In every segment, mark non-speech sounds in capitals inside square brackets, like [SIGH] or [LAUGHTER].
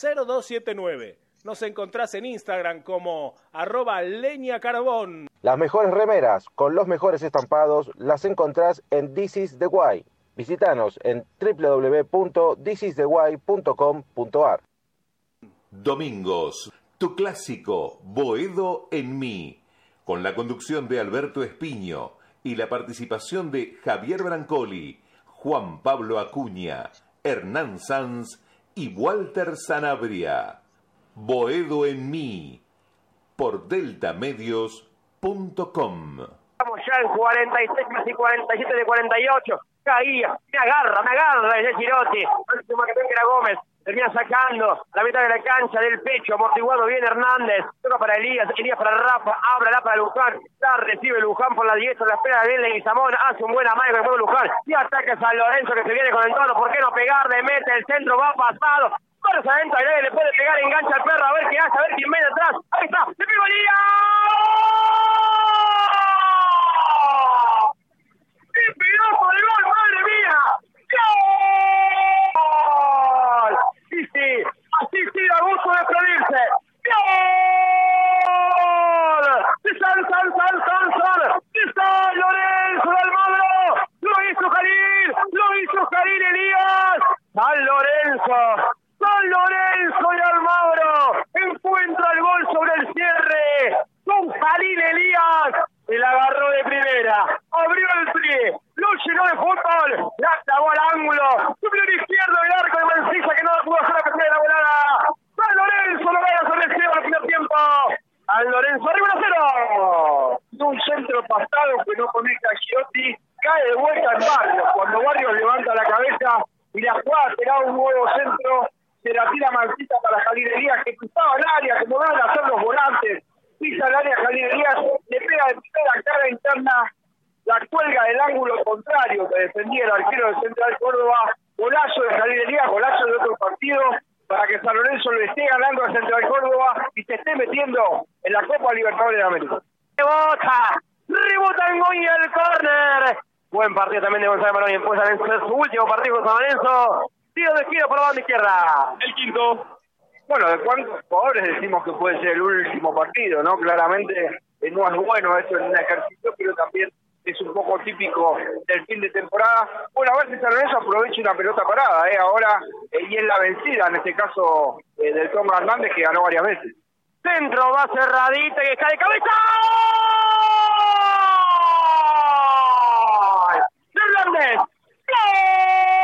0279. Nos encontrás en Instagram como arroba leña carbón. Las mejores remeras con los mejores estampados las encontrás en This is the Way. Visítanos en www.thisistheway.com.ar. Domingos, tu clásico Boedo en mí, con la conducción de Alberto Espiño y la participación de Javier Brancoli, Juan Pablo Acuña, Hernán Sanz y Walter Sanabria. Boedo en mí, por deltamedios.com. Estamos ya en 46 casi 47 de 48. Caía, me agarra, me agarra ese Girotti. Último que Gómez. Termina sacando la mitad de la cancha del pecho, amortiguado bien Hernández. Toca para Elías, Elías para Rafa, ábrala para Luján. La recibe Luján por la diestra, la espera de y Samón. Hace un buen amague con el Luján. Y ataca San Lorenzo que se viene con el tono. ¿Por qué no pegarle? Mete el centro, va pasado. Corre adentro, nadie le puede pegar, engancha al perro, a ver qué hace, a ver quién viene atrás. Ahí está, ¡Le pegó! ¡Qué pedazo de gol, madre mía! ¡Gol! Así sí da gusto de pedirse. ¡Gol! ¡De San, San, San, San, San! ¡De San Lorenzo de Almagro! ¡Lo hizo Jalil! ¡Lo hizo Jalil Elías! ¡San Lorenzo! ¡San Lorenzo de Almagro! ¡Encuentra el gol sobre el cierre! ¡Con Jalil Elías! Se la agarró de primera, abrió el pie, lo llenó de fútbol, la clavó al ángulo, subió el izquierdo del arco de Mancilla que no la pudo hacer la volada. San Lorenzo lo gana sobre el cierre al primer tiempo. San Lorenzo arriba 1 0. Un centro pasado que no conecta a cae de vuelta en Barrios. Cuando Barrios levanta la cabeza y la jugada será un nuevo centro, se la tira Mancilla para Jalil Elías que cruzaba el área como van a hacer los volantes pisa el área Jalil Díaz, le pega de la cara interna, la cuelga del ángulo contrario que defendía el arquero del Central Córdoba, golazo de Jalil Díaz, golazo de otro partido, para que San Lorenzo le esté ganando a Central Córdoba y se esté metiendo en la Copa Libertadores de América. ¡Rebota! ¡Rebota en Goya el córner! Buen partido también de Gonzalo Maroni, pues en su último partido con San Lorenzo. Tiro de giro por la banda izquierda. El quinto. Bueno, de cuántos jugadores decimos que puede ser el último partido, ¿no? Claramente eh, no es bueno eso en un ejercicio, pero también es un poco típico del fin de temporada. Bueno, a ver si San Lorenzo aprovecha una pelota parada, ¿eh? Ahora, eh, y es la vencida, en este caso, eh, del Tom Hernández, que ganó varias veces. Centro va cerradita y está de cabeza. Hernández. ¡Gol!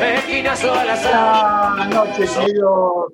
Esquinazo al azar. Buenas noches, queridos.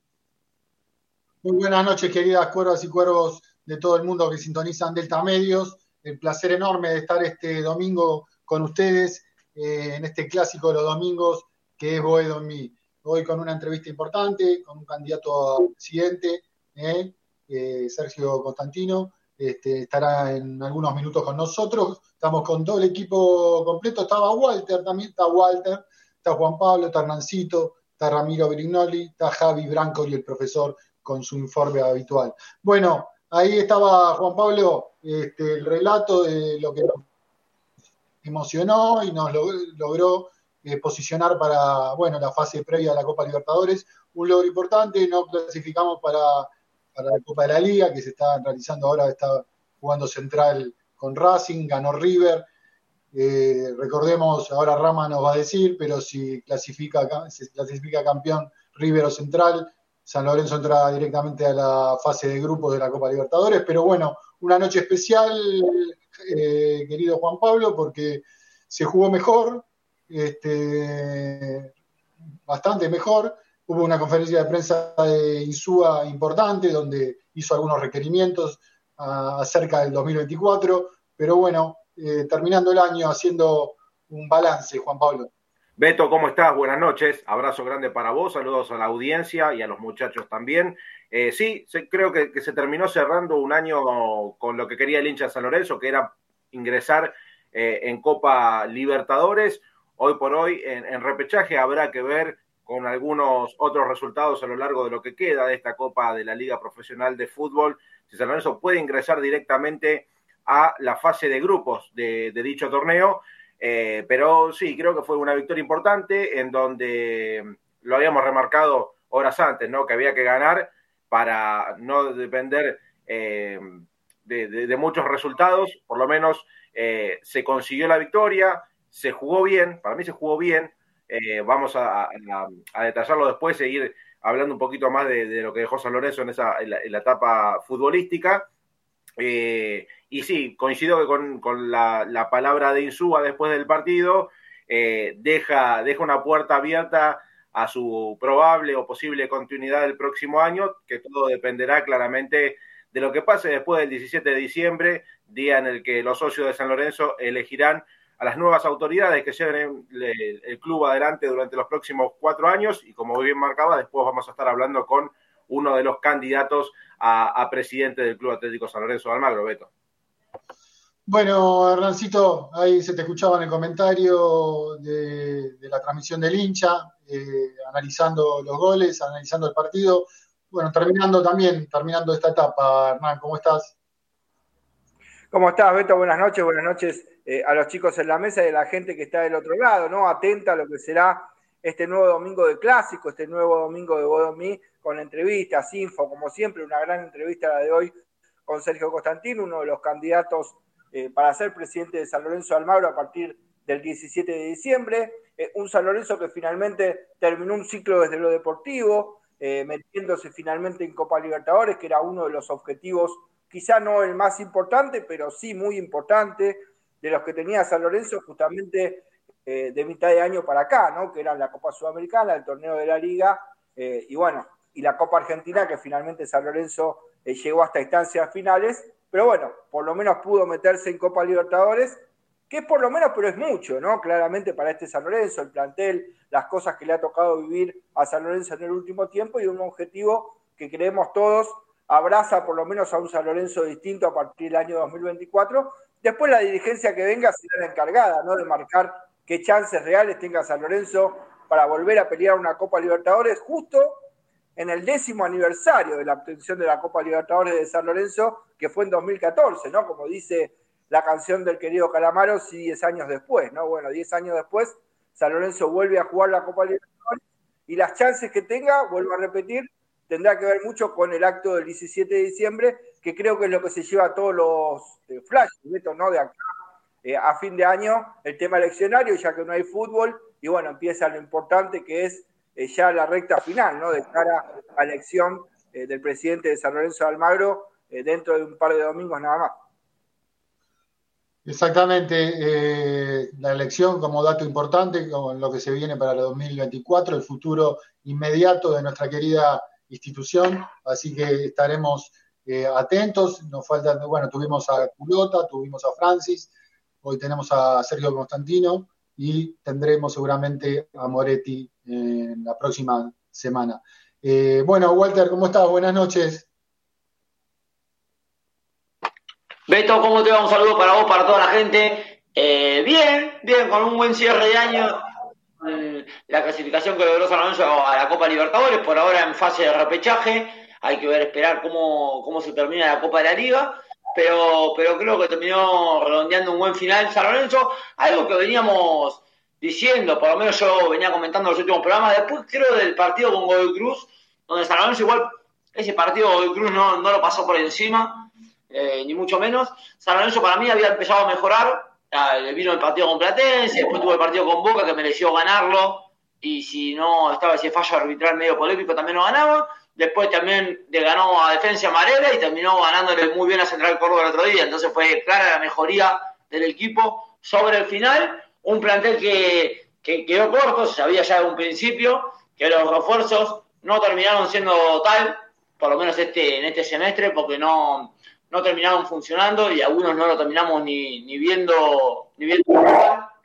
Muy buenas noches, queridas cuervas y cuervos de todo el mundo que sintonizan Delta Medios. El placer enorme de estar este domingo con ustedes eh, en este clásico de los domingos que es Boedo en mí. Hoy con una entrevista importante, con un candidato a presidente, ¿eh? Eh, Sergio Constantino, este, estará en algunos minutos con nosotros. Estamos con todo el equipo completo. Estaba Walter también, está Walter, está Juan Pablo, está Hernancito, está Ramiro Brignoli, está Javi Branco y el profesor con su informe habitual. Bueno, ahí estaba Juan Pablo, este, el relato de lo que nos emocionó y nos logró eh, posicionar para bueno, la fase previa de la Copa Libertadores. Un logro importante, no clasificamos para, para la Copa de la Liga, que se está realizando ahora, está jugando Central con Racing, ganó River. Eh, recordemos, ahora Rama nos va a decir, pero si clasifica, se clasifica campeón River o Central, San Lorenzo entra directamente a la fase de grupos de la Copa Libertadores. Pero bueno, una noche especial, eh, querido Juan Pablo, porque se jugó mejor, este, bastante mejor. Hubo una conferencia de prensa de Insúa importante donde hizo algunos requerimientos uh, acerca del 2024, pero bueno, eh, terminando el año haciendo un balance, Juan Pablo. Beto, ¿cómo estás? Buenas noches. Abrazo grande para vos, saludos a la audiencia y a los muchachos también. Eh, sí, creo que, se terminó cerrando un año con lo que quería el hincha San Lorenzo, que era ingresar eh, en Copa Libertadores hoy por hoy en, repechaje habrá que ver con algunos otros resultados a lo largo de lo que queda de esta Copa de la Liga Profesional de Fútbol, si San Lorenzo puede ingresar directamente a la fase de grupos de, dicho torneo. Eh, pero sí, creo que fue una victoria importante en donde lo habíamos remarcado horas antes, ¿no? Que había que ganar para no depender eh, de, muchos resultados, por lo menos eh, se consiguió la victoria, se jugó bien, para mí se jugó bien, eh, vamos a, detallarlo después, seguir hablando un poquito más de, lo que dejó San Lorenzo en, esa, en, la, etapa futbolística. Eh, y sí, coincido con, con la, la, palabra de Insúa después del partido, eh, deja, deja una puerta abierta a su probable o posible continuidad del próximo año, que todo dependerá claramente de lo que pase después del 17 de diciembre, día en el que los socios de San Lorenzo elegirán a las nuevas autoridades que lleven el, club adelante durante los próximos cuatro años y como bien marcaba, después vamos a estar hablando con uno de los candidatos a, presidente del Club Atlético San Lorenzo Almagro, Beto. Bueno, Hernancito, ahí se te escuchaba en el comentario de, de la transmisión del hincha, eh, analizando los goles, analizando el partido. Bueno, terminando también, terminando esta etapa, Hernán, ¿cómo estás? ¿Cómo estás, Beto? Buenas noches, buenas noches eh, a los chicos en la mesa y a la gente que está del otro lado, ¿no? Atenta a lo que será este nuevo domingo de clásico, este nuevo domingo de Bodomí, con entrevistas, info, como siempre, una gran entrevista la de hoy con Sergio Constantino, uno de los candidatos eh, para ser presidente de San Lorenzo de Almagro a partir del 17 de diciembre. Eh, un San Lorenzo que finalmente terminó un ciclo desde lo deportivo, metiéndose finalmente en Copa Libertadores, que era uno de los objetivos, quizá no el más importante, pero sí muy importante de los que tenía San Lorenzo justamente eh, de mitad de año para acá, ¿no? Que eran la Copa Sudamericana, el torneo de la Liga, eh, y bueno, y la Copa Argentina, que finalmente San Lorenzo eh, llegó hasta instancias finales, pero bueno, por lo menos pudo meterse en Copa Libertadores, que por lo menos, pero es mucho, ¿no? Claramente para este San Lorenzo, el plantel, las cosas que le ha tocado vivir a San Lorenzo en el último tiempo y un objetivo que creemos todos abraza por lo menos a un San Lorenzo distinto a partir del año 2024. Después la dirigencia que venga será la encargada, ¿no? De marcar qué chances reales tenga San Lorenzo para volver a pelear una Copa Libertadores justo en el décimo aniversario de la obtención de la Copa Libertadores de San Lorenzo, que fue en 2014, ¿no? Como dice la canción del querido Calamaro, sí, 10 años después, ¿no? Bueno, 10 años después, San Lorenzo vuelve a jugar la Copa Libertadores y las chances que tenga, vuelvo a repetir, tendrá que ver mucho con el acto del 17 de diciembre, que creo que es lo que se lleva a todos los eh, flashes, ¿no? De acá eh, a fin de año, el tema eleccionario, ya que no hay fútbol, y bueno, empieza lo importante que es eh, ya la recta final, ¿no? De cara a la elección del presidente de San Lorenzo de Almagro dentro de un par de domingos nada más. Exactamente, la elección como dato importante, con lo que se viene para el 2024, el futuro inmediato de nuestra querida institución, así que estaremos eh, atentos. Nos faltan, bueno, tuvimos a Culota, tuvimos a Francis, hoy tenemos a Sergio Constantino y tendremos seguramente a Moretti en la próxima semana. Eh, bueno, Walter, ¿cómo estás? Buenas noches. Beto, ¿cómo te va? Un saludo para vos, para toda la gente. Eh, bien, bien, con un buen cierre de año la clasificación que logró San Lorenzo a la Copa Libertadores, por ahora en fase de repechaje, hay que ver, esperar cómo, cómo se termina la Copa de la Liga, pero, pero creo que terminó redondeando un buen final San Lorenzo, algo que veníamos diciendo, por lo menos yo venía comentando en los últimos programas, después creo del partido con Godoy Cruz, donde San Lorenzo igual, ese partido Godoy Cruz no, no lo pasó por encima, eh, ni mucho menos, San Lorenzo para mí había empezado a mejorar, vino el partido con Platense, después tuvo el partido con Boca que mereció ganarlo, y si no estaba ese fallo arbitral medio polémico también lo ganaba. Después también le ganó a Defensa Marela y terminó ganándole muy bien a Central Córdoba el otro día. Entonces fue clara la mejoría del equipo sobre el final. Un plantel que, que quedó corto, se sabía ya de un principio que los refuerzos no terminaron siendo tal, por lo menos este, en este semestre, porque no, no terminaron funcionando y algunos no lo terminamos ni, ni viendo ni viendo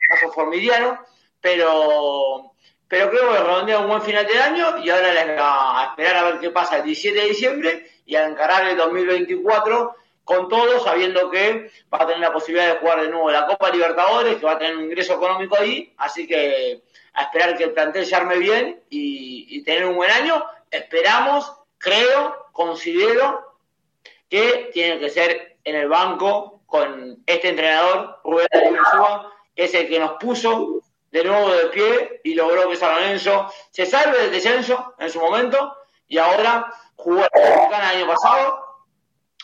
caso Formidiano, pero pero creo que redondea un buen final de año y ahora a esperar a ver qué pasa el 17 de diciembre y a encarar el 2024 con todo, sabiendo que va a tener la posibilidad de jugar de nuevo la Copa Libertadores, que va a tener un ingreso económico ahí, así que a esperar que el plantel se arme bien y, y tener un buen año. Esperamos, creo, considero que tiene que ser en el banco con este entrenador, Rubén Darío que es el que nos puso de nuevo de pie y logró que San Lorenzo se salve del descenso en su momento y ahora jugó la el año pasado,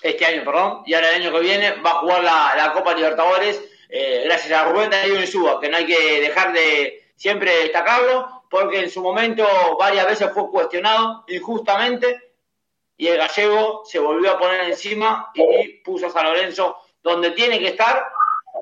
este año, perdón, y ahora el año que viene va a jugar la, Copa Libertadores eh, gracias a Rubén Darío Insúa, que no hay que dejar de siempre destacarlo, porque en su momento varias veces fue cuestionado injustamente y el gallego se volvió a poner encima y puso a San Lorenzo donde tiene que estar.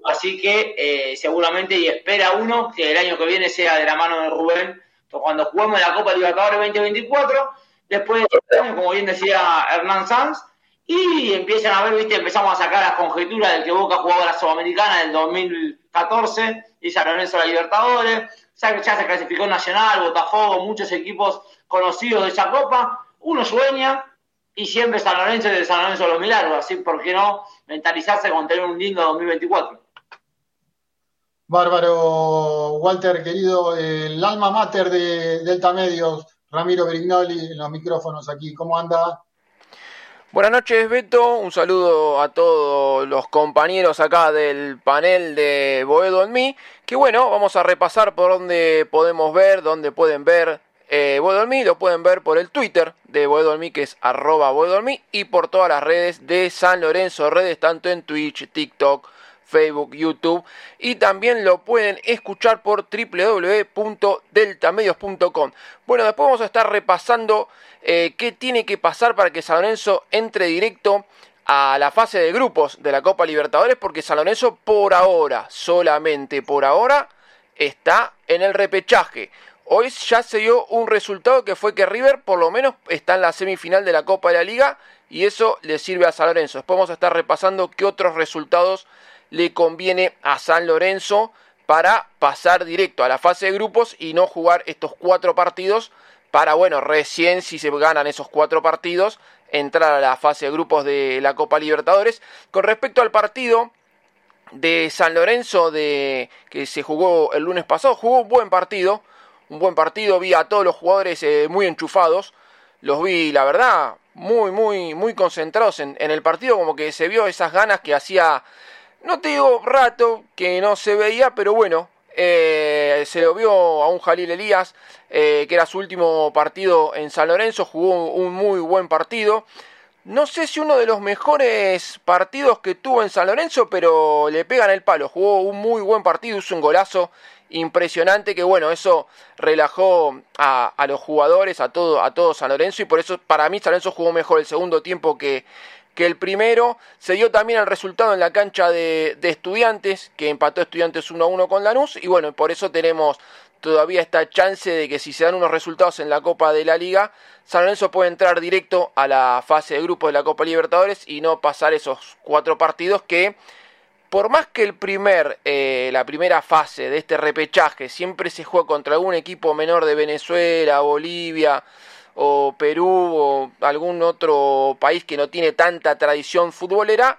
Así que eh, seguramente y espera uno que el año que viene sea de la mano de Rubén, cuando juguemos la Copa Libertadores 2024, después de años, como bien decía Hernán Sanz, y empiezan a ver, viste, empezamos a sacar las conjeturas del que Boca jugaba la Sudamericana en el 2014 y San Lorenzo la Libertadores, ya, ya se clasificó Nacional, Botafogo, muchos equipos conocidos de esa copa, uno sueña, y siempre San Lorenzo y de San Lorenzo los milagros, así, ¿por qué no mentalizarse con tener un lindo 2024? Bárbaro, Walter, querido, el alma mater de Delta Medios, Ramiro Brignoli, en los micrófonos aquí, ¿cómo anda? Buenas noches, Beto. Un saludo a todos los compañeros acá del panel de Boedo en mí. Que bueno, vamos a repasar por dónde podemos ver, dónde pueden ver eh, lo pueden ver por el Twitter de Boedolmi, que es arroba Boedolmi, y por todas las redes de San Lorenzo Redes, tanto en Twitch, TikTok, Facebook, YouTube, y también lo pueden escuchar por www.deltamedios.com. Bueno, después vamos a estar repasando eh, qué tiene que pasar para que San Lorenzo entre directo a la fase de grupos de la Copa Libertadores porque San Lorenzo por ahora, solamente por ahora, está en el repechaje. Hoy ya se dio un resultado que fue que River por lo menos está en la semifinal de la Copa de la Liga y eso le sirve a San Lorenzo. Después vamos a estar repasando qué otros resultados le conviene a San Lorenzo para pasar directo a la fase de grupos y no jugar estos cuatro partidos para, bueno, recién si se ganan esos cuatro partidos, entrar a la fase de grupos de la Copa Libertadores. Con respecto al partido de San Lorenzo de que se jugó el lunes pasado, jugó un buen partido, un buen partido, vi a todos los jugadores eh, muy enchufados, los vi, la verdad, muy, muy, muy concentrados en, en el partido, como que se vio esas ganas que hacía no te digo rato que no se veía, pero bueno, eh, se lo vio a un Jalil Elías, eh, que era su último partido en San Lorenzo, jugó un muy buen partido. No sé si uno de los mejores partidos que tuvo en San Lorenzo, pero le pegan el palo. Jugó un muy buen partido, hizo un golazo impresionante que bueno, eso relajó a, los jugadores, a todo, a todo San Lorenzo y por eso para mí San Lorenzo jugó mejor el segundo tiempo que, que el primero. Se dio también el resultado en la cancha de, estudiantes, que empató estudiantes 1 a 1 con Lanús. Y bueno, por eso tenemos todavía esta chance de que si se dan unos resultados en la Copa de la Liga, San Lorenzo puede entrar directo a la fase de grupo de la Copa Libertadores y no pasar esos cuatro partidos que, por más que el primer, eh, la primera fase de este repechaje siempre se juega contra algún equipo menor de Venezuela, Bolivia, o Perú o algún otro país que no tiene tanta tradición futbolera,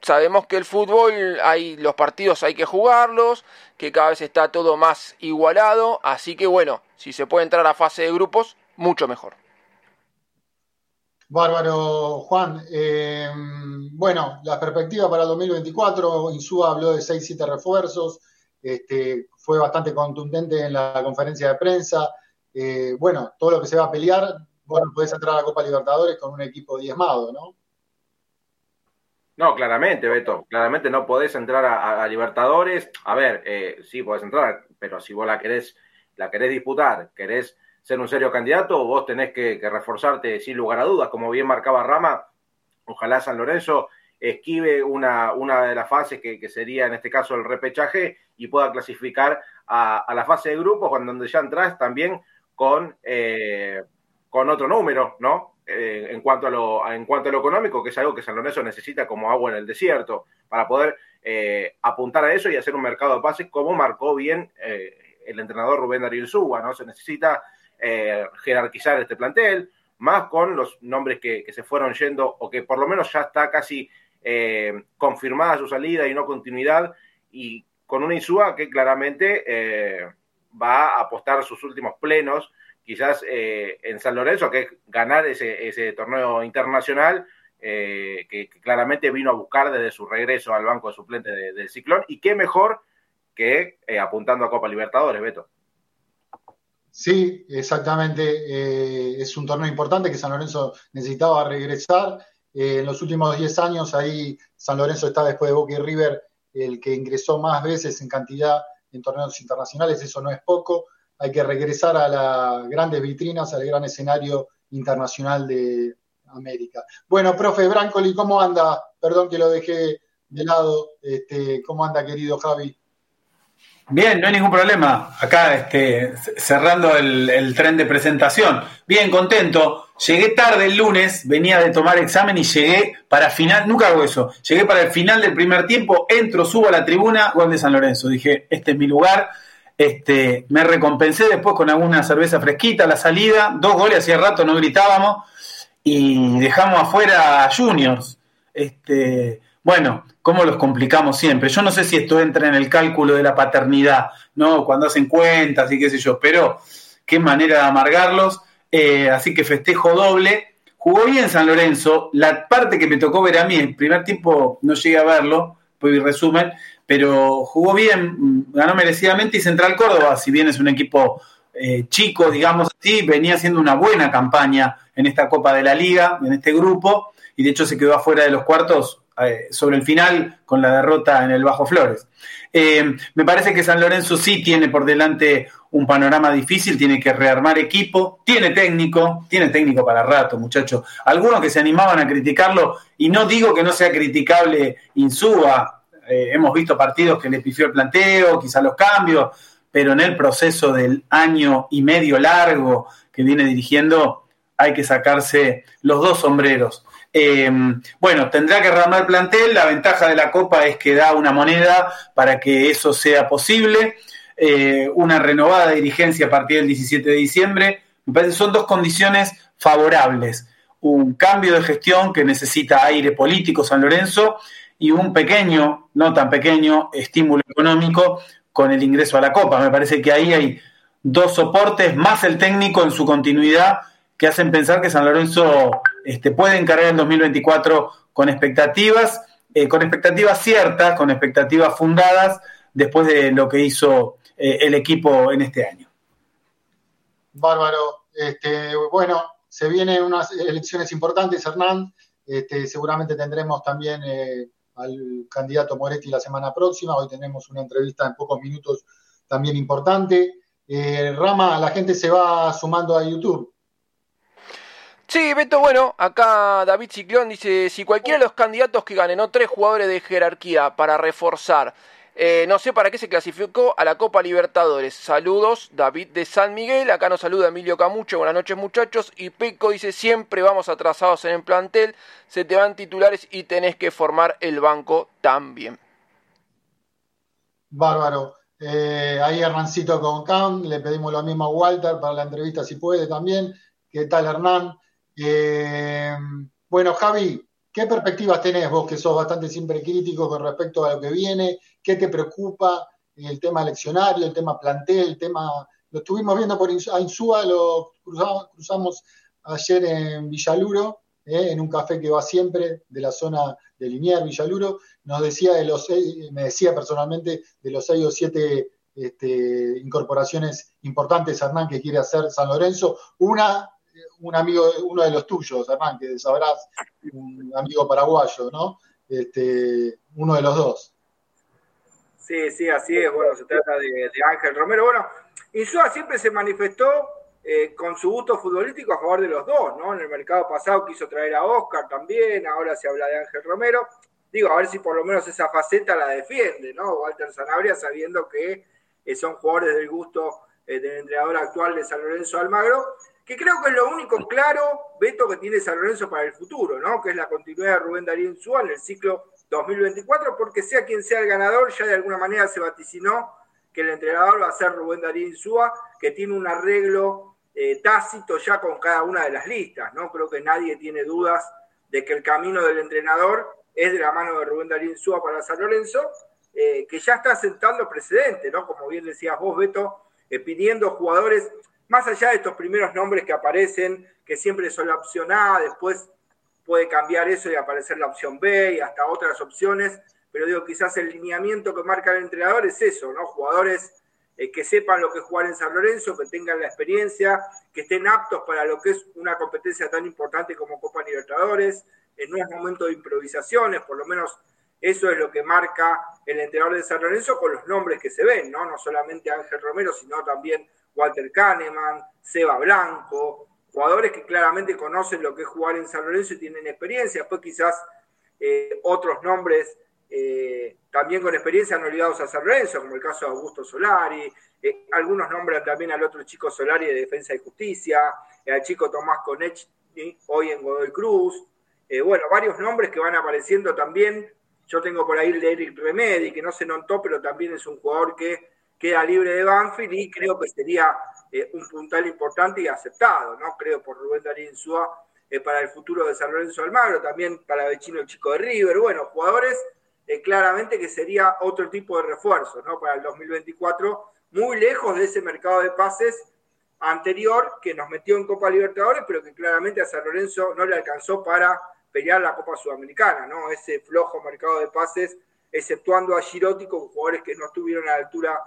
sabemos que el fútbol, hay, los partidos hay que jugarlos, que cada vez está todo más igualado, así que bueno, si se puede entrar a fase de grupos, mucho mejor. Bárbaro, Juan. Eh, bueno, la perspectiva para el 2024, Insúa habló de 6-7 refuerzos, este, fue bastante contundente en la conferencia de prensa, eh, bueno, todo lo que se va a pelear, bueno, puedes entrar a la Copa Libertadores con un equipo diezmado, ¿no? No, claramente, Beto, claramente no podés entrar a, Libertadores. A ver, eh, sí podés entrar, pero si vos la querés, la querés disputar, querés ser un serio candidato, vos tenés que, reforzarte sin lugar a dudas, como bien marcaba Rama, ojalá San Lorenzo esquive una, una de las fases que, sería en este caso el repechaje y pueda clasificar a, la fase de grupos, cuando donde ya entras también con, eh, con otro número, ¿no? Eh, en, cuanto a lo, en cuanto a económico, que es algo que San Lorenzo necesita como agua en el desierto, para poder eh, apuntar a eso y hacer un mercado de pases como marcó bien el entrenador Rubén Darío Suba, ¿no? Se necesita jerarquizar este plantel, más con los nombres que, se fueron yendo, o que por lo menos ya está casi confirmada su salida y no continuidad, y con una Insúa que claramente va a apostar sus últimos plenos, quizás eh, en San Lorenzo, que es ganar ese, torneo internacional, eh, que, claramente vino a buscar desde su regreso al banco de suplente del Ciclón, y qué mejor que eh, apuntando a Copa Libertadores, Beto. Sí, exactamente. es un torneo importante que San Lorenzo necesitaba regresar. en los últimos 10 años, ahí San Lorenzo está después de Boca y River, el que ingresó más veces en cantidad en torneos internacionales, eso no es poco. Hay que regresar a las grandes vitrinas, al gran escenario internacional de América. Bueno, profe Brancoli, ¿cómo anda? Perdón que lo dejé de lado. Este, ¿Cómo anda, querido Javi? Bien, no hay ningún problema. Acá este, cerrando el, tren de presentación. Bien, contento. Llegué tarde el lunes, venía de tomar examen y llegué para final, nunca hago eso. Llegué para el final del primer tiempo, entro, subo a la tribuna, gol de San Lorenzo. Dije, este es mi lugar. Este, me recompensé después con alguna cerveza fresquita, la salida, dos goles, hacía rato no gritábamos y dejamos afuera a Juniors. Este, bueno, ¿cómo los complicamos siempre? Yo no sé si esto entra en el cálculo de la paternidad, ¿no? Cuando hacen cuentas y qué sé yo, pero qué manera de amargarlos. Eh, así que festejo doble. Jugó bien San Lorenzo. La parte que me tocó ver a mí, el primer tiempo no llegué a verlo, pues resumen, pero jugó bien, ganó merecidamente y Central Córdoba, si bien es un equipo eh, chico, digamos así, venía haciendo una buena campaña en esta Copa de la Liga, en este grupo, y de hecho se quedó afuera de los cuartos eh, sobre el final con la derrota en el Bajo Flores. Eh, me parece que San Lorenzo sí tiene por delante un panorama difícil, tiene que rearmar equipo, tiene técnico, tiene técnico para rato, muchachos. Algunos que se animaban a criticarlo, y no digo que no sea criticable Insúa, eh, hemos visto partidos que le pifió el planteo, quizá los cambios, pero en el proceso del año y medio largo que viene dirigiendo, hay que sacarse los dos sombreros. Eh, bueno, tendrá que rearmar el plantel, la ventaja de la Copa es que da una moneda para que eso sea posible. Eh, una renovada dirigencia a partir del 17 de diciembre. Me parece que son dos condiciones favorables. Un cambio de gestión que necesita aire político San Lorenzo y un pequeño, no tan pequeño, estímulo económico con el ingreso a la Copa. Me parece que ahí hay dos soportes, más el técnico en su continuidad, que hacen pensar que San Lorenzo este, puede encargar el 2024 con expectativas, eh, con expectativas ciertas, con expectativas fundadas, después de lo que hizo eh, el equipo en este año. Bárbaro. Este, bueno, se vienen unas elecciones importantes, Hernán. Este, seguramente tendremos también eh, al candidato Moretti la semana próxima. Hoy tenemos una entrevista en pocos minutos también importante. Rama, la gente se va sumando a YouTube. Sí, Beto, bueno, acá David Ciclón dice, si cualquiera de los candidatos que ganen, o tres jugadores de jerarquía para reforzar eh, no sé para qué se clasificó a la Copa Libertadores. Saludos, David de San Miguel. Acá nos saluda Emilio Camucho. Buenas noches, muchachos. Y Peco dice: Siempre vamos atrasados en el plantel. Se te van titulares y tenés que formar el banco también. Bárbaro. Eh, ahí Hernancito con Cam. Le pedimos lo mismo a Walter para la entrevista si puede también. ¿Qué tal, Hernán? Eh, bueno, Javi, ¿qué perspectivas tenés vos que sos bastante siempre crítico con respecto a lo que viene? ¿Qué te preocupa? El tema eleccionario, el tema plantel, el tema... Lo estuvimos viendo por Insúa, lo cruzamos, ayer en Villaluro, eh, en un café que va siempre de la zona de Linier, Villaluro. Nos decía de los me decía personalmente de los seis o siete este, incorporaciones importantes, Hernán, que quiere hacer San Lorenzo. Una, un amigo, uno de los tuyos, Hernán, que sabrás, un amigo paraguayo, ¿no? Este, uno de los dos. Sí, sí, así es. Bueno, se trata de, Ángel Romero. Bueno, Insúa siempre se manifestó eh, con su gusto futbolístico a favor de los dos, ¿no? En el mercado pasado quiso traer a Oscar también, ahora se habla de Ángel Romero. Digo, a ver si por lo menos esa faceta la defiende, ¿no? Walter Sanabria sabiendo que eh, son jugadores del gusto eh, del entrenador actual de San Lorenzo Almagro, que creo que es lo único claro, Beto, que tiene San Lorenzo para el futuro, ¿no? Que es la continuidad de Rubén Darío Insúa en el ciclo 2024, porque sea quien sea el ganador, ya de alguna manera se vaticinó que el entrenador va a ser Rubén Darío Insúa, que tiene un arreglo eh, tácito ya con cada una de las listas, ¿no? Creo que nadie tiene dudas de que el camino del entrenador es de la mano de Rubén Darío Insúa para San Lorenzo, eh, que ya está sentando precedente, ¿no? Como bien decías vos, Beto, eh, pidiendo jugadores, más allá de estos primeros nombres que aparecen, que siempre son la opción A, después puede cambiar eso y aparecer la opción B y hasta otras opciones, pero digo, quizás el lineamiento que marca el entrenador es eso, ¿no? Jugadores eh, que sepan lo que es jugar en San Lorenzo, que tengan la experiencia, que estén aptos para lo que es una competencia tan importante como Copa Libertadores, en no es momento de improvisaciones, por lo menos eso es lo que marca el entrenador de San Lorenzo con los nombres que se ven, ¿no? No solamente Ángel Romero, sino también Walter Kahneman, Seba Blanco, jugadores que claramente conocen lo que es jugar en San Lorenzo y tienen experiencia. Después quizás eh, otros nombres eh, también con experiencia no ligados a San Lorenzo, como el caso de Augusto Solari. Eh, algunos nombran también al otro chico Solari de Defensa y Justicia, al chico Tomás Conech, hoy en Godoy Cruz. bueno, varios nombres que van apareciendo también. Yo tengo por ahí el de Eric Remedi, que no se notó, pero también es un jugador que queda libre de Banfield y creo que sería eh, un puntal importante y aceptado, ¿no? Creo por Rubén Darín Insúa eh, para el futuro de San Lorenzo Almagro, también para Vecino el Chico de River, bueno, jugadores eh, claramente que sería otro tipo de refuerzo, ¿no? Para el 2024, muy lejos de ese mercado de pases anterior que nos metió en Copa Libertadores, pero que claramente a San Lorenzo no le alcanzó para pelear la Copa Sudamericana, ¿no? Ese flojo mercado de pases, exceptuando a Girotti con jugadores que no estuvieron a la altura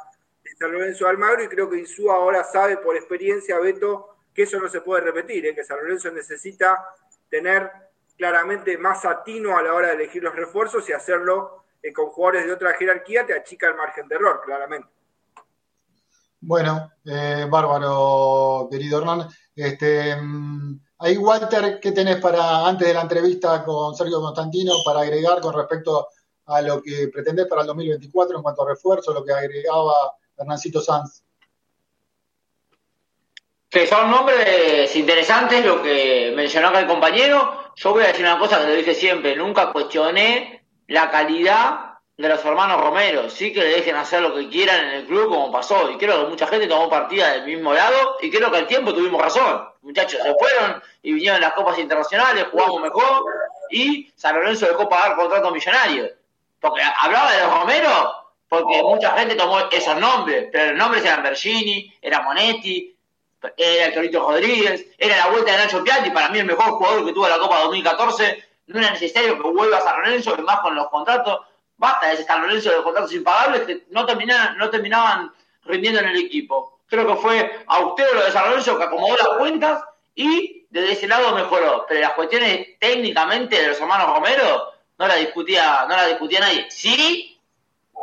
San Lorenzo Almagro y creo que Insúa ahora sabe por experiencia, Beto, que eso no se puede repetir, ¿eh? que San Lorenzo necesita tener claramente más atino a la hora de elegir los refuerzos y hacerlo eh, con jugadores de otra jerarquía te achica el margen de error, claramente. Bueno, eh, bárbaro, querido Hernán. Este, mm, ahí, Walter, ¿qué tenés para antes de la entrevista con Sergio Constantino para agregar con respecto a lo que pretendés para el 2024 en cuanto a refuerzo, lo que agregaba Hernancito Sanz? Que son nombres interesantes, lo que mencionó acá el compañero. Yo voy a decir una cosa que lo dije siempre, nunca cuestioné la calidad de los hermanos Romero. Sí que le dejen hacer lo que quieran en el club como pasó. Y creo que mucha gente tomó partida del mismo lado y creo que al tiempo tuvimos razón. Muchachos se fueron y vinieron las copas internacionales, jugamos mejor y San Lorenzo dejó pagar contratos millonarios. Porque hablaba de los Romero porque mucha gente tomó esos nombres, pero los nombres eran Bergini, era Monetti, era el Torito Rodríguez, era la vuelta de Nacho Piatti, para mí el mejor jugador que tuvo la Copa 2014. No era necesario que vuelva a San Lorenzo, más con los contratos basta de ese San Lorenzo de contratos impagables que no terminaban, no terminaban rindiendo en el equipo. Creo que fue austero lo de San Lorenzo que acomodó las cuentas y desde ese lado mejoró. Pero las cuestiones técnicamente de los hermanos Romero no la discutía, no la discutía nadie. Sí,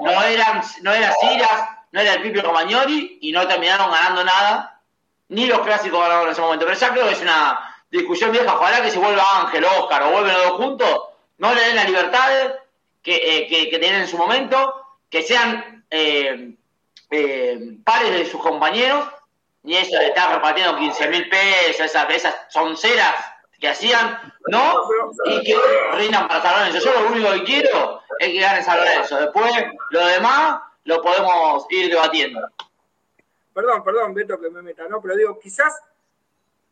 no eran, no era Siras, no era el Pipio Romagnoli y no terminaron ganando nada, ni los clásicos ganaron en ese momento. Pero ya creo que es una discusión vieja, ojalá que se vuelva Ángel, Oscar o vuelven los dos juntos, no le den las libertades que, eh, que, tienen en su momento, que sean eh, eh, pares de sus compañeros, y eso de estar repartiendo 15 mil pesos, esas, esas sonceras que hacían, ¿no? Y que rindan para San Lorenzo. Yo lo único que quiero es que gane San Lorenzo. Después, lo demás lo podemos ir debatiendo. Perdón, perdón, Beto, que me meta, ¿no? Pero digo, quizás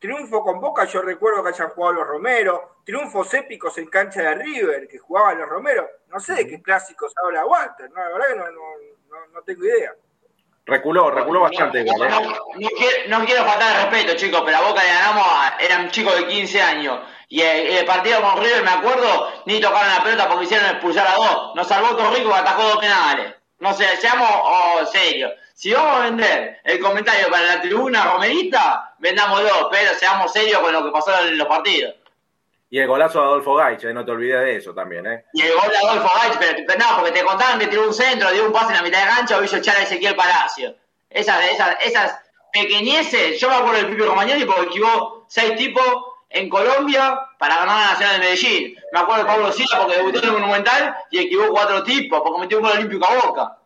Triunfo con Boca, yo recuerdo que hayan jugado los Romero, triunfos épicos en cancha de River, que jugaban los Romero. No sé de qué clásicos habla Walter, ¿no? la verdad que no, no, no, tengo idea. Reculó, reculó bastante. No, no, quiero, faltar el respeto, chicos, pero a Boca le ganamos, eran chicos de 15 años. Y el, partido con River, me acuerdo, ni tocaron la pelota porque hicieron expulsar a dos. Nos salvó Torrico que atajó dos penales. No sé, seamos oh, serios. Si vamos a vender el comentario para la tribuna romerista, vendámoslo, pero seamos serios con lo que pasó en los partidos. Y el golazo de Adolfo Gaich, eh, no te olvides de eso también, ¿eh? Y el gol de Adolfo Gaich, pero no, porque te contaban que tiró un centro, dio un pase en la mitad de gancho hizo echar a Ezequiel Palacio. Esas, esas, esas pequeñeces, yo me acuerdo del Pipi Romagnoli porque equivocó seis tipos en Colombia para ganar la Nacional de Medellín. Me acuerdo de Pablo Silva porque debutó en el Monumental y equivocó cuatro tipos porque metió un gol olímpico a Boca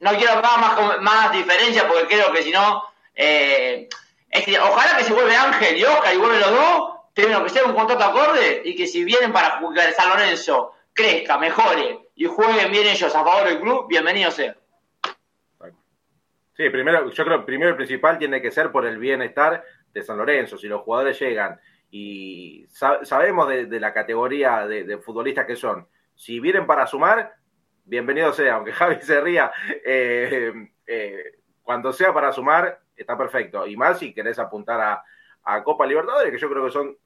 no quiero hablar más, más diferencia porque creo que si no, eh, ojalá que se vuelve Ángel y Oscar y vuelven los dos, tienen que ser un contrato acorde y que si vienen para jugar San Lorenzo crezca, mejore y jueguen bien ellos a favor del club, bienvenido sea. Sí, primero, yo creo que primero el principal tiene que ser por el bienestar de San Lorenzo. Si los jugadores llegan y sabemos de, la categoría de futbolistas que son, si vienen para sumar, bienvenido sea, aunque [LAUGHS] Javi se ría, eh, eh, cuando sea para sumar, está perfecto. Y más si querés apuntar a, Copa Libertadores, que yo creo que son,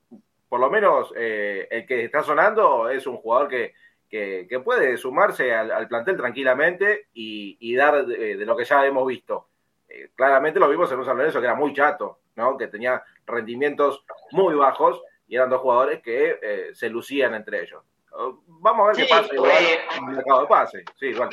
por lo menos, eh, el que está sonando es un jugador que, puede sumarse al, plantel tranquilamente y, dar de, lo que ya hemos visto. claramente lo vimos en un San Lorenzo que era muy chato, ¿no? que tenía rendimientos muy bajos y eran dos jugadores que se lucían entre ellos. Vamos a ver qué pasa igual en el mercado de pase. Sí, igual.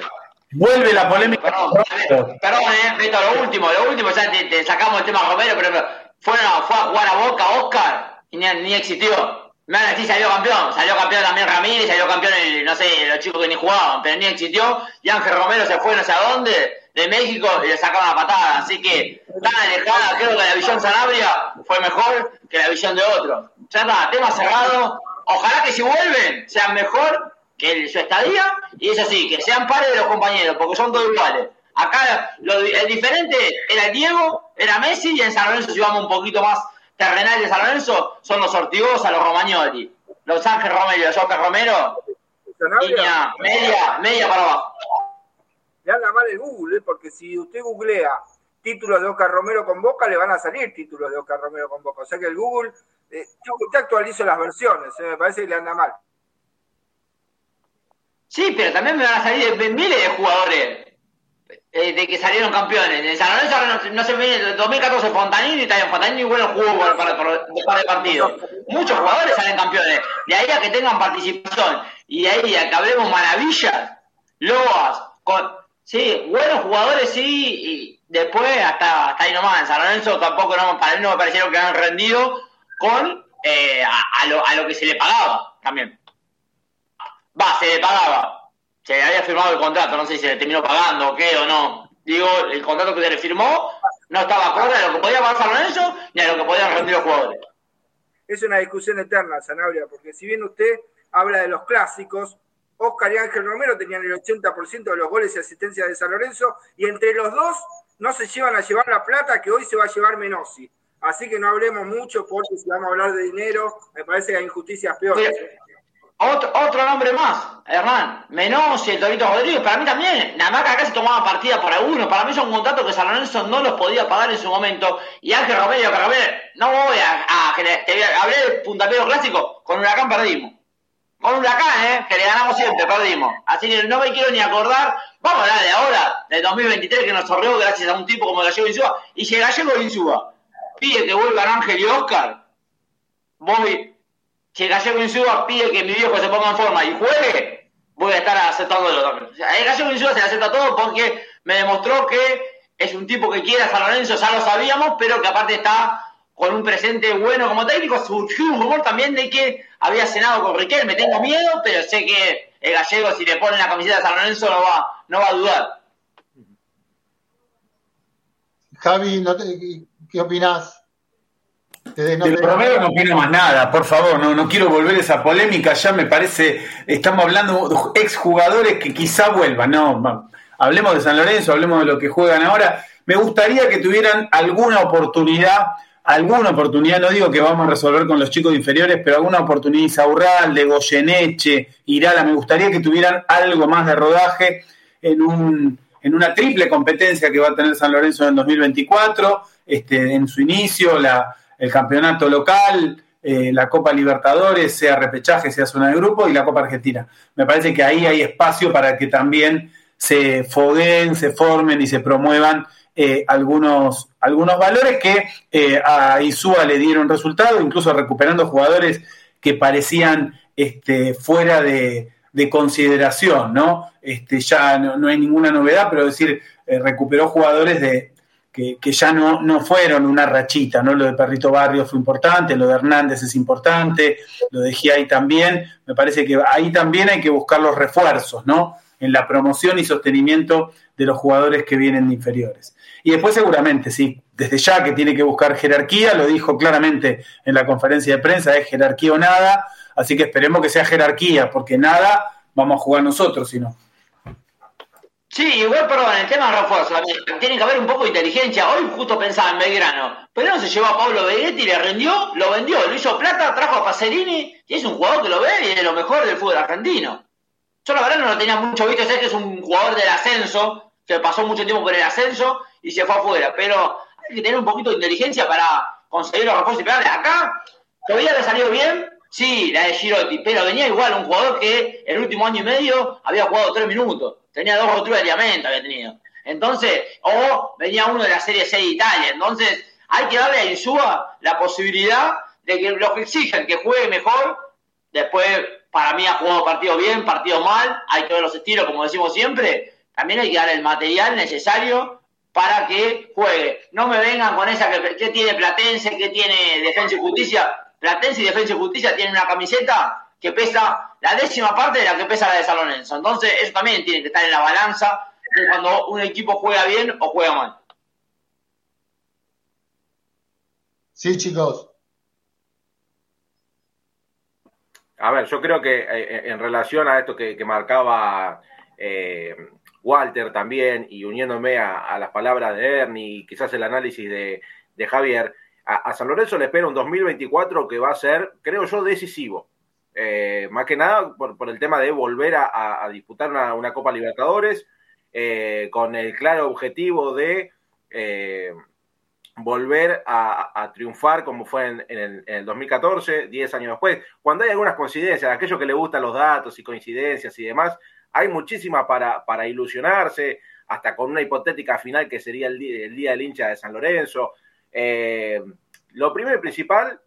Vuelve la polémica. Perdón, perdón eh, lo último, lo último, ya te, sacamos el tema Romero, pero, fue, fue a jugar a Boca, Oscar, y ni, ni existió. A decir, salió campeón, salió campeón también Ramírez, salió campeón, el, no sé, los chicos que ni jugaban, pero ni existió, y Ángel Romero se fue no sé a dónde, de México, y le sacaron la patada, así que tan alejada, creo que la visión Sanabria fue mejor que la visión de otro. Ya está, tema cerrado, ojalá que si vuelven sean mejor que su estadía y eso sí, que sean pares de los compañeros, porque son todos iguales. Acá lo, el diferente era Diego, era Messi y en San Lorenzo, si vamos un poquito más terrenal de San Lorenzo, son los Ortigosa, los Romagnoli, los Ángel Romero y los Oscar Romero. Línea media, media para abajo. Le anda mal el Google, ¿eh? porque si usted googlea títulos de Oscar Romero con Boca, le van a salir títulos de Oscar Romero con Boca. O sea que el Google eh, yo te actualizo las versiones, eh, me parece que le anda mal. Sí, pero también me van a salir miles de jugadores. Eh, de, de que salieron campeones. En San Lorenzo no, se ve, en 2014 Fontanini, está bien, Fontanini bueno jugó para, para, para, para el partido. Muchos jugadores salen campeones. De ahí a que tengan participación y de ahí a que hablemos maravillas, Loas, con, sí, buenos jugadores sí, y después hasta, hasta ahí nomás. En San Lorenzo tampoco no, para mí no me parecieron que han rendido con eh, a, lo, a lo que se le pagaba también. Va, se le pagaba. Se había firmado el contrato, no sé si se le terminó pagando o qué o no. Digo, el contrato que se le firmó no estaba acorde a lo que podía pagar San Lorenzo ni a lo que podían rendir los jugadores. Es una discusión eterna, Sanabria, porque si bien usted habla de los clásicos, Oscar y Ángel Romero tenían el 80% de los goles y asistencias de San Lorenzo, y entre los dos no se llevan a llevar la plata que hoy se va a llevar Menossi. Así que no hablemos mucho, porque si vamos a hablar de dinero, me parece que hay injusticias peores. Otro, otro nombre más, Hernán, Menossi, el Torito Rodríguez, para mí también, nada más que se tomaba partida por alguno, para mí son contratos que San Lorenzo no los podía pagar en su momento, y Ángel Romero, que Romero, no voy a, a, de puntapié clásico, con Huracán perdimos, con Huracán, eh, que le ganamos siempre, perdimos, así que no me quiero ni acordar, vamos a hablar de ahora, del 2023 que nos sorrió gracias a un tipo como Gallego Insúa, y si Gallego Insúa pide que vuelvan Ángel y Oscar, voy si el Gallego Insúa pide que mi viejo se ponga en forma y juegue, voy a estar aceptándolo también. O sea, el Gallego Insúa se acepta todo porque me demostró que es un tipo que quiere a San Lorenzo, ya lo sabíamos, pero que aparte está con un presente bueno como técnico. Surgió un rumor también de que había cenado con Riquel, me tengo miedo, pero sé que el Gallego si le pone la camiseta a San Lorenzo no va, no va a dudar. Javi, ¿no. De Romero no opino más nada, por favor, no, no quiero volver a esa polémica, ya me parece, estamos hablando de exjugadores que quizá vuelvan, no, hablemos de San Lorenzo, hablemos de lo que juegan ahora, me gustaría que tuvieran alguna oportunidad, alguna oportunidad, no digo que vamos a resolver con los chicos inferiores, pero alguna oportunidad Isaurral, de Goyeneche, Irala, me gustaría que tuvieran algo más de rodaje en un en una triple competencia que va a tener San Lorenzo en el 2024, este, en su inicio, la, el campeonato local, eh, la Copa Libertadores, sea repechaje, sea zona de grupo, y la Copa Argentina. Me parece que ahí hay espacio para que también se fogueen, se formen y se promuevan eh, algunos, algunos valores que eh, a Isúa le dieron resultado, incluso recuperando jugadores que parecían este, fuera de, de consideración, ¿no? Este, ya no, no, hay ninguna novedad, pero decir, recuperó jugadores de, que, que, ya no, no fueron una rachita, ¿no? Lo de Perrito Barrio fue importante, lo de Hernández es importante, lo de Giai también, me parece que ahí también hay que buscar los refuerzos, ¿no? En la promoción y sostenimiento de los jugadores que vienen de inferiores. Y después seguramente, sí, desde ya que tiene que buscar jerarquía, lo dijo claramente en la conferencia de prensa, es jerarquía o nada, así que esperemos que sea jerarquía, porque nada vamos a jugar nosotros, si no. Sí, igual, perdón, el tema de refuerzo, tiene que haber un poco de inteligencia. Hoy justo pensaba en Belgrano, pero no se llevó a Pablo Vegetti, le rendió, lo vendió, lo hizo plata, trajo a Pacerini, y es un jugador que lo ve y es lo mejor del fútbol argentino. Yo la verdad no lo tenía mucho visto, sé que es un jugador del ascenso, que pasó mucho tiempo por el ascenso y se fue afuera, pero hay que tener un poquito de inteligencia para conseguir los refuerzos y pegarle. Acá todavía le salió bien, sí, la de Girotti, pero venía igual un jugador que el último año y medio había jugado tres minutos tenía dos roturas de ligamento, había tenido. Entonces, o venía uno de la Serie C de Italia. Entonces, hay que darle a Insúa la posibilidad de que los que exigen que juegue mejor, después, para mí ha jugado partido bien, partido mal, hay que ver los estilos, como decimos siempre, también hay que darle el material necesario para que juegue. No me vengan con esa que, que tiene Platense, que tiene Defensa y Justicia. Platense y Defensa y Justicia tienen una camiseta que pesa la décima parte de la que pesa la de San Lorenzo. Entonces, eso también tiene que estar en la balanza de cuando un equipo juega bien o juega mal. Sí, chicos. A ver, yo creo que eh, en relación a esto que, que marcaba eh, Walter también, y uniéndome a, a, las palabras de Ernie y quizás el análisis de, de Javier, a, a San Lorenzo le espera un 2024 que va a ser, creo yo, decisivo eh, más que nada por, el tema de volver a, disputar una, Copa Libertadores eh, con el claro objetivo de eh, volver a, triunfar como fue en, el, en, el, 2014, 10 años después. Cuando hay algunas coincidencias, aquellos que le gustan los datos y coincidencias y demás, hay muchísimas para, ilusionarse, hasta con una hipotética final que sería el el día del hincha de San Lorenzo. Lo primero y principal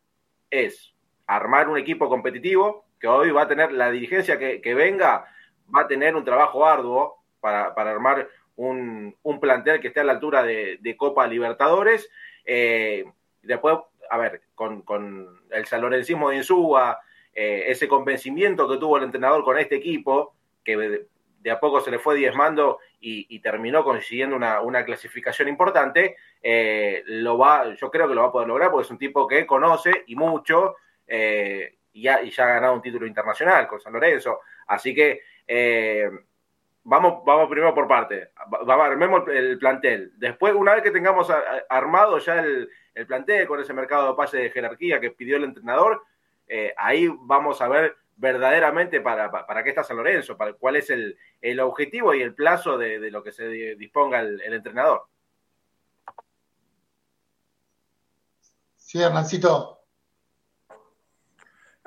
es armar un equipo competitivo, que hoy va a tener la dirigencia que, venga, va a tener un trabajo arduo para, para armar un, un, plantel que esté a la altura de, Copa Libertadores. Eh, después, a ver, con, con el salorencismo de Insúa, eh, ese convencimiento que tuvo el entrenador con este equipo, que de, a poco se le fue diezmando y, y terminó consiguiendo una, una clasificación importante, eh, lo va, yo creo que lo va a poder lograr porque es un tipo que conoce y mucho eh, y, ya, y, ya, ha ganado un título internacional con San Lorenzo. Así que eh, vamos, vamos primero por parte. Vamos, armemos el plantel. Después, una vez que tengamos armado ya el, el plantel con ese mercado de pase de jerarquía que pidió el entrenador, eh, ahí vamos a ver verdaderamente para, para, para, qué está San Lorenzo, para cuál es el, el objetivo y el plazo de, de lo que se disponga el, el, entrenador. Sí, Hernancito.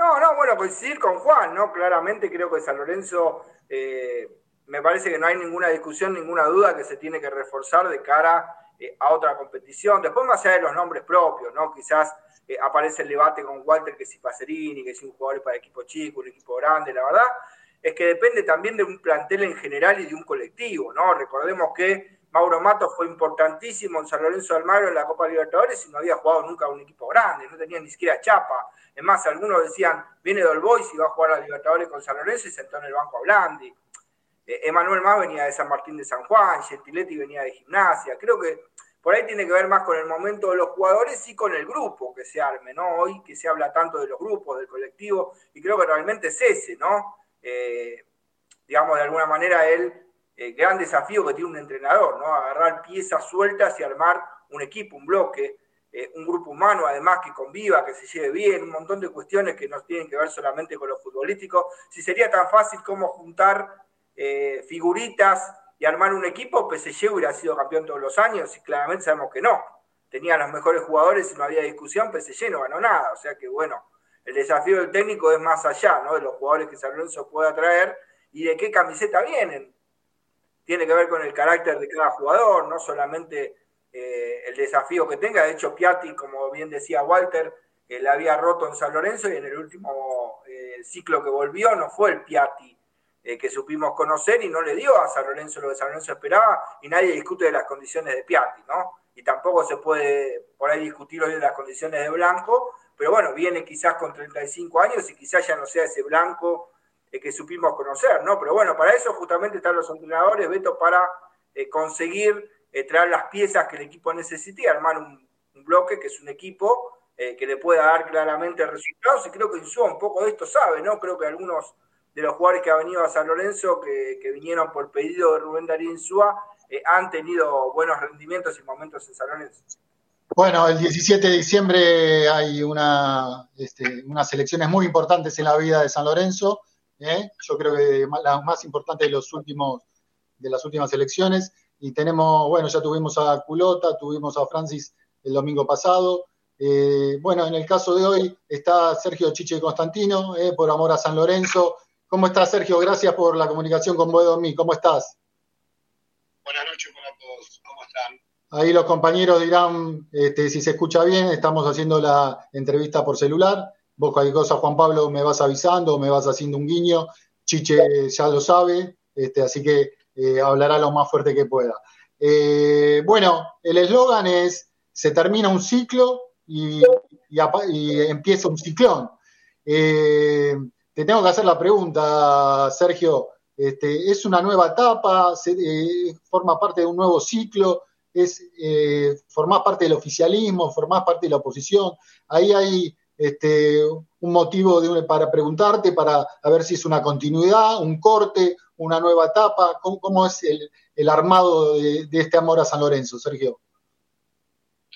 No, no, bueno, coincidir con Juan, ¿no? Claramente creo que San Lorenzo, eh, me parece que no hay ninguna discusión, ninguna duda que se tiene que reforzar de cara eh, a otra competición. Después, más allá de los nombres propios, ¿no? Quizás eh, aparece el debate con Walter que si Pacerini, que si un jugador para equipo chico, un equipo grande, la verdad es que depende también de un plantel en general y de un colectivo, ¿no? Recordemos que Mauro Mato fue importantísimo en San Lorenzo de Almagro en la Copa Libertadores y no había jugado nunca a un equipo grande, no tenía ni siquiera chapa. Es más, algunos decían, viene Dolbois y va a jugar a Libertadores con San Lorenzo y sentó en el banco a Blandi. Eh, Emanuel Más venía de San Martín de San Juan, Gentiletti venía de Gimnasia. Creo que por ahí tiene que ver más con el momento de los jugadores y con el grupo que se arme, ¿no? Hoy que se habla tanto de los grupos, del colectivo, y creo que realmente es ese, ¿no? Eh, digamos, de alguna manera el eh, gran desafío que tiene un entrenador, ¿no? Agarrar piezas sueltas y armar un equipo, un bloque, eh, un grupo humano además que conviva, que se lleve bien, un montón de cuestiones que no tienen que ver solamente con lo futbolístico. Si sería tan fácil como juntar eh, figuritas y armar un equipo, PSG hubiera sido campeón todos los años y claramente sabemos que no. Tenía los mejores jugadores y no había discusión, PSG no ganó nada. O sea que bueno, el desafío del técnico es más allá, ¿no? De los jugadores que San Lorenzo pueda traer y de qué camiseta vienen. Tiene que ver con el carácter de cada jugador, no solamente eh, el desafío que tenga. De hecho, Piatti, como bien decía Walter, eh, la había roto en San Lorenzo y en el último eh, ciclo que volvió no fue el Piatti eh, que supimos conocer y no le dio a San Lorenzo lo que San Lorenzo esperaba y nadie discute de las condiciones de Piatti, ¿no? Y tampoco se puede por ahí discutir hoy de las condiciones de Blanco, pero bueno, viene quizás con 35 años y quizás ya no sea ese Blanco eh, que supimos conocer, ¿no? Pero bueno, para eso justamente están los entrenadores, Beto, para eh, conseguir eh, traer las piezas que el equipo necesite y armar un, bloque que es un equipo que le pueda dar claramente resultados y creo que Insúa un poco de esto sabe, ¿no? Creo que algunos de los jugadores que han venido a San Lorenzo, que, vinieron por pedido de Rubén Darío Insúa, han tenido buenos rendimientos y momentos en San Lorenzo. Bueno, el 17 de diciembre hay una, este, unas elecciones muy importantes en la vida de San Lorenzo. ¿Eh? Yo creo que la más importante de los últimos de las últimas elecciones. Y tenemos, bueno, ya tuvimos a Culota, tuvimos a Francis el domingo pasado. Eh, bueno, en el caso de hoy está Sergio Chiche Constantino, eh, por amor a San Lorenzo. ¿Cómo estás, Sergio? Gracias por la comunicación con Boedo Mí. ¿Cómo estás? Buenas noches para todos. ¿Cómo están? Ahí los compañeros dirán este, si se escucha bien. Estamos haciendo la entrevista por celular. Vos cualquier cosa, Juan Pablo, me vas avisando, me vas haciendo un guiño. Chiche ya lo sabe, este, así que eh, hablará lo más fuerte que pueda. Eh, bueno, el eslogan es, se termina un ciclo y, empieza un ciclón. Eh, te tengo que hacer la pregunta, Sergio. Este, ¿Es una nueva etapa? Se, ¿Forma parte de un nuevo ciclo? es formar parte del oficialismo, formar parte de la oposición. Ahí hay este, un motivo de para preguntarte, para a ver si es una continuidad, un corte, una nueva etapa. ¿Cómo, cómo es el, el armado de, de, este amor a San Lorenzo, Sergio?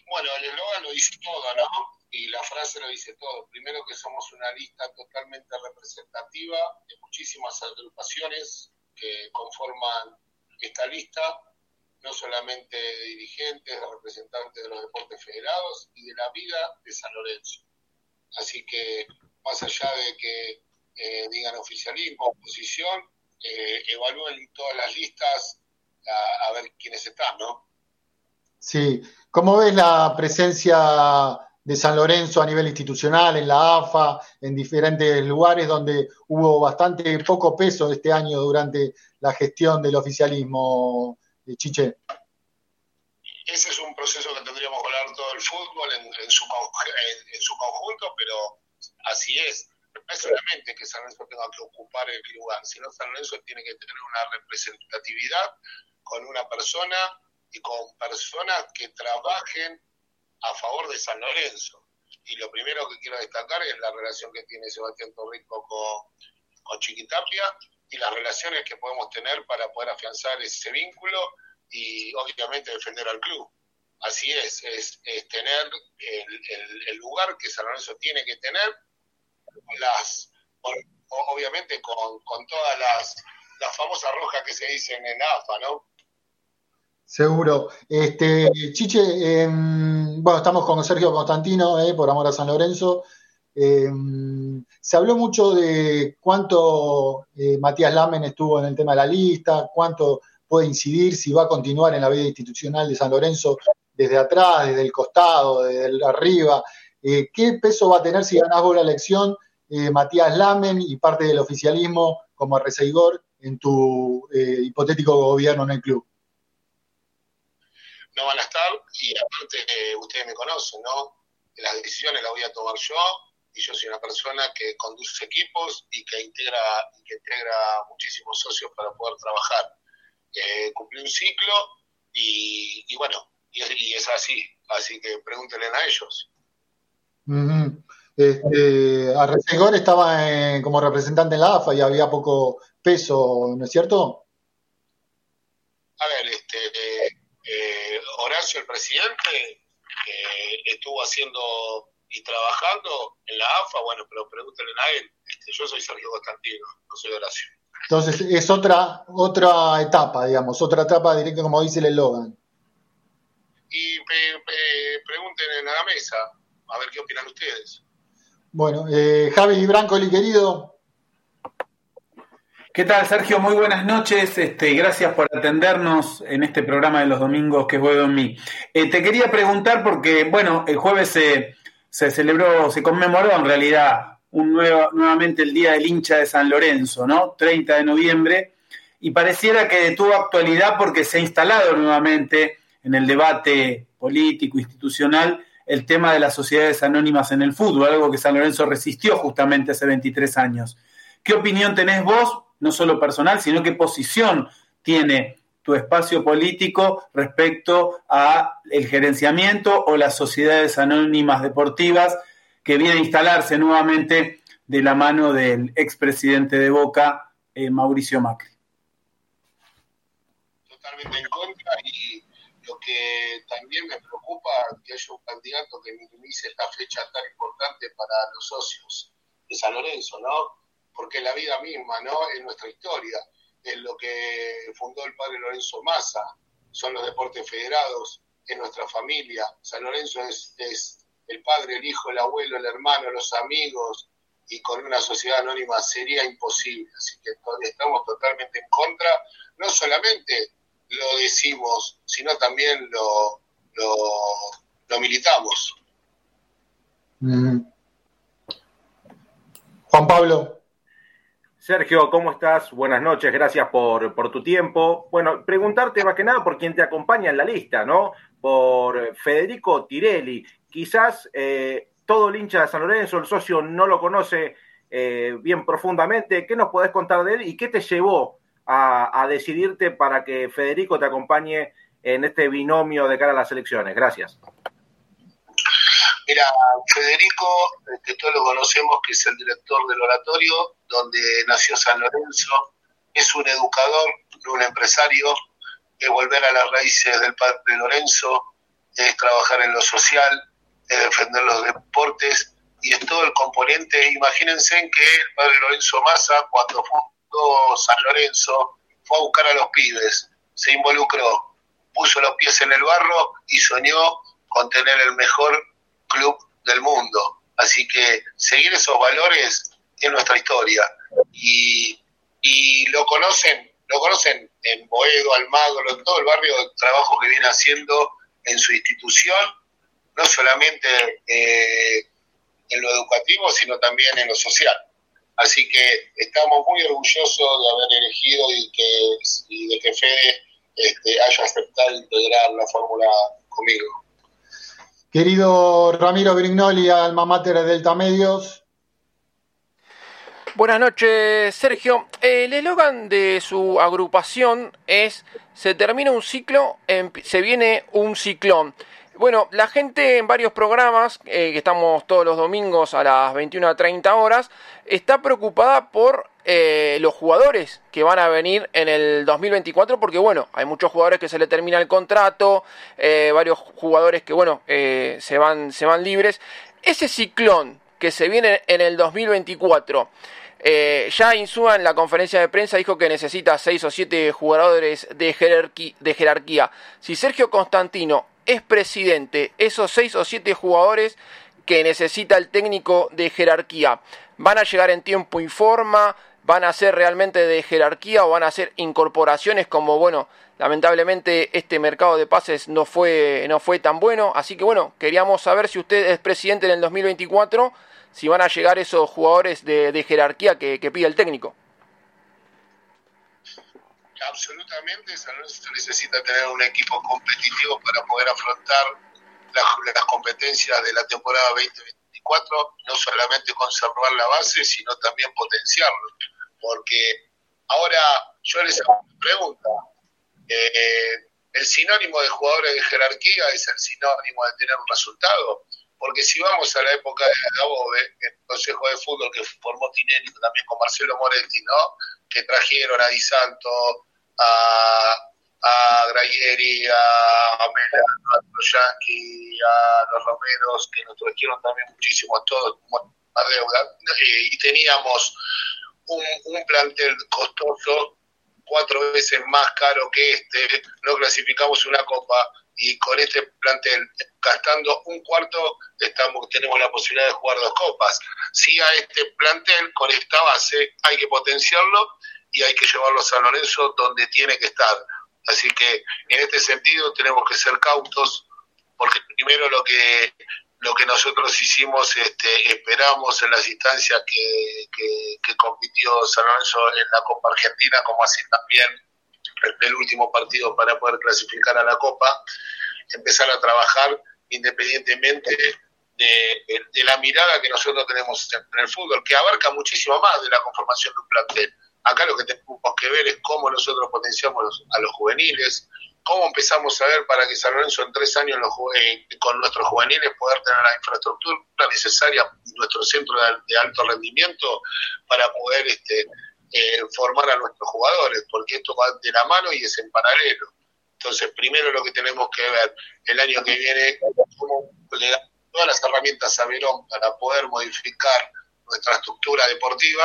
Bueno, el eslogan lo dice todo, ¿no? Y la frase lo dice todo. Primero que somos una lista totalmente representativa de muchísimas agrupaciones que conforman esta lista no solamente de dirigentes, de representantes de los deportes federados y de la vida de San Lorenzo. Así que, más allá de que eh, digan oficialismo, oposición, eh, evalúen todas las listas a, a ver quiénes están, ¿no? Sí. ¿Cómo ves la presencia de San Lorenzo a nivel institucional, en la AFA, en diferentes lugares donde hubo bastante poco peso este año durante la gestión del oficialismo, eh, Chiche? Ese es un proceso que tendríamos que hablar todo el fútbol en, en su, en- en su conjunto, pero así es. No es solamente que San Lorenzo tenga que ocupar el lugar, sino San Lorenzo tiene que tener una representatividad con una persona y con personas que trabajen a favor de San Lorenzo. Y lo primero que quiero destacar es la relación que tiene Sebastián Torrico con, con Chiquitapia y las relaciones que podemos tener para poder afianzar ese vínculo y obviamente defender al club. Así es, es, tener el, el- lugar que San Lorenzo tiene que tener, las, obviamente con, con todas las, las famosas rojas que se dicen en AFA, ¿no? Seguro. Este, Chiche, em, bueno, estamos con Sergio Constantino, eh, por Amor a San Lorenzo. Em, se habló mucho de cuánto eh, Matías Lamen estuvo en el tema de la lista, cuánto puede incidir, si va a continuar en la vida institucional de San Lorenzo desde atrás, desde el costado, desde arriba. Eh, ¿qué peso va a tener si ganás vos la elección, eh, Matías Lamen y parte del oficialismo como reseigor en tu eh, hipotético gobierno en el club? no van a estar y aparte eh, ustedes me conocen, ¿no? Las decisiones las voy a tomar yo y yo soy una persona que conduce equipos y que integra, y que integra muchísimos socios para poder trabajar. Cumplí un ciclo y, y bueno, y es, y es así, así que pregúntenle a ellos. Ujú. Este, Arrecegor estaba en- como representante en la AFA y había poco peso, ¿no es cierto? A ver, este, eh, Horacio, el presidente, eh, estuvo haciendo y trabajando en la AFA, bueno, pero pregúntenle a él. Este, yo soy Sergio Constantino, no soy Horacio. Entonces es otra, otra etapa, digamos, otra etapa directa como dice el eslogan. Y pe- pe- pregúntenle a la mesa, a ver qué opinan ustedes. Bueno, eh, Javi Brancoli, querido, ¿Qué tal, Sergio? Muy buenas noches. Este, gracias por atendernos en este programa de los domingos que juego en mí. Eh, te quería preguntar porque, bueno, el jueves se, se celebró, se conmemoró en realidad un nuevo, nuevamente el Día del Hincha de San Lorenzo, ¿no? 30 de noviembre, y pareciera que tuvo actualidad porque se ha instalado nuevamente en el debate político, institucional, el tema de las sociedades anónimas en el fútbol, algo que San Lorenzo resistió justamente hace 23 años. ¿Qué opinión tenés vos, no solo personal, sino qué posición tiene tu espacio político respecto a el gerenciamiento o las sociedades anónimas deportivas que viene a instalarse nuevamente de la mano del expresidente de Boca, eh, Mauricio Macri? Totalmente en contra y lo que también me preocupa que haya un candidato que minimice esta fecha tan importante para los socios de San Lorenzo, ¿no? Porque la vida misma, ¿no? Es nuestra historia, es lo que fundó el padre Lorenzo Massa, son los deportes federados, es nuestra familia. San Lorenzo es, es el padre, el hijo, el abuelo, el hermano, los amigos, y con una sociedad anónima sería imposible. Así que estamos totalmente en contra. No solamente lo decimos, sino también lo, lo, lo militamos. Mm. Juan Pablo. Sergio, ¿cómo estás? Buenas noches, gracias por, por tu tiempo. Bueno, preguntarte más que nada por quién te acompaña en la lista, ¿no? Por Federico Tirelli. Quizás eh, todo el hincha de San Lorenzo, el socio, no lo conoce eh, bien profundamente. ¿Qué nos podés contar de él y qué te llevó a, decidirte para que Federico te acompañe en este binomio de cara a las elecciones? Gracias. Mira, Federico, que todos lo conocemos, que es el director del oratorio, donde nació San Lorenzo, es un educador, un empresario, es volver a las raíces del padre Lorenzo, es trabajar en lo social, defender los deportes y es todo el componente. Imagínense que el padre Lorenzo Massa, cuando fundó San Lorenzo, fue a buscar a los pibes, se involucró, puso los pies en el barro y soñó con tener el mejor club del mundo. Así que seguir esos valores es nuestra historia. Y, y lo conocen, lo conocen en Boedo, Almagro, en todo el barrio, el trabajo que viene haciendo en su institución, no solamente eh, en lo educativo, sino también en lo social. Así que estamos muy orgullosos de haber elegido y, que, y de que Fede este, haya aceptado integrar la fórmula conmigo. Querido Ramiro Brignoli, alma mater de Delta Medios. Buenas noches, Sergio. El eslogan de su agrupación es se termina un ciclo, se viene un ciclón. Bueno, la gente en varios programas, eh, que estamos todos los domingos a las 21 a 30 horas, está preocupada por eh, los jugadores que van a venir en el 2024, porque bueno, hay muchos jugadores que se le termina el contrato, eh, varios jugadores que bueno, se, van, se van libres. Ese ciclón que se viene en el 2024, ya Insúa en la conferencia de prensa dijo que necesita 6 o 7 jugadores de jerarquía. Si Sergio Constantino es presidente, esos seis o siete jugadores que necesita el técnico de jerarquía, ¿van a llegar en tiempo y forma? ¿Van a ser realmente de jerarquía o van a ser incorporaciones como, bueno, lamentablemente este mercado de pases no fue, no fue tan bueno? Así que bueno, queríamos saber si usted es presidente en el 2024, si van a llegar esos jugadores de, jerarquía que pide el técnico absolutamente San Lorenzo necesita tener un equipo competitivo para poder afrontar las, competencias de la temporada 2024, no solamente conservar la base, sino también potenciarlo. Porque ahora yo les hago una pregunta. Eh, ¿El sinónimo de jugadores de jerarquía es el sinónimo de tener un resultado? Porque si vamos a la época de Dabove, el Consejo de Fútbol que formó Tinelli también con Marcelo Moretti, ¿no? que trajeron a Di Santo, a, a Grayeri, a Melano, a Troyanqui, a los Romeros, que nos trajeron también muchísimo a todos, a deuda, eh, y teníamos un, un plantel costoso cuatro veces más caro que este, no clasificamos una copa y con este plantel gastando un cuarto estamos tenemos la posibilidad de jugar dos copas. Si a este plantel con esta base hay que potenciarlo y hay que llevarlo a San Lorenzo donde tiene que estar. Así que en este sentido tenemos que ser cautos, porque primero lo que lo que nosotros hicimos, este, esperamos en las instancias que, compitió San Lorenzo en la Copa Argentina, como así también el, último partido para poder clasificar a la Copa, empezar a trabajar independientemente de, de, la mirada que nosotros tenemos en el fútbol, que abarca muchísimo más de la conformación de un plantel. Acá lo que tenemos que ver es cómo nosotros potenciamos a los juveniles, cómo empezamos a ver para que San Lorenzo en tres años eh, con nuestros juveniles poder tener la infraestructura necesaria, nuestro centro de, alto rendimiento para poder este, eh, formar a nuestros jugadores, porque esto va de la mano y es en paralelo. Entonces, primero lo que tenemos que ver el año que viene, cómo le da todas las herramientas a Verón para poder modificar nuestra estructura deportiva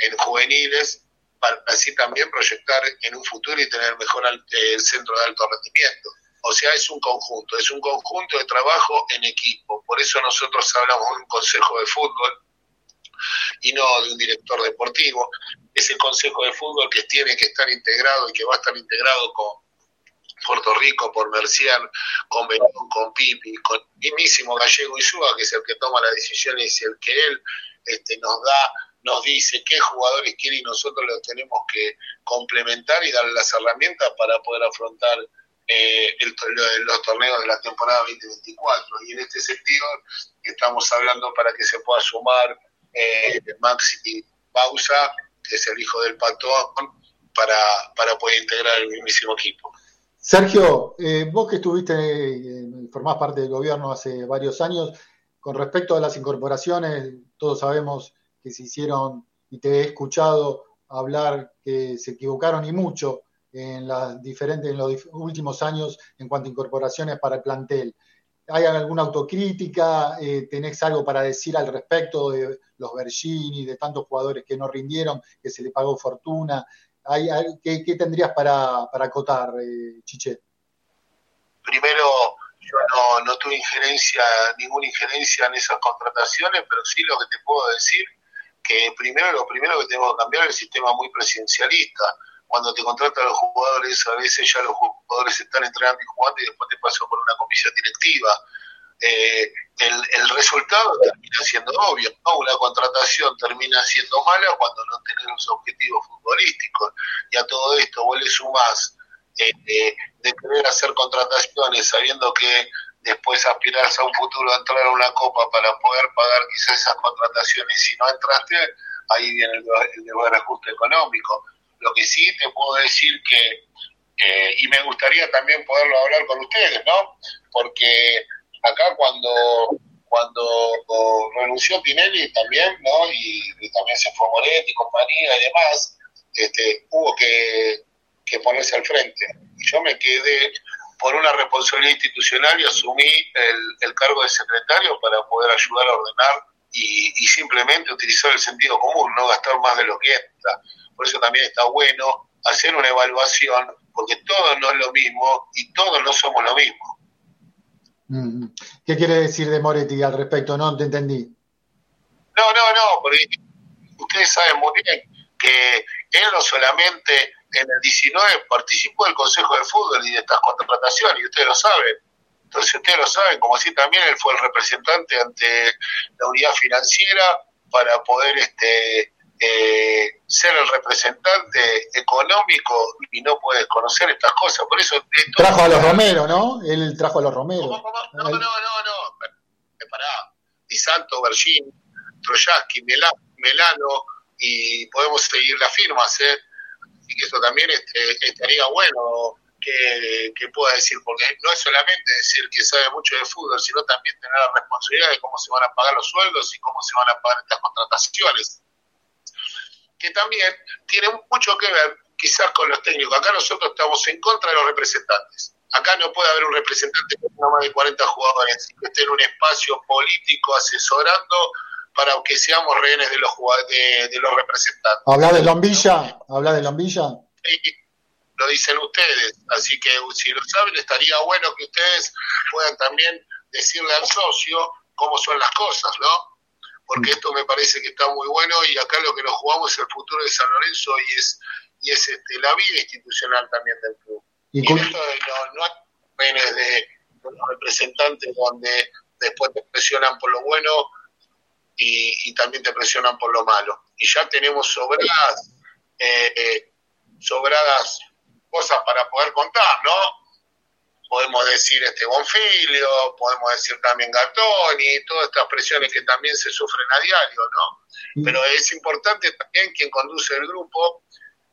en juveniles para así también proyectar en un futuro y tener mejor el centro de alto rendimiento. O sea, es un conjunto, es un conjunto de trabajo en equipo. Por eso nosotros hablamos de un consejo de fútbol y no de un director deportivo. Es el consejo de fútbol que tiene que estar integrado y que va a estar integrado con Puerto Rico, por Mercial, con Benón, con Pipi, con el mismísimo Gallego Isúa, que es el que toma las decisiones y el que él este, nos da nos dice qué jugadores quiere y nosotros los tenemos que complementar y darle las herramientas para poder afrontar eh, los torneos de la temporada 2024. Y en este sentido estamos hablando para que se pueda sumar eh, Maxi Pausa, que es el hijo del patón, para, para poder integrar el mismísimo equipo. Sergio, eh, vos que estuviste, eh, formás parte del gobierno hace varios años, con respecto a las incorporaciones, todos sabemos que se hicieron y te he escuchado hablar que se equivocaron y mucho en, las diferentes, en los últimos años en cuanto a incorporaciones para el plantel. ¿Hay alguna autocrítica? Eh, ¿Tenés algo para decir al respecto de los Bergini, de tantos jugadores que no rindieron, que se le pagó fortuna? ¿Hay, ¿qué, tendrías para, para acotar, eh, Chiche? Primero, yo no, no tuve injerencia, ninguna injerencia en esas contrataciones, pero sí lo que te puedo decir que primero lo primero que tenemos que cambiar es el sistema muy presidencialista, cuando te contratan los jugadores, a veces ya los jugadores están entrenando y jugando y después te pasan por una comisión directiva. Eh, el, el, resultado termina siendo obvio, ¿no? Una contratación termina siendo mala cuando no tenés los objetivos futbolísticos. Y a todo esto vos le sumás eh, eh, de querer hacer contrataciones sabiendo que después aspirás a un futuro a entrar a una copa para poder pagar quizás esas contrataciones. Si no entraste, ahí viene el, el ajuste económico. Lo que sí te puedo decir que, y me gustaría también poderlo hablar con ustedes, ¿no? Porque acá cuando cuando renunció Pinelli también, ¿no? Y, también se fue Moretti, compañía y demás, este, hubo que, que ponerse al frente. Y yo me quedé por una responsabilidad institucional y asumí el, el cargo de secretario para poder ayudar a ordenar y, y, simplemente utilizar el sentido común, no gastar más de lo que entra. Por eso también está bueno hacer una evaluación, porque todo no es lo mismo y todos no somos lo mismo. Mm, mm. ¿Qué quiere decir de Moretti al respecto? No te entendí. No, no, no, porque ustedes saben muy bien que él no solamente en el 19 participó del Consejo de Fútbol y de estas contrataciones, y ustedes lo saben. Entonces ustedes lo saben, como así también él fue el representante ante la unidad financiera para poder este eh, ser el representante económico y no puedes conocer estas cosas. Por eso trajo a los Romero, ¿no? Él trajo a los Romero. No, no, no, no, no. Pará. Di Santo, Bergin, Troyaski, Melano y podemos seguir las firmas, ¿eh? Y que eso también este, estaría bueno que, pueda decir, porque no es solamente decir que sabe mucho de fútbol, sino también tener la responsabilidad de cómo se van a pagar los sueldos y cómo se van a pagar estas contrataciones que también tiene mucho que ver quizás con los técnicos. Acá nosotros estamos en contra de los representantes. Acá no puede haber un representante tenga más de 40 jugadores, que esté en un espacio político asesorando para que seamos rehenes de los de, de los representantes. ¿Habla de Lombilla? ¿Habla de Lombilla? Sí, lo dicen ustedes. Así que si lo saben, estaría bueno que ustedes puedan también decirle al socio cómo son las cosas, ¿no? porque esto me parece que está muy bueno y acá lo que nos jugamos es el futuro de San Lorenzo y es y es este, la vida institucional también del club. Y, esto no, no hay renes de, los representantes donde después te presionan por lo bueno y, y, también te presionan por lo malo. Y ya tenemos sobradas, eh, sobradas cosas para poder contar, ¿no? podemos decir este Bonfilio, podemos decir también y todas estas presiones que también se sufren a diario, ¿no? Pero es importante también quién conduce el grupo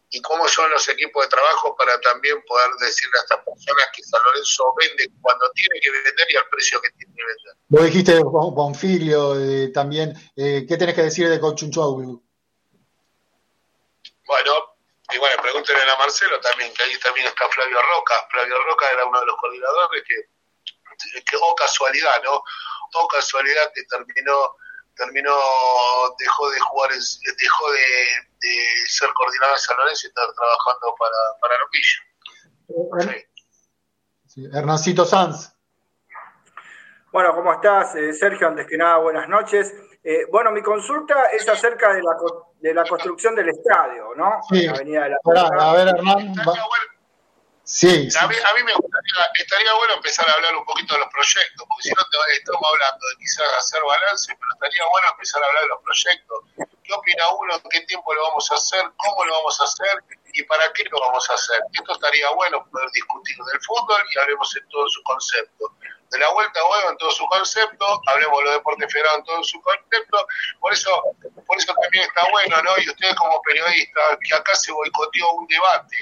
y cómo son los equipos de trabajo para también poder decirle a estas personas que San Lorenzo vende cuando tiene que vender y al precio que tiene que vender. Vos dijiste Bonfilio eh, también, eh, ¿qué tenés que decir de Cochunchuaulu? Bueno, y bueno, pregúntenle a Marcelo también, que ahí también está Flavio Roca. Flavio Roca era uno de los coordinadores que, que o casualidad, ¿no? O casualidad que terminó, terminó, dejó de jugar, dejó de, ser coordinador de San Lorenzo y estar trabajando para, para Sí. Hernancito Sanz. Bueno, ¿cómo estás, eh, Sergio? Antes que nada, buenas noches. Eh, bueno, mi consulta es acerca de la, de la construcción del estadio, ¿no? Sí. La Avenida de la a ver, Hernán. Sí, a, mí, a mí me gustaría, estaría bueno empezar a hablar un poquito de los proyectos, porque si no estamos hablando de quizás hacer balance, pero estaría bueno empezar a hablar de los proyectos. ¿Qué opina uno? ¿Qué tiempo lo vamos a hacer? ¿Cómo lo vamos a hacer? ¿Y para qué lo vamos a hacer? Esto estaría bueno poder discutir del fútbol y hablemos en todo su concepto de la vuelta a en todo su concepto, hablemos de los deportes federados en todo su concepto, por eso, por eso también está bueno, ¿no? Y ustedes como periodistas, que acá se boicoteó un debate,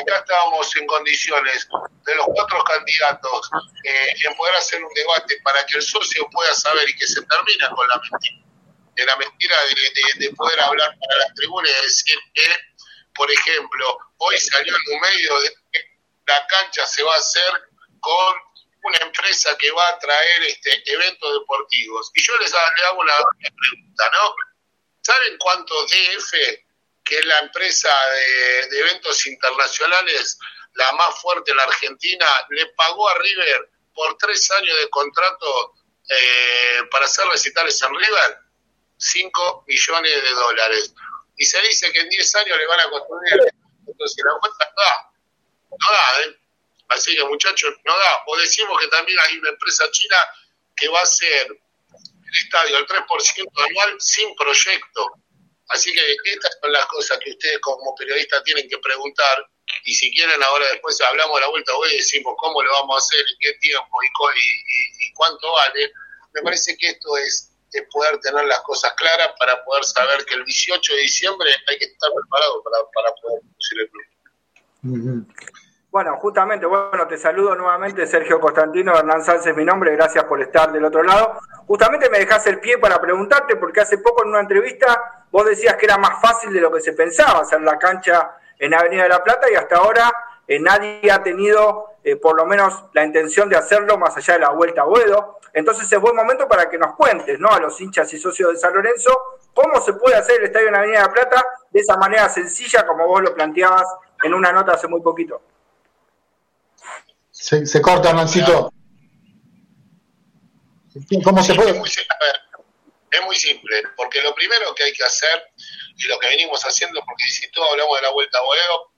acá estábamos en condiciones de los cuatro candidatos eh, en poder hacer un debate para que el socio pueda saber y que se termine con la mentira, de la mentira de, de poder hablar para las tribunas y decir que, por ejemplo, hoy salió en un medio de que la cancha se va a hacer con una empresa que va a traer este, eventos deportivos. Y yo les hago una, pregunta, ¿no? ¿Saben cuánto DF, que es la empresa de, eventos internacionales, la más fuerte en la Argentina, le pagó a River por tres años de contrato eh, para hacer recitales en River? 5 millones de dólares. Y se dice que en 10 años le van a construir Entonces la vuelta no da, no da, ¿eh? Así que muchachos, no da. O decimos que también hay una empresa china que va a hacer el estadio al 3% anual sin proyecto. Así que estas son las cosas que ustedes como periodistas tienen que preguntar y si quieren ahora después hablamos de la vuelta hoy y decimos cómo lo vamos a hacer, en qué tiempo y, y, y cuánto vale, me parece que esto es, es, poder tener las cosas claras para poder saber que el 18 de diciembre hay que estar preparado para, para poder producir el club. Bueno, justamente, bueno, te saludo nuevamente, Sergio Constantino, Hernán Sánchez es mi nombre, gracias por estar del otro lado. Justamente me dejas el pie para preguntarte, porque hace poco en una entrevista vos decías que era más fácil de lo que se pensaba hacer la cancha en Avenida de la Plata y hasta ahora eh, nadie ha tenido eh, por lo menos la intención de hacerlo más allá de la vuelta a Buedo. Entonces es buen momento para que nos cuentes, ¿no? A los hinchas y socios de San Lorenzo, cómo se puede hacer el estadio en Avenida de la Plata de esa manera sencilla como vos lo planteabas en una nota hace muy poquito. Se, se corta, Mancito. ¿Cómo se puede? Es muy, simple, porque lo primero que hay que hacer, y lo que venimos haciendo, porque si todos hablamos de la vuelta a Boedo,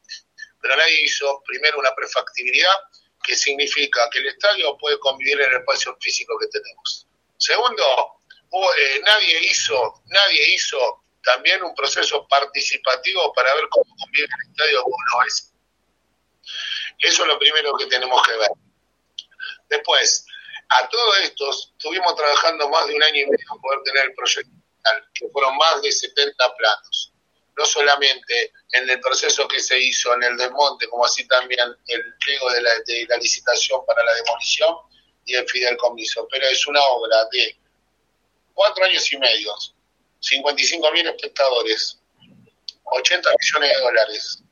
pero nadie hizo primero una prefactibilidad, que significa que el estadio puede convivir en el espacio físico que tenemos. Segundo, eh, nadie hizo, nadie hizo también un proceso participativo para ver cómo convive el estadio con no es. Eso es lo primero que tenemos que ver. Después, a todo esto, estuvimos trabajando más de un año y medio para poder tener el proyecto, que fueron más de 70 planos. No solamente en el proceso que se hizo en el desmonte, como así también el pliego de la, de la licitación para la demolición y el fideicomiso, pero es una obra de cuatro años y medio, 55 mil espectadores, 80 millones de dólares,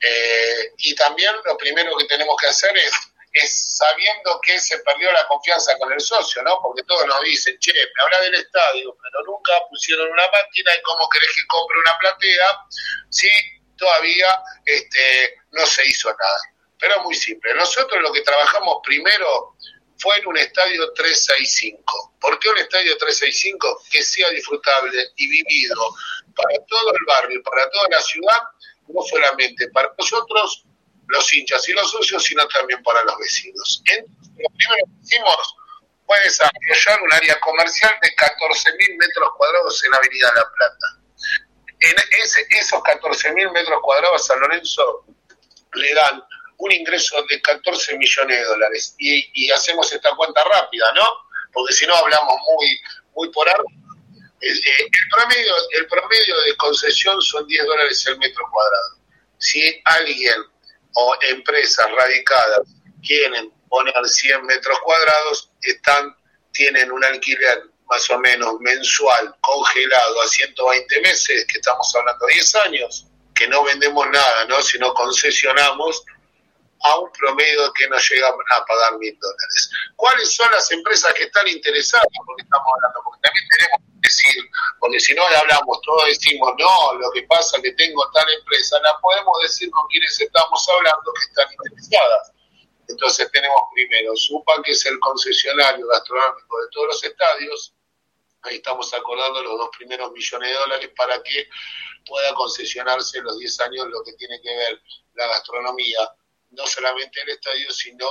eh, y también lo primero que tenemos que hacer es, es sabiendo que se perdió la confianza con el socio, ¿no? Porque todos nos dicen, che, me habla del estadio, pero nunca pusieron una máquina y cómo querés que compre una platea si todavía este, no se hizo nada. Pero muy simple. Nosotros lo que trabajamos primero fue en un estadio 365. ¿Por qué un estadio 365? Que sea disfrutable y vivido para todo el barrio, para toda la ciudad no solamente para nosotros, los hinchas y los socios, sino también para los vecinos. Entonces, lo primero que hicimos fue desarrollar un área comercial de 14.000 metros cuadrados en Avenida La Plata. En ese, esos 14.000 metros cuadrados a San Lorenzo le dan un ingreso de 14 millones de dólares. Y, y hacemos esta cuenta rápida, ¿no? Porque si no hablamos muy, muy por algo el, promedio, el promedio de concesión son 10 dólares el metro cuadrado. Si alguien o empresas radicadas quieren poner 100 metros cuadrados, están, tienen un alquiler más o menos mensual congelado a 120 meses, que estamos hablando de 10 años, que no vendemos nada, ¿no? sino concesionamos a un promedio que no llega a pagar mil dólares. ¿Cuáles son las empresas que están interesadas? Porque estamos hablando, porque también tenemos que decir, porque si no le hablamos, todos decimos, no, lo que pasa es que tengo tal empresa, la podemos decir con quienes estamos hablando que están interesadas. Entonces tenemos primero Supa, que es el concesionario gastronómico de todos los estadios, ahí estamos acordando los dos primeros millones de dólares para que pueda concesionarse en los 10 años lo que tiene que ver la gastronomía no solamente el estadio, sino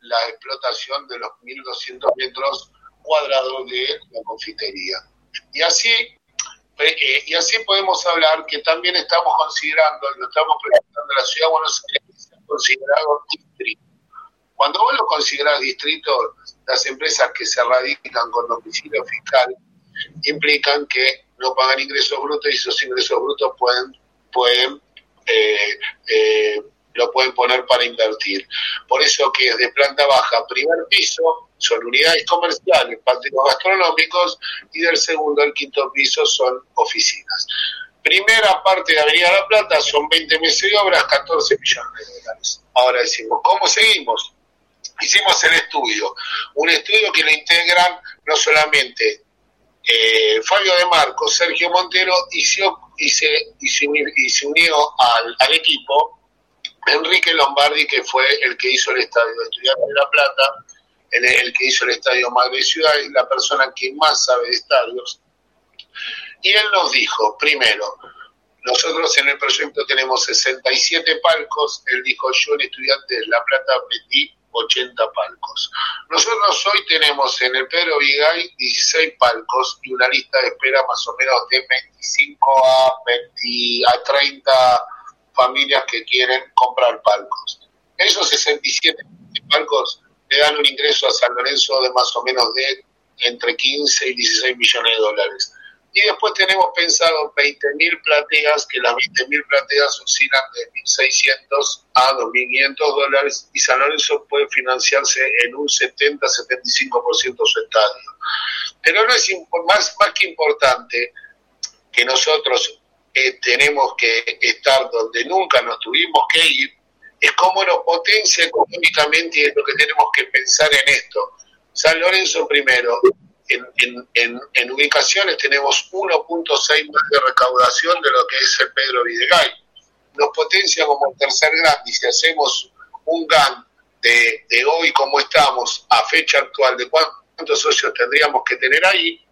la explotación de los 1.200 metros cuadrados de la confitería. Y así, eh, y así podemos hablar que también estamos considerando, lo estamos presentando la ciudad de Buenos Aires, considerado distrito. Cuando vos lo considerás distrito, las empresas que se radican con domicilio fiscal implican que no pagan ingresos brutos y esos ingresos brutos pueden, pueden eh, eh, lo pueden poner para invertir. Por eso que es de planta baja, primer piso, son unidades comerciales, patios gastronómicos, y del segundo al quinto piso son oficinas. Primera parte de Avenida La Plata son 20 meses de obras, 14 millones de dólares. Ahora decimos, ¿cómo seguimos? Hicimos el estudio, un estudio que lo integran no solamente eh, Fabio de Marco, Sergio Montero, y se, y se, y se, unió al, al equipo Enrique Lombardi, que fue el que hizo el estadio de Estudiantes de La Plata, el, que hizo el estadio Madre Ciudad, es la persona que más sabe de estadios. Y él nos dijo, primero, nosotros en el proyecto tenemos 67 palcos, él dijo yo en Estudiantes La Plata metí 80 palcos. Nosotros hoy tenemos en el Pedro Vigay 16 palcos y una lista de espera más o menos de 25 a, 20, a 30 familias que quieren comprar palcos. Esos 67 palcos le dan un ingreso a San Lorenzo de más o menos de entre 15 y 16 millones de dólares. Y después tenemos pensado 20.000 plateas, que las 20.000 plateas oscilan de 1.600 a 2.500 dólares y San Lorenzo puede financiarse en un 70-75% su estadio. Pero no es más, más que importante que nosotros eh, tenemos que estar donde nunca nos tuvimos que ir, es cómo nos potencia económicamente y es lo que tenemos que pensar en esto. San Lorenzo primero, en, ubicaciones tenemos 1.6 más de recaudación de lo que es el Pedro Videgay. Nos potencia como tercer gran y si hacemos un GAN de, de hoy como estamos a fecha actual de cuántos socios tendríamos que tener ahí,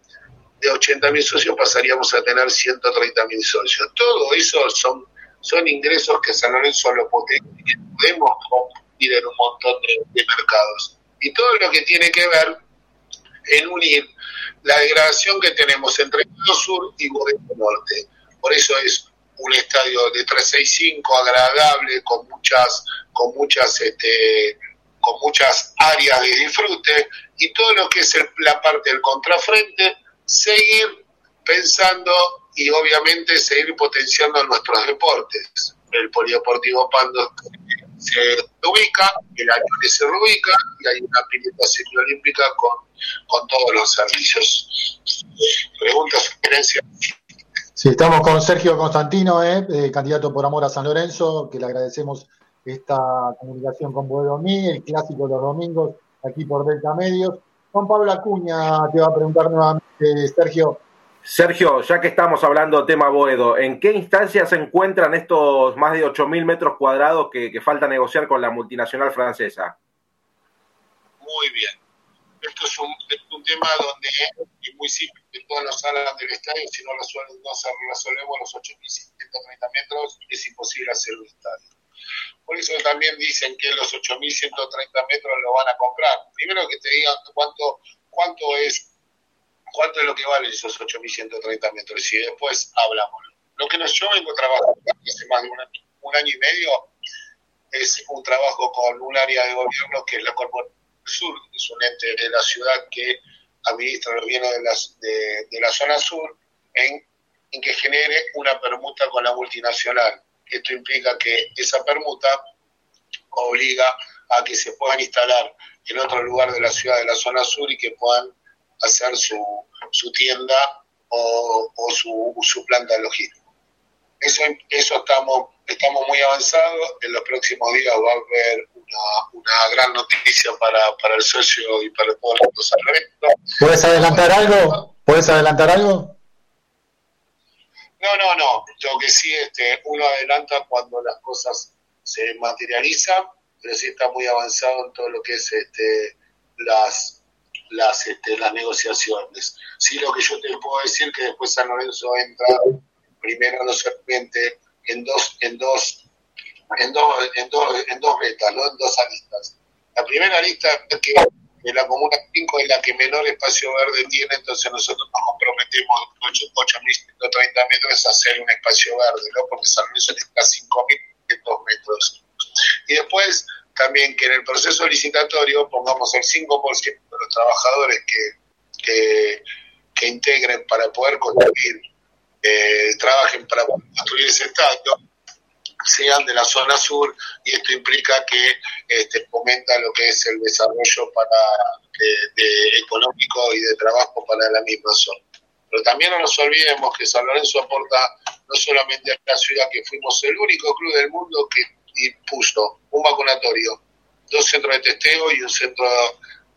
de 80.000 socios pasaríamos a tener 130.000 socios. Todo eso son, son ingresos que San Lorenzo lo podemos competir en un montón de mercados. Y todo lo que tiene que ver en unir la degradación que tenemos entre el Sur y Boedo Norte. Por eso es un estadio de 365 agradable con muchas con muchas este, con muchas áreas de disfrute y todo lo que es la parte del contrafrente seguir pensando y obviamente seguir potenciando nuestros deportes el polideportivo Pando se ubica, el año se reubica y hay una pileta semiolímpica con, con todos los servicios. Preguntas, sugerencias. Sí, estamos con Sergio Constantino, eh, eh, candidato por Amor a San Lorenzo, que le agradecemos esta comunicación con Boedomí, el clásico de los domingos, aquí por Delta Medios. Juan Pablo Acuña te va a preguntar nuevamente, Sergio, Sergio, ya que estamos hablando tema Boedo, ¿en qué instancia se encuentran estos más de 8.000 metros cuadrados que, falta negociar con la multinacional francesa? Muy bien. Esto es un, tema donde es muy simple, todas las salas del estadio, si no, resuelven, no resolvemos los 8.130 metros, es imposible hacer un estadio. Por eso también dicen que los 8.130 metros lo van a comprar. Primero que te digan cuánto, cuánto es cuánto es lo que valen esos 8.130 metros y después hablamos. Lo que yo vengo trabajando hace más de un año, y medio es un trabajo con un área de gobierno que es la Corporación Sur, es un ente de la ciudad que administra los bienes de, las, de, la zona sur, en que genere una permuta con la multinacional. Esto implica que esa permuta obliga a que se puedan instalar en otro lugar de la ciudad de la zona sur y que puedan hacer su, su tienda o, su, su, planta logística. Eso, eso estamos, estamos muy avanzados. En los próximos días va a haber una, una gran noticia para, para el socio y para todos los eventos. ¿Puedes adelantar algo? ¿Puedes adelantar algo? No, no, no. Lo que sí, este, uno adelanta cuando las cosas se materializan, pero sí está muy avanzado en todo lo que es este, las las, este, las negociaciones. Sí, lo que yo te puedo decir que después San Lorenzo entra primero no solamente en dos, en dos, en dos, en dos, en dos metas, ¿no? en dos aristas. La primera es que la Comuna 5 es la que menor espacio verde tiene, entonces nosotros nos comprometemos 8.130 metros a hacer un espacio verde, ¿no? porque San Lorenzo está a 5.500 metros. Y después también que en el proceso licitatorio pongamos el 5% de los trabajadores que, que, integren para poder construir, eh, trabajen para construir ese estadio, sean de la zona sur y esto implica que este, fomenta lo que es el desarrollo para de, económico y de trabajo para la misma zona. Pero también no nos olvidemos que San Lorenzo aporta no solamente a la ciudad, que fuimos el único club del mundo que impuso un vacunatorio, dos centros de testeo y un centro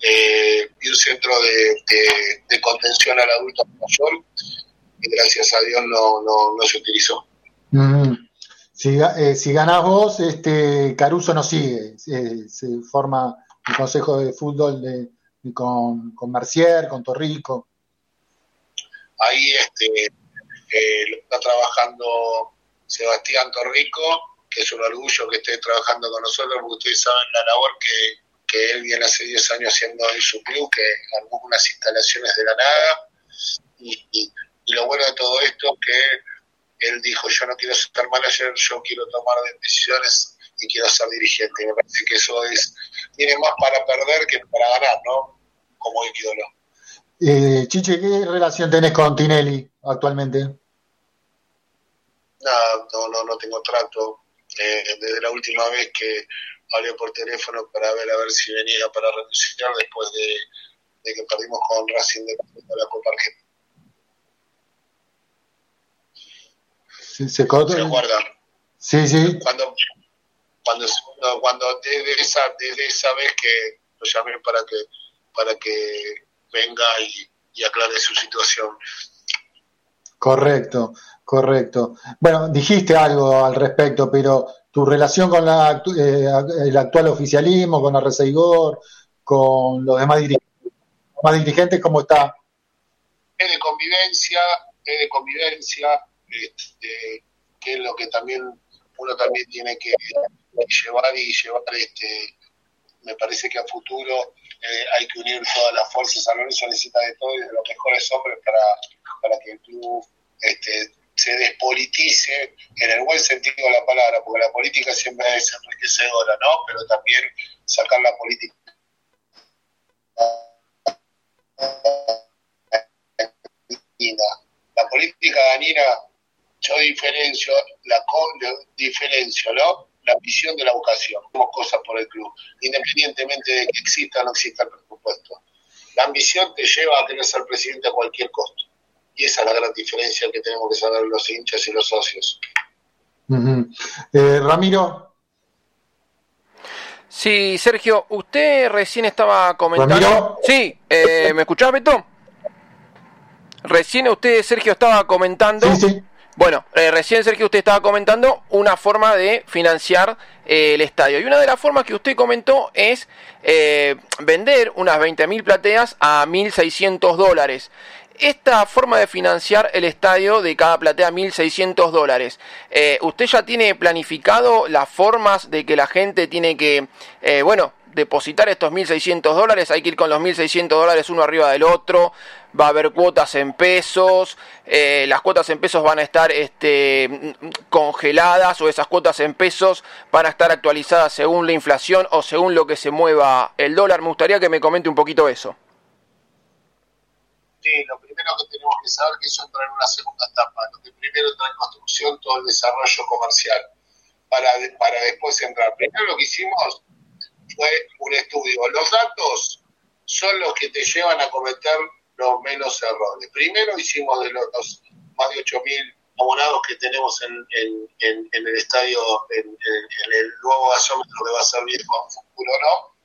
eh, y un centro de, contención al adulto mayor y gracias a Dios no, no, se utilizó. Si, eh, si ganás vos, este Caruso no sigue, se forma el Consejo de Fútbol de, con, con Mercier, con Torrico. Ahí este, eh, está trabajando Sebastián Torrico, que es un orgullo que esté trabajando con nosotros, porque ustedes saben la labor que, que él viene hace 10 años haciendo en su club, que armó unas instalaciones de la nada. Y, y, y lo bueno de todo esto que él dijo, yo no quiero ser manager, yo quiero tomar decisiones y quiero ser dirigente. Me parece que eso es tiene más para perder que para ganar, ¿no? Como ídolo. Eh, Chiche, ¿qué relación tenés con Tinelli actualmente? Nada, no, no, no tengo trato. Eh, desde la última vez que hablé por teléfono para ver a ver si venía para renunciar después de, de que perdimos con Racing de la Copa Argentina. Sí, se. ¿Se acuerdan? Sí, sí. Cuando, cuando, cuando desde esa, desde esa vez que lo llamé para que, para que venga y, y aclare su situación. Correcto, correcto. Bueno, dijiste algo al respecto, pero tu relación con la, eh, el actual oficialismo, con Arreceigor, con los demás dirigentes, dirigentes ¿cómo está? Es de convivencia, es de convivencia, este, que es lo que también uno también tiene que llevar y llevar este me parece que a futuro eh, hay que unir todas las fuerzas. San Lorenzo necesita de todo y de los mejores hombres para, para que el club este, se despolitice en el buen sentido de la palabra, porque la política siempre es enriquecedora, ¿no? Pero también sacar la política. La política dañina, yo diferencio, la diferencio, ¿no? La visión de la vocación, como cosas por el club, independientemente de que exista o no exista el presupuesto. La ambición te lleva a querer ser presidente a cualquier costo. Y esa es la gran diferencia que tenemos que saber los hinchas y los socios. Eh, Ramiro, Sí, Sergio, usted recién estaba comentando. Ramiro. Sí, eh, ¿me escuchás, Beto? Recién usted, Sergio, estaba comentando. Bueno, eh, recién, Sergio, usted estaba comentando una forma de financiar eh, el estadio. Y una de las formas que usted comentó es eh, vender unas 20.000 plateas a 1.600 dólares. Esta forma de financiar el estadio de cada platea 1.600 dólares, eh, ¿usted ya tiene planificado las formas de que la gente tiene que, eh, bueno, depositar estos 1.600 dólares? Hay que ir con los 1.600 dólares uno arriba del otro, va a haber cuotas en pesos, eh, las cuotas en pesos van a estar este, congeladas o esas cuotas en pesos van a estar actualizadas según la inflación o según lo que se mueva el dólar. Me gustaría que me comente un poquito eso. Lo primero que tenemos que saber que eso entra en una segunda etapa. Lo que primero entra en construcción, todo el desarrollo comercial, para, para después entrar. Primero lo que hicimos fue un estudio. Los datos son los que te llevan a cometer los menos errores. Primero hicimos de los, más de 8.000 abonados que tenemos en, en, el estadio, en, en, el nuevo gasómetro que va a servir con futuro, ¿no?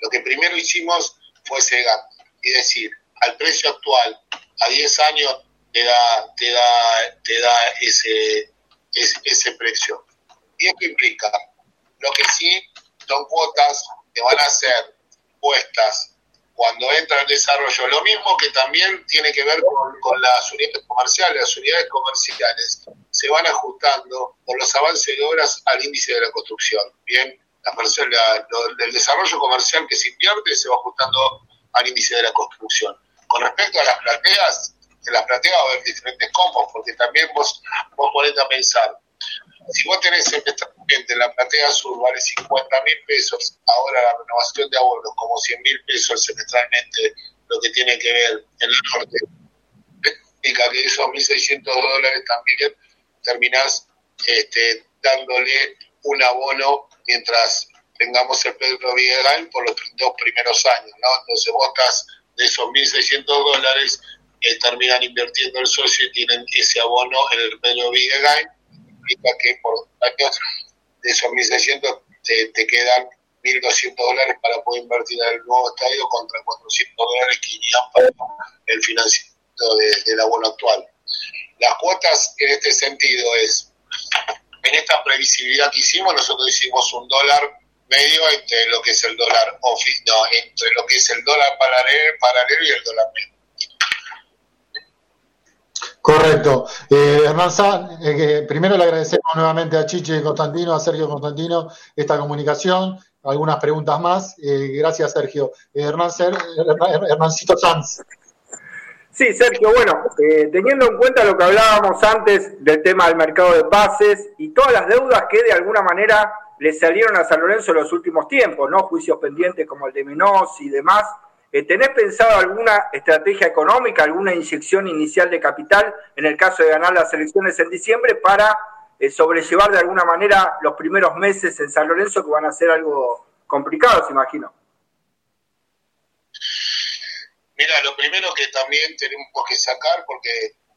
Lo que primero hicimos fue cegar y decir, al precio actual, a 10 años, te da, te da, te da ese, ese, precio. ¿Y esto implica? Lo que sí son cuotas que van a ser puestas cuando entra el desarrollo. Lo mismo que también tiene que ver con, las unidades comerciales. Las unidades comerciales se van ajustando por los avances de obras al índice de la construcción. Bien, la, la, lo, el desarrollo comercial que se invierte se va ajustando al índice de la construcción. Con respecto a las plateas, en las plateas va a haber diferentes combos, porque también vos, vos ponete a pensar, si vos tenés semestralmente la platea sur vale 50 mil pesos, ahora la renovación de abonos como 100 mil pesos semestralmente, lo que tiene que ver en el norte, significa que esos 1.600 dólares también terminás este, dándole un abono mientras tengamos el Pedro Villegal por los dos primeros años, ¿no? Entonces vos estás de esos 1.600 dólares, eh, terminan invirtiendo el socio y tienen ese abono en el Pedro Villegal, implica que por años de esos 1.600 te, te quedan 1.200 dólares para poder invertir en el nuevo estadio contra 400 dólares que irían para el financiamiento de, del abono actual. Las cuotas en este sentido es, en esta previsibilidad que hicimos, nosotros hicimos un dólar medio entre lo que es el dólar office, no, entre lo que es el dólar paralelo, paralelo y el dólar medio. Correcto. Eh, Hernán San, eh, primero le agradecemos nuevamente a Chiche Constantino, a Sergio Constantino, esta comunicación. Algunas preguntas más. Eh, gracias, Sergio. Hernán, Hernancito Sanz. Sí, Sergio, bueno, teniendo en cuenta lo que hablábamos antes del tema del mercado de pases y todas las deudas que de alguna manera le salieron a San Lorenzo en los últimos tiempos, ¿no? Juicios pendientes como el de Menos y demás. Eh, ¿Tenés pensado alguna estrategia económica, alguna inyección inicial de capital en el caso de ganar las elecciones en diciembre para eh, sobrellevar de alguna manera los primeros meses en San Lorenzo que van a ser algo complicados, imagino? Mira, lo primero que también tenemos que sacar, porque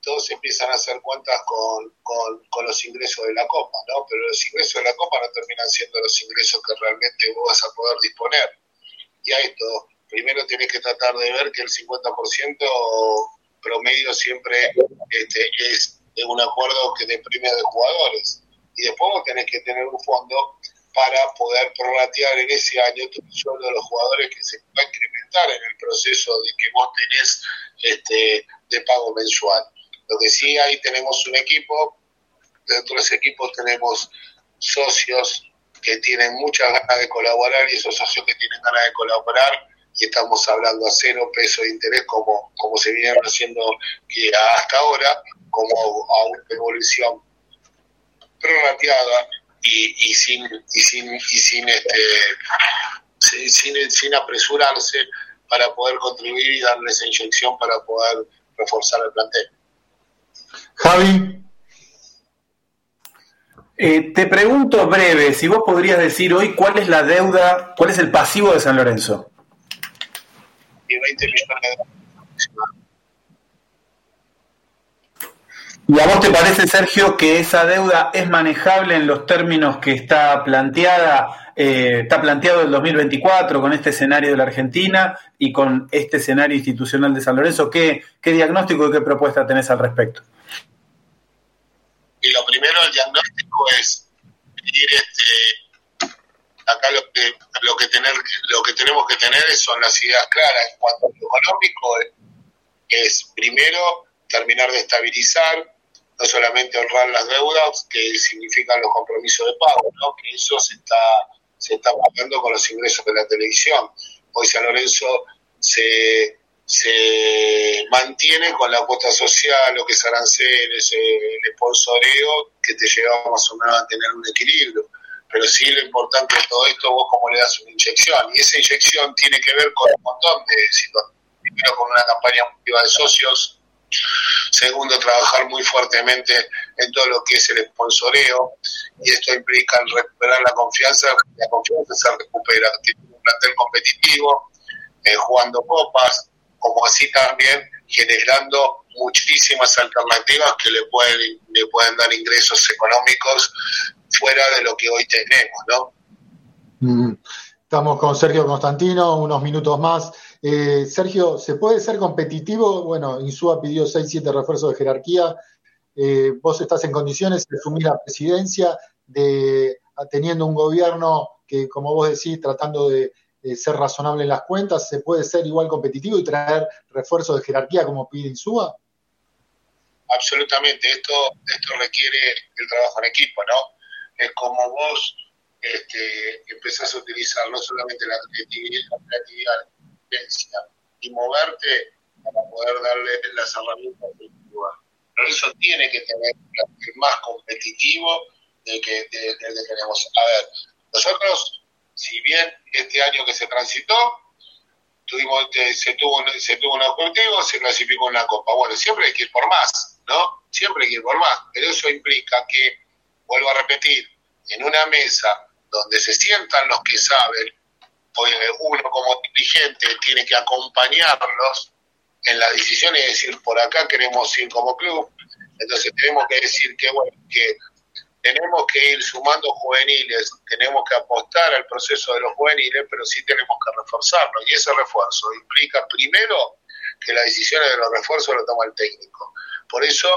todos empiezan a hacer cuentas con, con, los ingresos de la Copa, ¿no? Pero los ingresos de la Copa no terminan siendo los ingresos que realmente vos vas a poder disponer. Y a esto, primero tienes que tratar de ver que el 50% promedio siempre este, es un acuerdo que de premio de jugadores. Y después vos tenés que tener un fondo para poder prorratear en ese año tu sueldo de los jugadores que se va a incrementar en el proceso de que vos tenés este, de pago mensual. Lo que sí, ahí tenemos un equipo, dentro de ese equipo tenemos socios que tienen muchas ganas de colaborar y esos socios que tienen ganas de colaborar y estamos hablando a cero peso de interés como, como se vinieron haciendo que hasta ahora, como a una devolución prorrateada y, y sin y sin y sin este sin, sin, apresurarse para poder contribuir y darle esa inyección para poder reforzar el plantel. Javi. Eh, te pregunto breve, si vos podrías decir hoy cuál es la deuda, cuál es el pasivo de San Lorenzo. ¿Y a vos te parece, Sergio, que esa deuda es manejable en los términos que está planteada, eh, está planteado el 2024 con este escenario de la Argentina y con este escenario institucional de San Lorenzo? ¿Qué, qué diagnóstico y qué propuesta tenés al respecto? Y lo primero, el diagnóstico es ir este, acá lo que, lo que, tener, lo que tenemos que tener son las ideas claras en cuanto a lo económico, es primero terminar de estabilizar, no solamente honrar las deudas, que significan los compromisos de pago, ¿no? que eso se está, se está pagando con los ingresos de la televisión. Hoy San Lorenzo se, se mantiene con la cuota social, lo que es aranceles, el sponsoreo, que te lleva más o menos a tener un equilibrio pero sí lo importante de todo esto, vos cómo le das una inyección. Y esa inyección tiene que ver con un montón de situaciones. Primero, con una campaña activa de socios. Segundo, trabajar muy fuertemente en todo lo que es el sponsoreo. Y esto implica recuperar la confianza. La confianza se recupera. Tiene un plantel competitivo, eh, jugando copas, como así también generando muchísimas alternativas que le pueden, le pueden dar ingresos económicos fuera de lo que hoy tenemos, ¿no? Mm. Estamos con Sergio Constantino, unos minutos más. Eh, Sergio, ¿se puede ser competitivo? Bueno, Insúa pidió 6-7 refuerzos de jerarquía. Eh, vos estás en condiciones de asumir la presidencia, de teniendo un gobierno que, como vos decís, tratando de, ser razonable en las cuentas, ¿se puede ser igual competitivo y traer refuerzos de jerarquía como pide Insúa? Absolutamente, esto, esto requiere el trabajo en equipo, ¿no? es como vos este, empezás a utilizar no solamente la creatividad, la creatividad, inteligencia y moverte para poder darle las herramientas del lugar. Pero eso tiene que tener el más competitivo de que, de, que tenemos. A ver, nosotros, si bien este año que se transitó, tuvimos, se, tuvo, se tuvo un objetivo, se clasificó en la Copa. Bueno, siempre hay que ir por más, ¿no? Siempre hay que ir por más. Pero eso implica que vuelvo a repetir, en una mesa donde se sientan los que saben, pues uno como dirigente tiene que acompañarlos en las decisiones y decir, por acá queremos ir como club, entonces tenemos que decir que, bueno, que tenemos que ir sumando juveniles, tenemos que apostar al proceso de los juveniles, pero sí tenemos que reforzarlo. Y ese refuerzo implica primero que las decisiones de los refuerzos lo toma el técnico. Por eso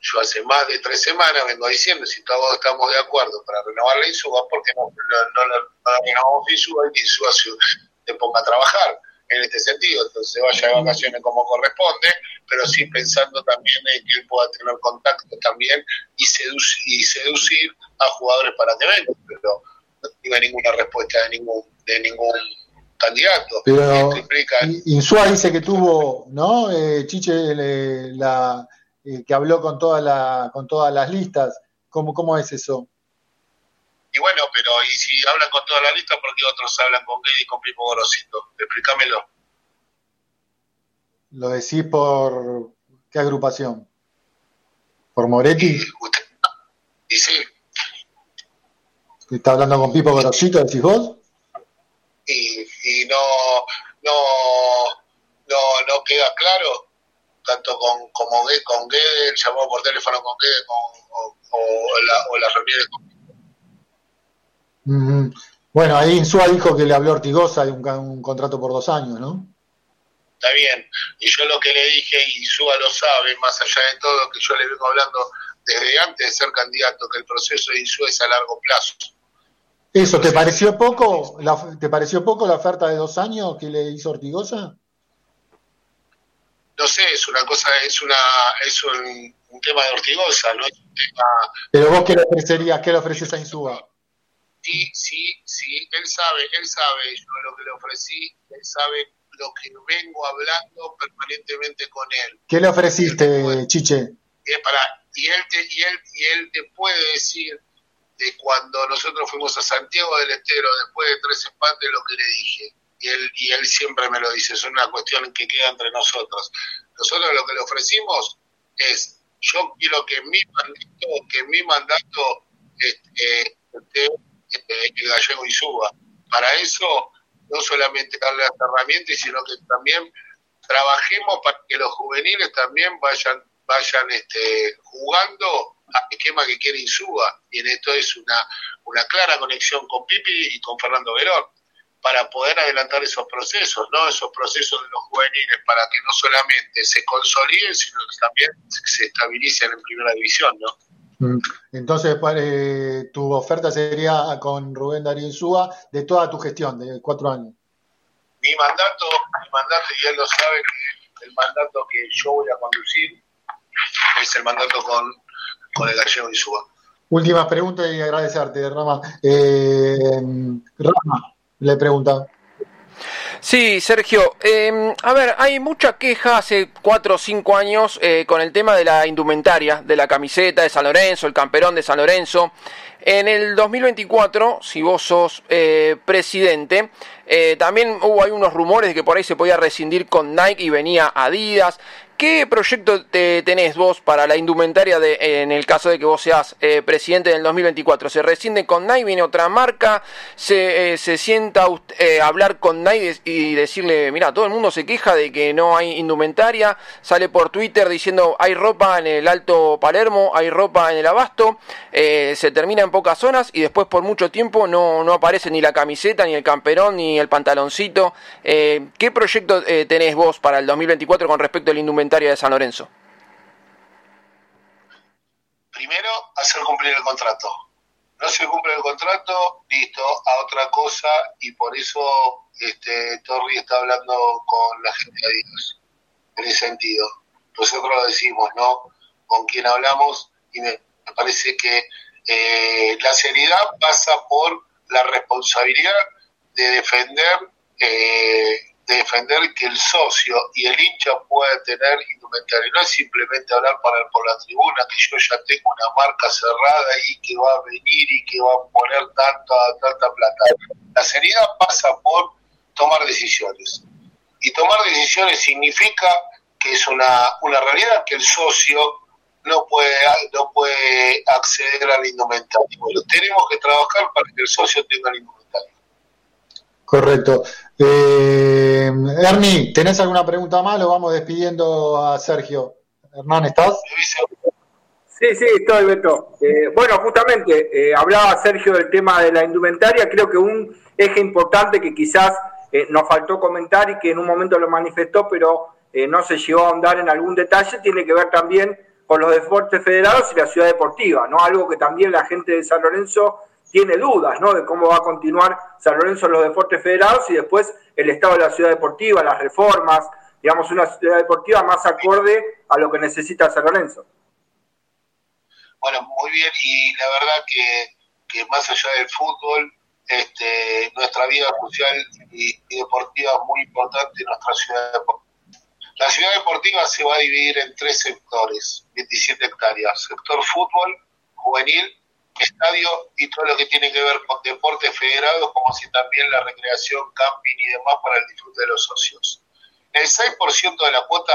yo hace más de tres semanas vengo diciendo si todos estamos de acuerdo para renovar la INSUBA, porque no, no, no, renovamos INSUBA y INSUBA se, ponga a trabajar en este sentido, entonces se vaya de vacaciones como corresponde, pero sí pensando también en que él pueda tener contacto también y, seducir, y seducir a jugadores para que vengan, pero no tiene ninguna respuesta de ningún, de ningún candidato. Pero Insúa dice que tuvo, ¿no? Eh, Chiche, la, eh, que habló con, toda la, con todas las listas. ¿Cómo, ¿Cómo es eso? Y bueno, pero y si hablan con toda la lista, ¿por qué otros hablan con Gay y con Pipo Gorosito? Explícamelo. ¿Lo decís por qué agrupación? ¿Por Moretti? Y, sí. ¿Está hablando con Pipo Gorosito, decís vos? Y, y no, no, no, no queda claro, tanto con, como con Guede, llamó por teléfono con Guede, o, o, la, o las reuniones con bueno, ahí Insúa dijo que le habló Ortigosa de un, contrato por dos años, ¿no? Está bien. Y yo lo que le dije, y Insúa lo sabe, más allá de todo, que yo le vengo hablando desde antes de ser candidato, que el proceso de Insúa es a largo plazo. ¿Eso te pareció poco? La, ¿Te pareció poco la oferta de dos años que le hizo Ortigosa? No sé, es una cosa, es una, es un, tema de Ortigosa, no es un tema. Pero vos qué le ofrecerías, qué le ofreces a Insúa? Sí, sí, sí, él sabe, él sabe yo lo que le ofrecí, él sabe lo que vengo hablando permanentemente con él. ¿Qué le ofreciste, Chiche? Y, para, y, él te, y, él, y él te puede decir de cuando nosotros fuimos a Santiago del Estero después de tres empates lo que le dije. Y él, y él siempre me lo dice, es una cuestión que queda entre nosotros. Nosotros lo que le ofrecimos es, yo quiero que mi mandato, que mi mandato este, el gallego y suba. Para eso, no solamente darle las herramientas, sino que también trabajemos para que los juveniles también vayan vayan este, jugando al esquema que quiere Insúa. Y en esto es una, una clara conexión con Pipi y con Fernando Verón para poder adelantar esos procesos, ¿no? Esos procesos de los juveniles para que no solamente se consoliden, sino que también se estabilicen en primera división, ¿no? Mm. Entonces, eh, tu oferta sería con Rubén Darío Insúa de toda tu gestión, de cuatro años. Mi mandato, mi mandato, y él lo sabe, que el mandato que yo voy a conducir es el mandato con, con el gallego Insúa. Última pregunta y agradecerte, Rama. Eh, Rama, le pregunta. Sí, Sergio. Em, a ver, hay mucha queja hace cuatro o cinco años eh, con el tema de la indumentaria, de la camiseta de San Lorenzo, el camperón de San Lorenzo. En el 2024, si vos sos eh, presidente, eh, también hubo hay unos rumores de que por ahí se podía rescindir con Nike y venía Adidas. ¿Qué proyecto te tenés vos para la indumentaria de, en el caso de que vos seas eh, presidente del 2024? ¿Se rescinde con Nike, viene otra marca? ¿Se, eh, se sienta eh, hablar con Nike y decirle, mira, todo el mundo se queja de que no hay indumentaria? Sale por Twitter diciendo, hay ropa en el Alto Palermo, hay ropa en el Abasto, se termina en pocas zonas y después por mucho tiempo no, no aparece ni la camiseta, ni el camperón, ni el pantaloncito. ¿Qué proyecto tenés vos para el 2024 con respecto al indumentaria? De San Lorenzo? Primero, hacer cumplir el contrato. No se cumple el contrato, listo, a otra cosa, y por eso este, Torri está hablando con la gente de Adidas, en ese sentido. Nosotros lo decimos, ¿no? Con quien hablamos, y me, parece que eh, la seriedad pasa por la responsabilidad de defender eh, defender que el socio y el hincha puedan tener indumentaria. No es simplemente hablar para, por la tribuna, que yo ya tengo una marca cerrada y que va a venir y que va a poner tanta, tanta plata. La seriedad pasa por tomar decisiones. Y tomar decisiones significa que es una, una realidad que el socio no puede, no puede acceder al indumentario. tenemos que trabajar para que el socio tenga el indumentario. Correcto. Eh, ¿tenés alguna pregunta más? Lo vamos despidiendo a Sergio. Hernán, ¿estás? Sí, sí, estoy, Beto. Eh, bueno, justamente, eh, hablaba Sergio del tema de la indumentaria. Creo que un eje importante que quizás eh, nos faltó comentar y que en un momento lo manifestó, pero no se llegó a ahondar en algún detalle, tiene que ver también con los deportes federados y la ciudad deportiva, ¿no? Algo que también la gente de San Lorenzo tiene dudas ¿no? de cómo va a continuar San Lorenzo en los deportes federados y después el estado de la ciudad deportiva, las reformas, digamos, una ciudad deportiva más acorde a lo que necesita San Lorenzo. Bueno, muy bien, y la verdad que, que más allá del fútbol, este, nuestra vida social y, deportiva es muy importante en nuestra ciudad deportiva. La ciudad deportiva se va a dividir en tres sectores, 27 hectáreas, sector fútbol, juvenil, estadio y todo lo que tiene que ver con deportes federados, como si también la recreación, camping y demás para el disfrute de los socios. El 6% de la cuota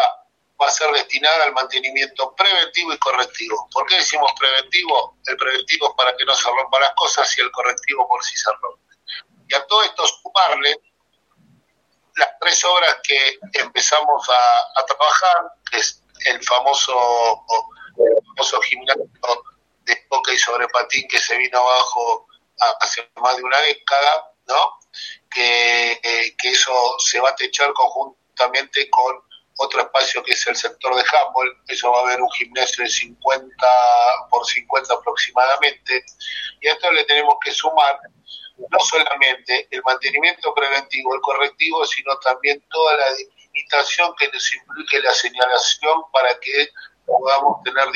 va a ser destinada al mantenimiento preventivo y correctivo. ¿Por qué decimos preventivo? El preventivo es para que no se rompan las cosas y el correctivo por si se rompe. Y a todo esto sumarle las tres obras que empezamos a, trabajar, que es el famoso, el famoso gimnasio de hockey sobre patín que se vino abajo hace más de una década, ¿no? Que, que eso se va a techar conjuntamente con otro espacio que es el sector de handball, eso va a haber un gimnasio de 50 por 50 aproximadamente, y a esto le tenemos que sumar no solamente el mantenimiento preventivo, el correctivo, sino también toda la delimitación que nos implique la señalación para que podamos tener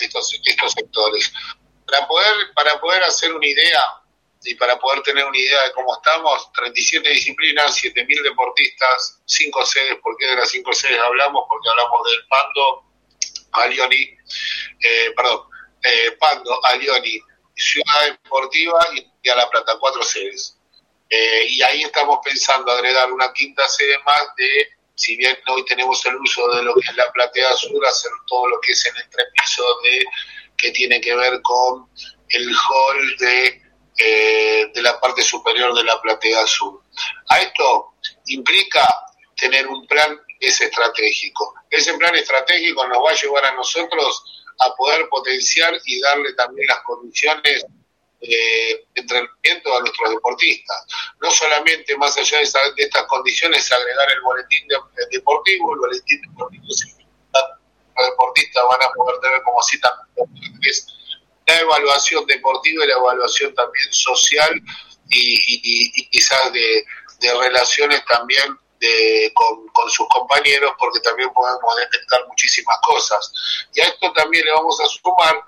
estos, estos sectores. Para poder, para poder hacer una idea y para poder tener una idea de cómo estamos, 37 disciplinas, 7.000 deportistas, 5 sedes, ¿por qué de las 5 sedes hablamos? Porque hablamos del Pando, Alioni, eh, perdón, eh, Pando, Alioni, Ciudad Deportiva y, a La Plata, cuatro sedes. Eh, y ahí estamos pensando agregar una quinta sede más de, si bien hoy tenemos el uso de lo que es la platea sur, hacer todo lo que es el entrepiso de que tiene que ver con el hall de, eh, de la parte superior de la platea sur. A esto implica tener un plan es estratégico. Ese plan estratégico nos va a llevar a nosotros a poder potenciar y darle también las condiciones eh, de entrenamiento a nuestros deportistas. No solamente más allá de, estas condiciones agregar el boletín deportivo, el boletín deportivo los deportistas van a poder tener como cita la evaluación deportiva y la evaluación también social y, quizás de, de relaciones también con, sus compañeros porque también podemos detectar muchísimas cosas. Y a esto también le vamos a sumar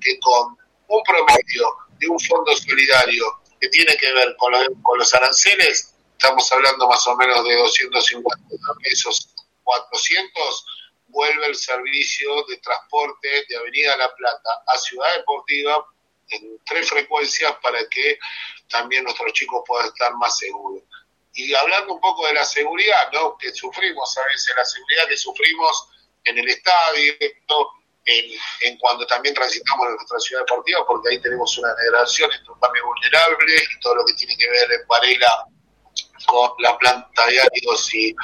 que con un promedio de un fondo solidario que tiene que ver con, los aranceles, estamos hablando más o menos de 250 pesos, 400, vuelve el servicio de transporte de Avenida La Plata a Ciudad Deportiva en tres frecuencias para que también nuestros chicos puedan estar más seguros. Y hablando un poco de la seguridad, ¿no? Que sufrimos a veces, la seguridad que sufrimos en el estadio, en, en, cuando también transitamos en nuestra ciudad deportiva, porque ahí tenemos una degradación en un barrio vulnerable y todo lo que tiene que ver en Varela con la planta de áridos y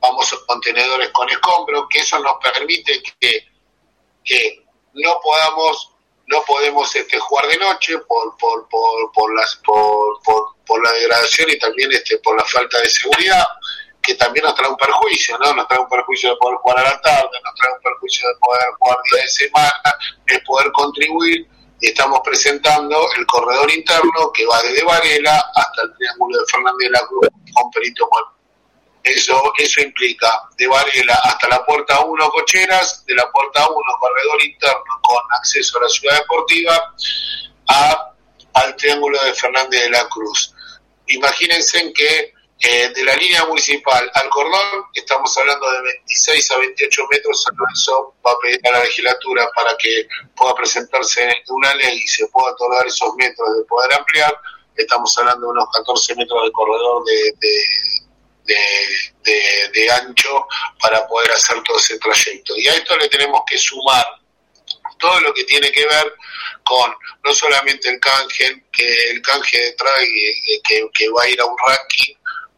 famosos contenedores con escombros, que eso nos permite que, que no podamos no podemos este, jugar de noche por, por, por, por las, por, por, la degradación y también este, por la falta de seguridad, que también nos trae un perjuicio, ¿no? Nos trae un perjuicio de poder jugar a la tarde, nos trae un perjuicio de poder jugar día de semana, de poder contribuir, y estamos presentando el corredor interno que va desde Varela hasta el Triángulo de Fernández de la Cruz con Perito eso, eso implica de Varela hasta la puerta 1 cocheras, de la puerta 1 corredor interno con acceso a la ciudad deportiva, a, al triángulo de Fernández de la Cruz. Imagínense que eh, de la línea municipal al cordón, estamos hablando de 26 a 28 metros, eso va a pedir a la legislatura para que pueda presentarse una ley y se pueda otorgar esos metros de poder ampliar, estamos hablando de unos 14 metros de corredor de de, de, ancho para poder hacer todo ese trayecto. Y a esto le tenemos que sumar todo lo que tiene que ver con no solamente el canje, que el canje de trague que, que, va a ir a un ranking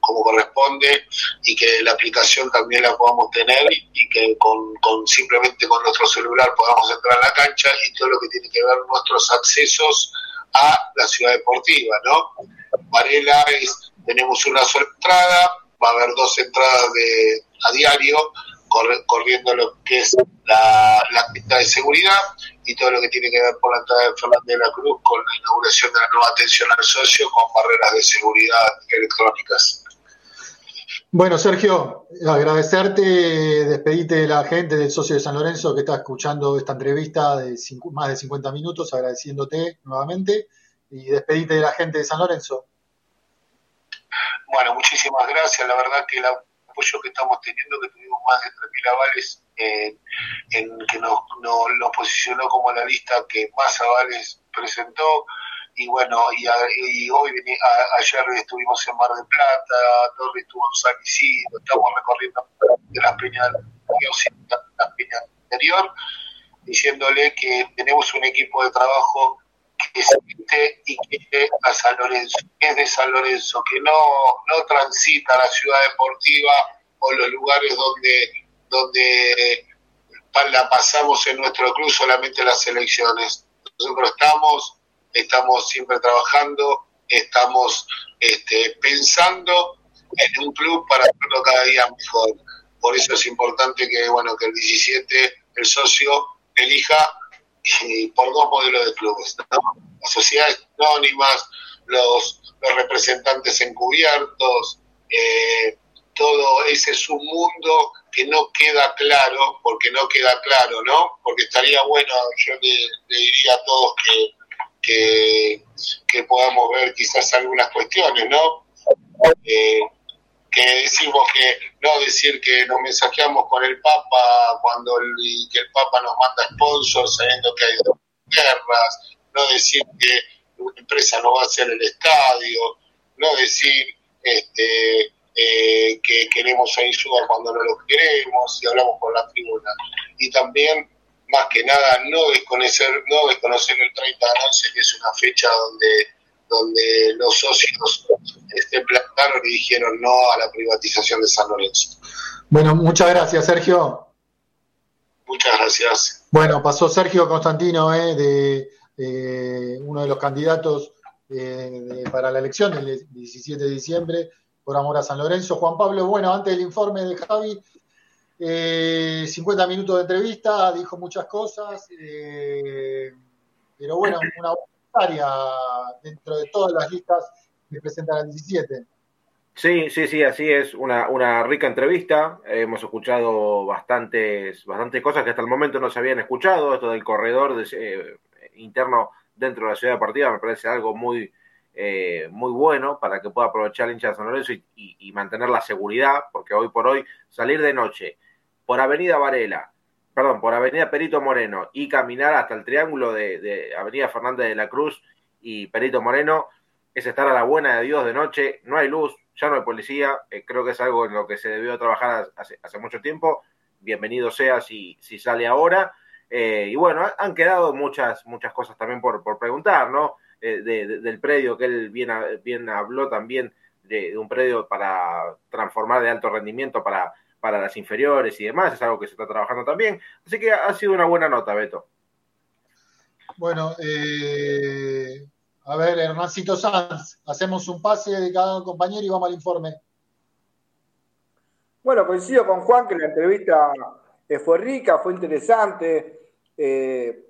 como corresponde y que la aplicación también la podamos tener y que con, simplemente con nuestro celular podamos entrar a la cancha y todo lo que tiene que ver nuestros accesos a la ciudad deportiva, ¿no? Varela es, tenemos una sola entrada, va a haber dos entradas de, a diario, corriendo lo que es la, la pista de seguridad y todo lo que tiene que ver con la entrada de Fernández de la Cruz, con la inauguración de la nueva atención al socio con barreras de seguridad electrónicas. Bueno, Sergio, agradecerte, despedirte de la gente del socio de San Lorenzo que está escuchando esta entrevista de cinco- más de 50 minutos, agradeciéndote nuevamente y despedirte de la gente de San Lorenzo. Bueno, muchísimas gracias. La verdad que el apoyo que estamos teniendo, que tuvimos más de 3.000 avales, eh, en que nos, nos, nos posicionó como la lista que más avales presentó. Y bueno, y, a- y hoy, a- ayer estuvimos en Mar del Plata, Torre estuvo en San Isidro, estamos recorriendo las peñas las interior, diciéndole que tenemos un equipo de trabajo que siente y quiere a San Lorenzo, que es de San Lorenzo, que no, no transita la ciudad deportiva o los lugares donde, donde la pasamos en nuestro club solamente las elecciones. Nosotros estamos, estamos siempre trabajando, estamos este, pensando en un club para hacerlo cada día mejor. Por eso es importante que, bueno, que el 17 el socio elija y por dos modelos de clubes, ¿no? Las sociedades anónimas, los, los representantes encubiertos, eh, todo ese es un mundo que no queda claro, porque no queda claro, ¿no? Porque estaría bueno, yo le diría a todos que, que, podamos ver quizás algunas cuestiones, ¿no? Eh, que decimos que no decir que nos mensajeamos con el Papa cuando el, y que el Papa nos manda sponsors sabiendo que hay dos guerras, no decir que una empresa no va a hacer el estadio, no decir este, eh, que queremos a Insúa cuando no lo queremos y hablamos con la tribuna. Y también, más que nada, no desconocer, no desconocer el 30 de 11, que es una fecha donde donde los socios este, plantaron y dijeron no a la privatización de San Lorenzo. Bueno, muchas gracias, Sergio. Muchas gracias. Bueno, pasó Sergio Constantino, eh, de, uno de los candidatos eh, de- para la elección del 17 de diciembre por amor a San Lorenzo. Juan Pablo, bueno, antes del informe de Javi, eh, 50 minutos de entrevista, dijo muchas cosas, eh, pero bueno, una área dentro de todas las listas que presentan al 17. Sí, sí, sí, así es. Una, una rica entrevista. Hemos escuchado bastantes, bastantes cosas que hasta el momento no se habían escuchado. Esto del corredor de- eh, interno dentro de la ciudad deportiva me parece algo muy, eh, muy bueno para que pueda aprovechar el hincha de San Lorenzo y mantener la seguridad, porque hoy por hoy salir de noche por Avenida Varela, perdón, por Avenida Perito Moreno y caminar hasta el triángulo de, Avenida Fernández de la Cruz y Perito Moreno es estar a la buena de Dios de noche, no hay luz, ya no hay policía, eh, creo que es algo en lo que se debió trabajar hace, mucho tiempo, bienvenido sea si, sale ahora, Eh, y bueno, ha- han quedado muchas, muchas cosas también por, por preguntar, ¿no? Eh, de- de- del predio que él bien habló también de, de un predio para transformar de alto rendimiento para, para las inferiores y demás, es algo que se está trabajando también, así que ha sido una buena nota, Beto. Bueno, eh, a ver, Hernancito Sanz, hacemos un pase de cada compañero y vamos al informe. Bueno, coincido con Juan que la entrevista eh, fue rica, fue interesante. eh,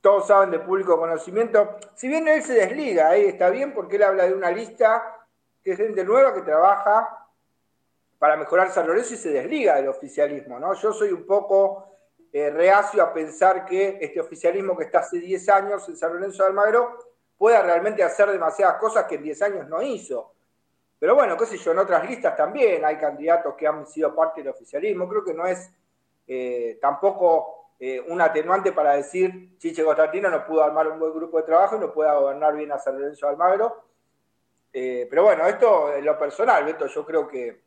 todos saben de público conocimiento. Si bien él se desliga, ahí está bien porque él habla de una lista que es gente nueva que trabaja para mejorar San Lorenzo y se desliga del oficialismo, ¿no? Yo soy un poco eh, reacio a pensar que este oficialismo que está hace 10 años en San Lorenzo de Almagro pueda realmente hacer demasiadas cosas que en 10 años no hizo. Pero bueno, qué sé yo, en otras listas también hay candidatos que han sido parte del oficialismo. Creo que no es eh, tampoco eh, un atenuante para decir Chiche Constantino no pudo armar un buen grupo de trabajo y no puede gobernar bien a San Lorenzo de Almagro. Pero bueno, esto en lo personal, Beto, yo creo que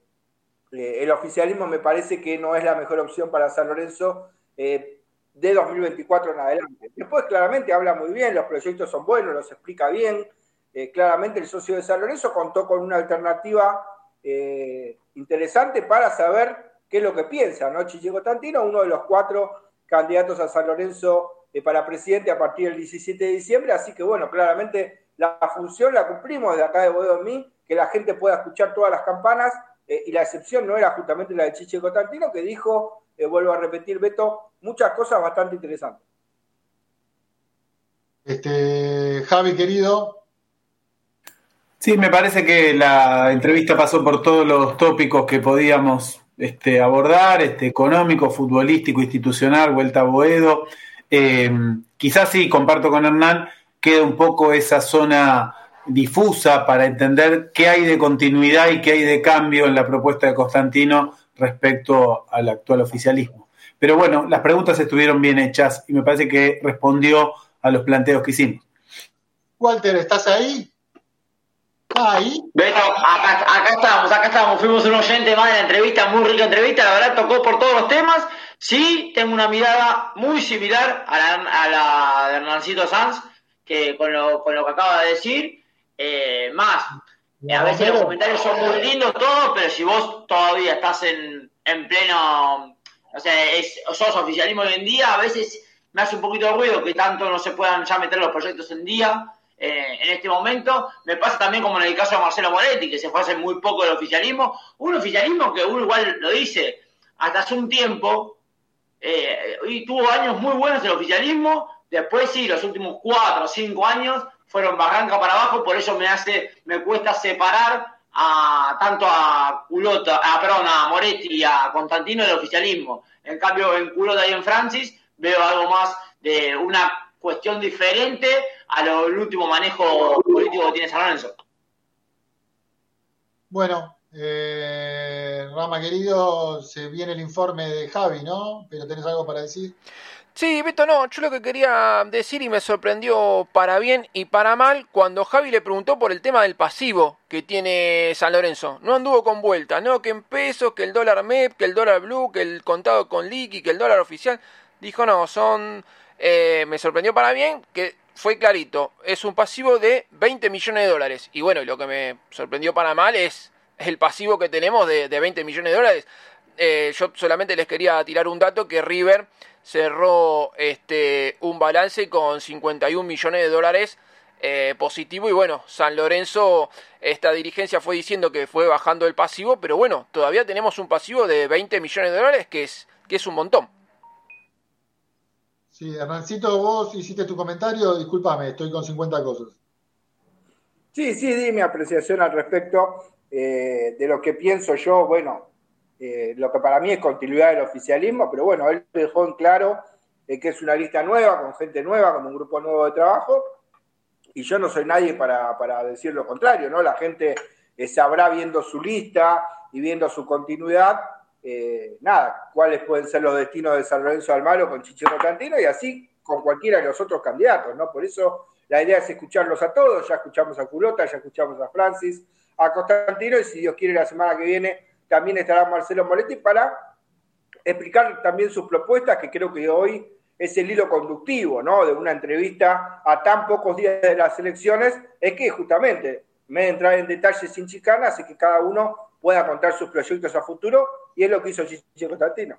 eh, el oficialismo me parece que no es la mejor opción para San Lorenzo eh, de 2024 en adelante. Después claramente habla muy bien, los proyectos son buenos, los explica bien. Eh, claramente el socio de San Lorenzo contó con una alternativa eh, interesante para saber qué es lo que piensa, ¿no? Chiche Constantino, uno de los cuatro candidatos a San Lorenzo para presidente a partir del 17 de diciembre, así que bueno, claramente la función la cumplimos desde acá de Boedo Mí, que la gente pueda escuchar todas las campanas, eh, y la excepción no era justamente la de Chiche Constantino, que dijo, eh, vuelvo a repetir, Beto, muchas cosas bastante interesantes. Este, Javi, querido. Sí, me parece que la entrevista pasó por todos los tópicos que podíamos este, abordar, este, económico, futbolístico, institucional, vuelta a Boedo. Eh, quizás sí, comparto con Hernán, queda un poco esa zona difusa para entender qué hay de continuidad y qué hay de cambio en la propuesta de Constantino respecto al actual oficialismo. Pero bueno, las preguntas estuvieron bien hechas y me parece que respondió a los planteos que hicimos. Walter, ¿estás ahí? Ahí. Beto, acá, acá estamos, acá estamos. Fuimos un oyente más de la entrevista, muy rica entrevista. La verdad, tocó por todos los temas. Sí, tengo una mirada muy similar a la, a la de Hernancito Sanz, que con lo, con lo que acaba de decir. Eh, más, a veces los comentarios son muy lindos todos, pero si vos todavía estás en, en pleno, o sea, es, sos oficialismo hoy en día, a veces me hace un poquito de ruido que tanto no se puedan ya meter los proyectos en día eh, en este momento. Me pasa también como en el caso de Marcelo Moretti, que se fue hace muy poco del oficialismo. Un oficialismo que uno igual lo dice, hasta hace un tiempo, eh, y tuvo años muy buenos el oficialismo, después sí, los últimos cuatro o cinco años fueron barranca para abajo, por eso me hace, me cuesta separar a tanto a Culota, a, perdón, a Moretti y a Constantino del oficialismo. En cambio, en Culota y en Francis veo algo más de una cuestión diferente a el último manejo político que tiene San Lorenzo. Bueno, eh, Rama querido, se viene el informe de Javi, ¿no? Pero tenés algo para decir. Sí, Beto, no, yo lo que quería decir y me sorprendió para bien y para mal cuando Javi le preguntó por el tema del pasivo que tiene San Lorenzo. No anduvo con vuelta, ¿no? Que en pesos, que el dólar MEP, que el dólar blue, que el contado con liqui, que el dólar oficial. Dijo, no, son... Eh, me sorprendió para bien que fue clarito, es un pasivo de 20 millones de dólares. Y bueno, lo que me sorprendió para mal es el pasivo que tenemos de, de 20 millones de dólares. Eh, yo solamente les quería tirar un dato que River cerró este, un balance con 51 millones de dólares eh, positivo y bueno, San Lorenzo, esta dirigencia fue diciendo que fue bajando el pasivo, pero bueno, todavía tenemos un pasivo de 20 millones de dólares que es, que es un montón. Sí, Hernancito, vos hiciste tu comentario, discúlpame, estoy con 50 cosas. Sí, sí, di mi apreciación al respecto eh, de lo que pienso yo, bueno, eh, lo que para mí es continuidad del oficialismo, pero bueno, él dejó en claro eh, que es una lista nueva, con gente nueva, como un grupo nuevo de trabajo, y yo no soy nadie para, decir lo contrario, ¿no? La gente eh, sabrá viendo su lista y viendo su continuidad, nada, cuáles pueden ser los destinos de San Lorenzo Almaro con Chichero Cantino y así con cualquiera de los otros candidatos, ¿no? Por eso la idea es escucharlos a todos, ya escuchamos a Culota, ya escuchamos a Francis, a Constantino, y si Dios quiere la semana que viene también estará Marcelo Moretti para explicar también sus propuestas, que creo que hoy es el hilo conductivo ¿no? de una entrevista a tan pocos días de las elecciones, es que justamente, me de entrar en detalles sin chicanas, y que cada uno pueda contar sus proyectos a futuro, y es lo que hizo Chiche Constantino.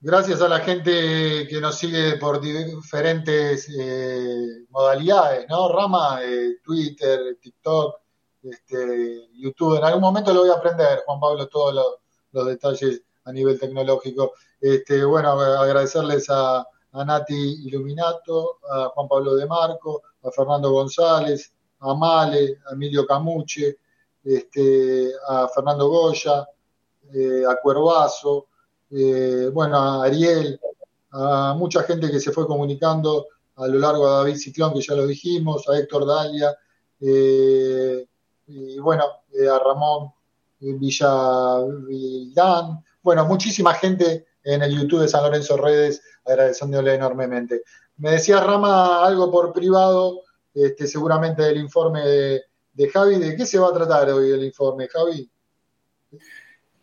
Gracias a la gente que nos sigue por diferentes eh, modalidades, ¿no? Rama, eh, Twitter, TikTok, este, YouTube. En algún momento lo voy a aprender, Juan Pablo, todos los, detalles a nivel tecnológico. Este, bueno, agradecerles a, Nati Iluminato, a Juan Pablo De Marco, a Fernando González, a Male, a Emilio Camuche, este, a Fernando Goya, eh, a Cuervazo, eh, bueno, a Ariel, a mucha gente que se fue comunicando a lo largo de David Ciclón, que ya lo dijimos, a Héctor Dalia, eh, y bueno, eh, a Ramón Villavillán, bueno, muchísima gente en el YouTube de San Lorenzo Redes, agradeciéndole enormemente. Me decía Rama algo por privado, este, seguramente del informe de, de Javi, ¿de qué se va a tratar hoy el informe, Javi?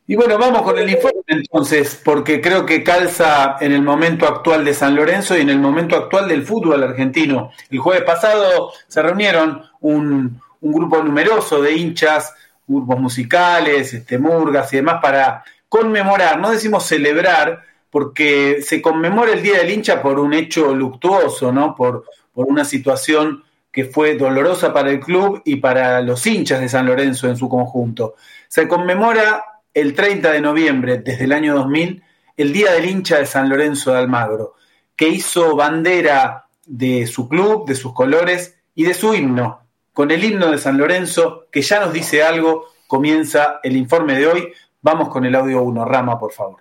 Y bueno, vamos con el informe entonces, porque creo que calza en el momento actual de San Lorenzo y en el momento actual del fútbol argentino. El jueves pasado se reunieron un, un grupo numeroso de hinchas, grupos musicales, este, murgas y demás para conmemorar, no decimos celebrar, porque se conmemora el Día del Hincha por un hecho luctuoso, ¿no? Por, por una situación que fue dolorosa para el club y para los hinchas de San Lorenzo en su conjunto. Se conmemora el 30 de noviembre desde el año 2000 el Día del Hincha de San Lorenzo de Almagro, que hizo bandera de su club, de sus colores y de su himno, con el himno de San Lorenzo, que ya nos dice algo, comienza el informe de hoy. Vamos con el audio 1, Rama, por favor.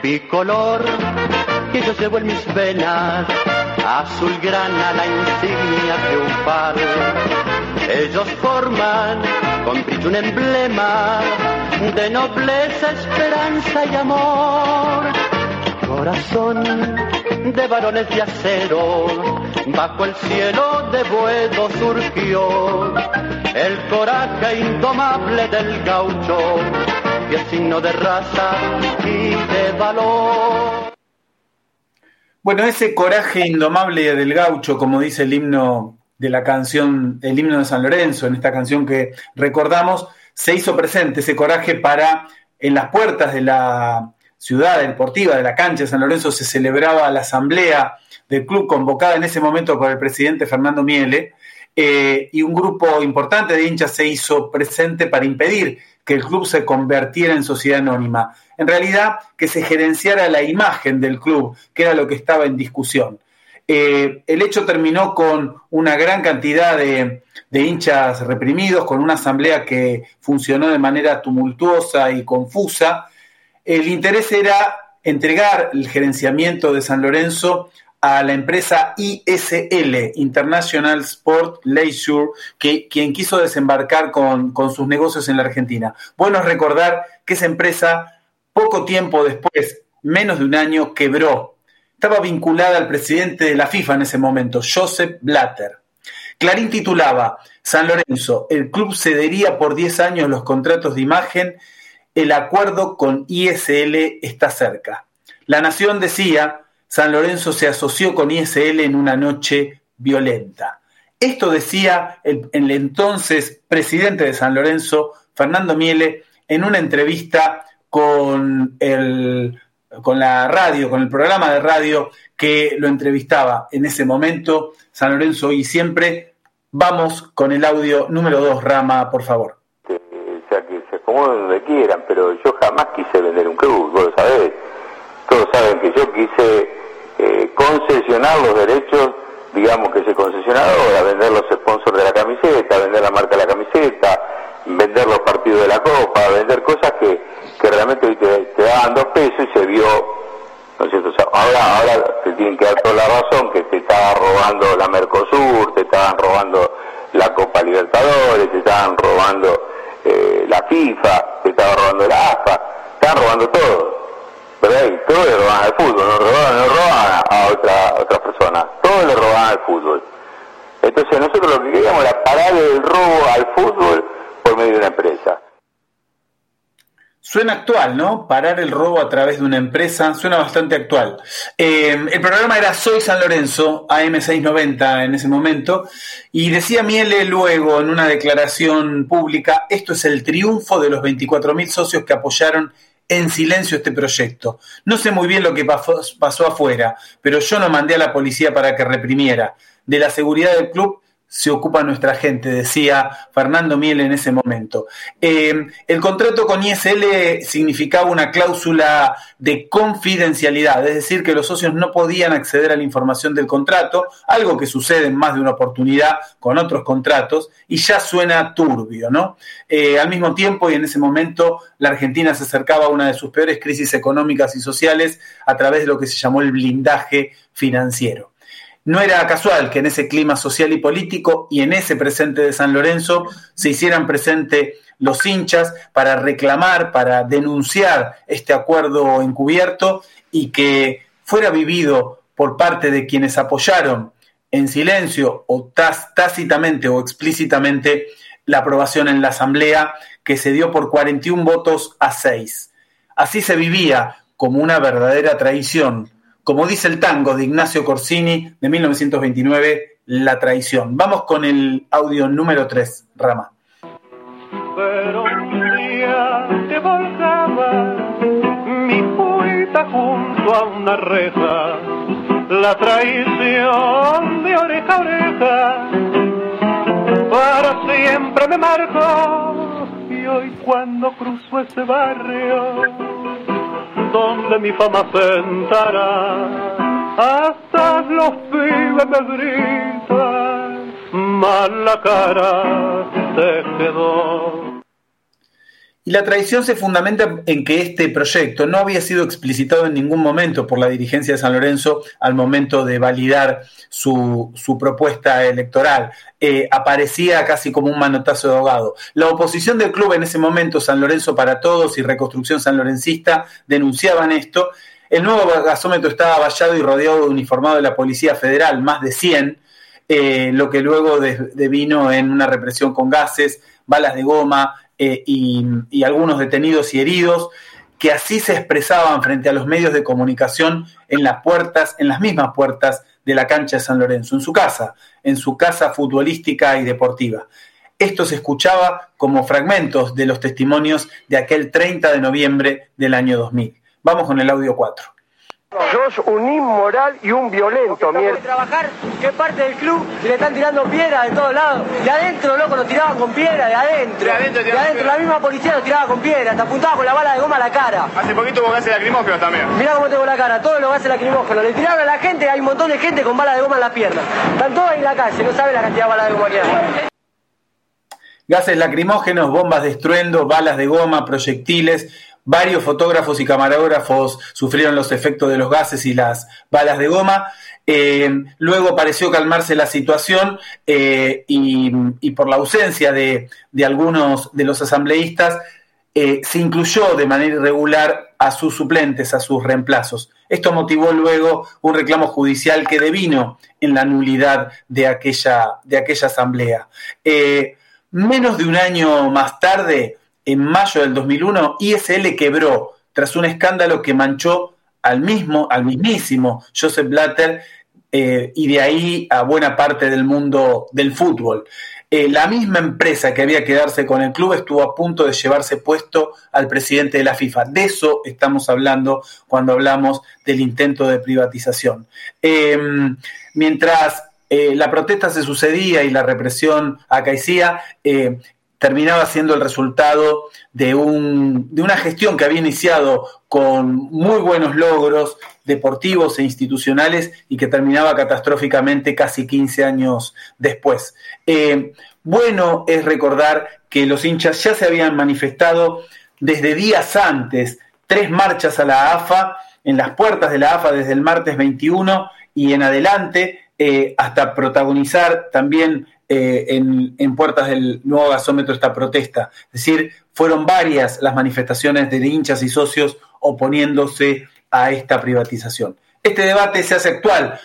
Bicolor que yo llevo en mis venas, azul grana la insignia triunfal. Ellos forman con brillo un emblema de nobleza, esperanza y amor. Corazón de varones de acero, bajo el cielo de Buedo surgió el coraje indomable del gaucho, que es signo de raza y de valor. Bueno, ese coraje indomable del gaucho, como dice el himno de la canción, el himno de San Lorenzo, en esta canción que recordamos, se hizo presente ese coraje para en las puertas de la ciudad deportiva, de la cancha de San Lorenzo, se celebraba la asamblea del club convocada en ese momento por el presidente Fernando Miele, eh, y un grupo importante de hinchas se hizo presente para impedir que el club se convirtiera en sociedad anónima. En realidad, que se gerenciara la imagen del club, que era lo que estaba en discusión. Eh, el hecho terminó con una gran cantidad de, de, hinchas reprimidos, con una asamblea que funcionó de manera tumultuosa y confusa. El interés era entregar el gerenciamiento de San Lorenzo a la empresa ISL, International Sport Leisure, que, quien quiso desembarcar con, sus negocios en la Argentina. Bueno recordar que esa empresa, poco tiempo después, menos de un año, quebró estaba vinculada al presidente de la FIFA en ese momento, Joseph Blatter. Clarín titulaba, San Lorenzo, el club cedería por 10 años los contratos de imagen, el acuerdo con ISL está cerca. La Nación decía, San Lorenzo se asoció con ISL en una noche violenta. Esto decía el, entonces presidente de San Lorenzo, Fernando Miele, en una entrevista con el con la radio, con el programa de radio que lo entrevistaba en ese momento, San Lorenzo y siempre. Vamos con el audio número 2, Rama, por favor. Se donde quieran, pero yo jamás quise vender un club, vos lo sabés. Todos saben que yo quise eh, concesionar los derechos, digamos que ese concesionador, a vender los sponsors de la camiseta, vender la marca de la camiseta, vender los partidos de la Copa, vender cosas que, que realmente te, te, daban dos pesos y se vio, ¿no es cierto? Ahora, ahora te tienen que dar toda la razón que te estaba robando la Mercosur, te estaban robando la Copa Libertadores, te estaban robando eh, la FIFA, te estaban robando la AFA, estaban robando todo. Pero ahí, todo le robaban al fútbol, no robaban, no robaban a otra, otras personas, todo le robaban al fútbol. Entonces nosotros lo que queríamos era parar el robo al fútbol por medio de una empresa. Suena actual, ¿no? Parar el robo a través de una empresa, suena bastante actual. Eh, el programa era Soy San Lorenzo, AM690 en ese momento, y decía Miele luego en una declaración pública, esto es el triunfo de los 24.000 socios que apoyaron en silencio este proyecto. No sé muy bien lo que pasó, pasó afuera, pero yo no mandé a la policía para que reprimiera. De la seguridad del club se ocupa nuestra gente, decía Fernando Miel en ese momento. Eh, el contrato con ISL significaba una cláusula de confidencialidad, es decir, que los socios no podían acceder a la información del contrato, algo que sucede en más de una oportunidad con otros contratos, y ya suena turbio, ¿no? Eh, al mismo tiempo y en ese momento, la Argentina se acercaba a una de sus peores crisis económicas y sociales a través de lo que se llamó el blindaje financiero. No era casual que en ese clima social y político y en ese presente de San Lorenzo se hicieran presente los hinchas para reclamar, para denunciar este acuerdo encubierto y que fuera vivido por parte de quienes apoyaron en silencio o tácitamente o explícitamente la aprobación en la Asamblea que se dio por 41 votos a 6. Así se vivía como una verdadera traición como dice el tango de Ignacio Corsini de 1929, La traición. Vamos con el audio número 3, Rama. Pero un día te volcaba mi poeta junto a una reja, la traición de oreja a oreja, para siempre me marcó y hoy cuando cruzo ese barrio donde mi fama sentará. Hasta los pibes me gritan, la cara te quedó. Y la tradición se fundamenta en que este proyecto no había sido explicitado en ningún momento por la dirigencia de San Lorenzo al momento de validar su, su propuesta electoral. Eh, aparecía casi como un manotazo de ahogado. La oposición del club en ese momento, San Lorenzo para Todos y Reconstrucción San Lorencista, denunciaban esto. El nuevo gasómetro estaba vallado y rodeado de uniformado de la Policía Federal, más de 100, eh, lo que luego devino en una represión con gases, balas de goma, eh, y, algunos detenidos y heridos, que así se expresaban frente a los medios de comunicación en las puertas, en las mismas puertas de la cancha de San Lorenzo, en su casa, en su casa futbolística y deportiva. Esto se escuchaba como fragmentos de los testimonios de aquel 30 de noviembre del año 2000. Vamos con el audio 4. Sos un inmoral y un violento, mierda. trabajar, ¿qué parte del club le están tirando piedras de todos lados? De adentro, loco, nos tiraban con piedra, de adentro. De adentro, de adentro la misma policía nos tiraba con piedra, te apuntaba con la bala de goma a la cara. Hace poquito vos gases lacrimógenos también. Mirá cómo tengo la cara, todos los gases lacrimógenos. Le tiraron a la gente, hay un montón de gente con bala de goma en la pierna. Están todos ahí en la calle, no saben la cantidad de bala de goma que hay. Gases lacrimógenos, bombas de estruendo, balas de goma, proyectiles, Varios fotógrafos y camarógrafos sufrieron los efectos de los gases y las balas de goma. Eh, luego pareció calmarse la situación eh, y, por la ausencia de, de, algunos de los asambleístas eh, se incluyó de manera irregular a sus suplentes, a sus reemplazos. Esto motivó luego un reclamo judicial que devino en la nulidad de aquella, de aquella asamblea. menos de un año más tarde, en mayo del 2001, ISL quebró tras un escándalo que manchó al mismo, al mismísimo Joseph Blatter eh, y de ahí a buena parte del mundo del fútbol. Eh, la misma empresa que había que quedarse con el club estuvo a punto de llevarse puesto al presidente de la FIFA. De eso estamos hablando cuando hablamos del intento de privatización. Em, mientras eh, la protesta se sucedía y la represión acaecía, terminaba siendo el resultado de, un, de una gestión que había iniciado con muy buenos logros deportivos e institucionales y que terminaba catastróficamente casi 15 años después. Eh, bueno es recordar que los hinchas ya se habían manifestado desde días antes, tres marchas a la AFA, en las puertas de la AFA desde el martes 21 y en adelante, eh, hasta protagonizar también eh, en, puertas del nuevo gasómetro esta protesta. Es decir, fueron varias las manifestaciones de hinchas y socios oponiéndose a esta privatización. Este debate se hace actual.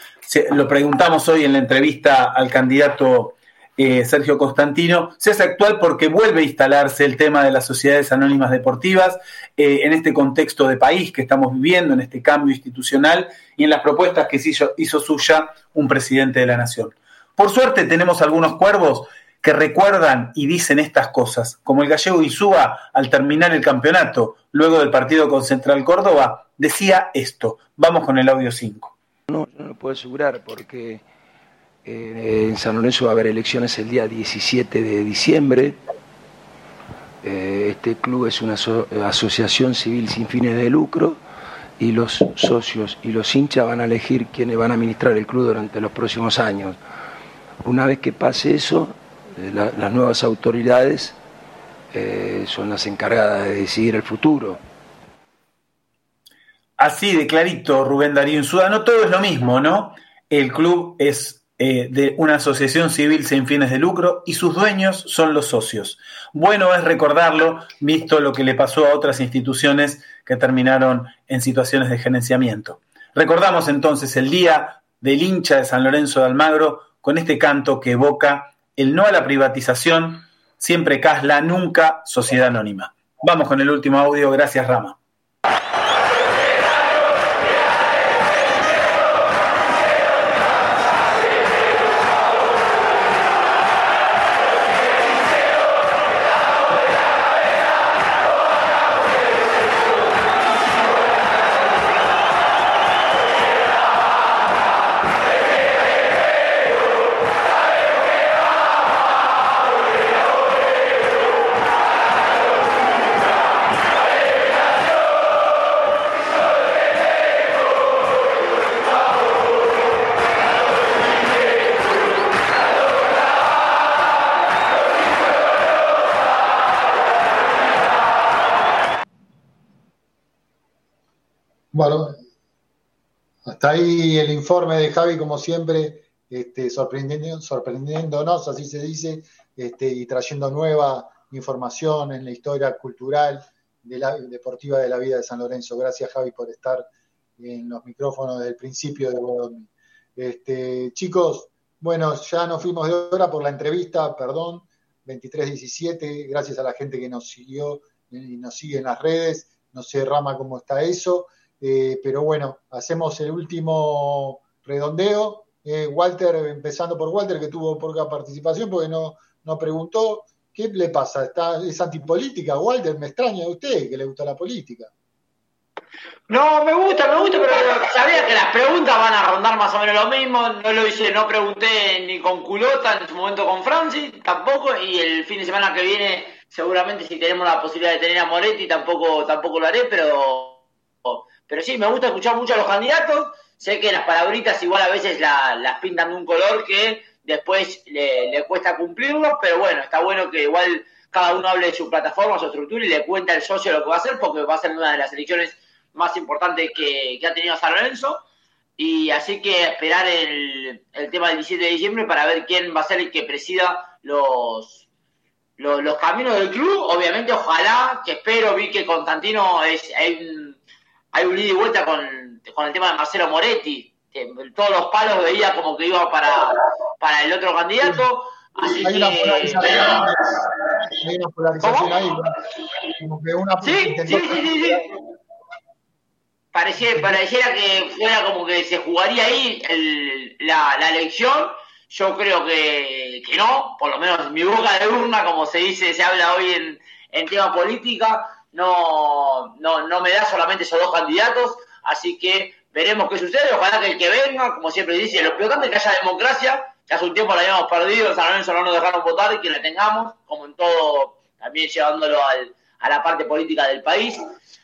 Lo preguntamos hoy en la entrevista al candidato eh, Sergio Constantino. Se hace actual porque vuelve a instalarse el tema de las sociedades anónimas deportivas eh, en este contexto de país que estamos viviendo, en este cambio institucional y en las propuestas que hizo, hizo suya un presidente de la Nación. Por suerte tenemos algunos cuervos que recuerdan y dicen estas cosas, como el gallego Isúa al terminar el campeonato, luego del partido con Central Córdoba, decía esto. Vamos con el audio 5. No, no lo puedo asegurar porque eh, en San Lorenzo va a haber elecciones el día 17 de diciembre. Eh, este club es una aso asociación civil sin fines de lucro y los socios y los hinchas van a elegir quiénes van a administrar el club durante los próximos años. Una vez que pase eso, eh, la, las nuevas autoridades eh, son las encargadas de decidir el futuro. Así de clarito, Rubén Darío Insúa, no todo es lo mismo, ¿no? El club es eh, de una asociación civil sin fines de lucro y sus dueños son los socios. Bueno es recordarlo, visto lo que le pasó a otras instituciones que terminaron en situaciones de gerenciamiento. Recordamos entonces el día del hincha de San Lorenzo de Almagro con este canto que evoca el no a la privatización, siempre Casla, nunca sociedad anónima. Vamos con el último audio, gracias Rama. Bueno, hasta ahí el informe de Javi, como siempre, este, sorprendiendo, sorprendiéndonos, así se dice, este, y trayendo nueva información en la historia cultural deportiva de la vida de San Lorenzo. Gracias, Javi, por estar en los micrófonos desde el principio de Bodoni. Este, chicos, bueno, ya nos fuimos de hora por la entrevista, perdón, 23-17, gracias a la gente que nos siguió y nos sigue en las redes. No sé, Rama, cómo está eso. Eh, pero bueno, hacemos el último redondeo. Eh, Walter, empezando por Walter, que tuvo poca participación porque no, no preguntó. ¿Qué le pasa? ¿Está, ¿Es antipolítica? Walter, me extraña a usted que le gusta la política. No, me gusta, me gusta, pero sabía que las preguntas van a rondar más o menos lo mismo. No lo hice, no pregunté ni con Culota en su momento con Francis, tampoco. Y el fin de semana que viene, seguramente si tenemos la posibilidad de tener a Moretti, tampoco, tampoco lo haré, pero pero sí, me gusta escuchar mucho a los candidatos. Sé que las palabritas igual a veces las pintan de un color que después le, cuesta cumplirlo, pero bueno, está bueno que igual cada uno hable de su plataforma, su estructura y le cuenta al socio lo que va a hacer, porque va a ser una de las elecciones más importantes que, ha tenido San Lorenzo. Y así que esperar el, tema del 17 de diciembre para ver quién va a ser el que presida los, los, caminos del club. Obviamente, ojalá, que espero, vi que Constantino es, hay un ida y vuelta con, el tema de Marcelo Moretti. Que todos los palos veía como que iba para, para el otro candidato. Así hay, que... una polarización, hay una polarización ahí. Como que una sí, sí, sí, sí, sí. pareciera que fuera como que se jugaría ahí el, la, la elección. Yo creo que, que no, por lo menos mi boca de urna, como se dice, se habla hoy en, en tema política no, no, no me da solamente esos dos candidatos, así que veremos qué sucede, ojalá que el que venga, como siempre dice, lo importante es que haya democracia, que hace un tiempo la habíamos perdido, en San Lorenzo no nos dejaron votar y que la tengamos, como en todo, también llevándolo al, a la parte política del país,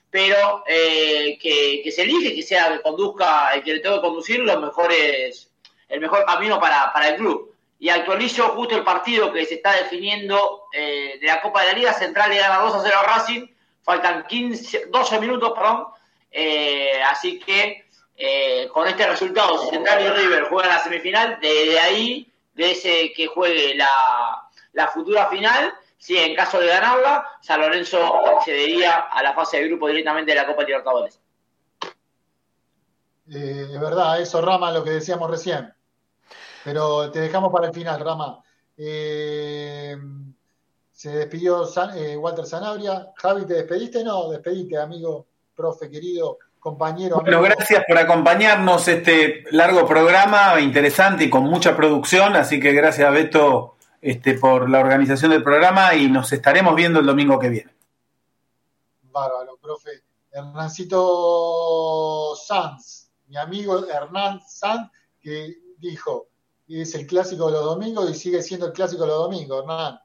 pero eh, que, que, se elige, que sea que conduzca, el que le tenga que conducir los mejores, el mejor camino para, para el club. Y actualizo justo el partido que se está definiendo eh, de la Copa de la Liga Central le gana 2 a 0 a Racing faltan 15, 12 minutos, perdón, eh, así que eh, con este resultado, si Central y River juegan la semifinal, de ahí, de ese que juegue la, la futura final, si en caso de ganarla, San Lorenzo accedería a la fase de grupo directamente de la Copa Libertadores. Eh, es verdad, eso Rama, lo que decíamos recién. Pero te dejamos para el final, Rama. Eh, se despidió eh, Walter Sanabria. Javi, ¿te despediste? No, despediste, amigo, profe, querido, compañero. Bueno, gracias por acompañarnos este largo programa, interesante y con mucha producción, así que gracias Beto este, por la organización del programa y nos estaremos viendo el domingo que viene. Bárbaro, profe. Hernancito Sanz, mi amigo Hernán Sanz, que dijo, es el clásico de los domingos y sigue siendo el clásico de los domingos, Hernán.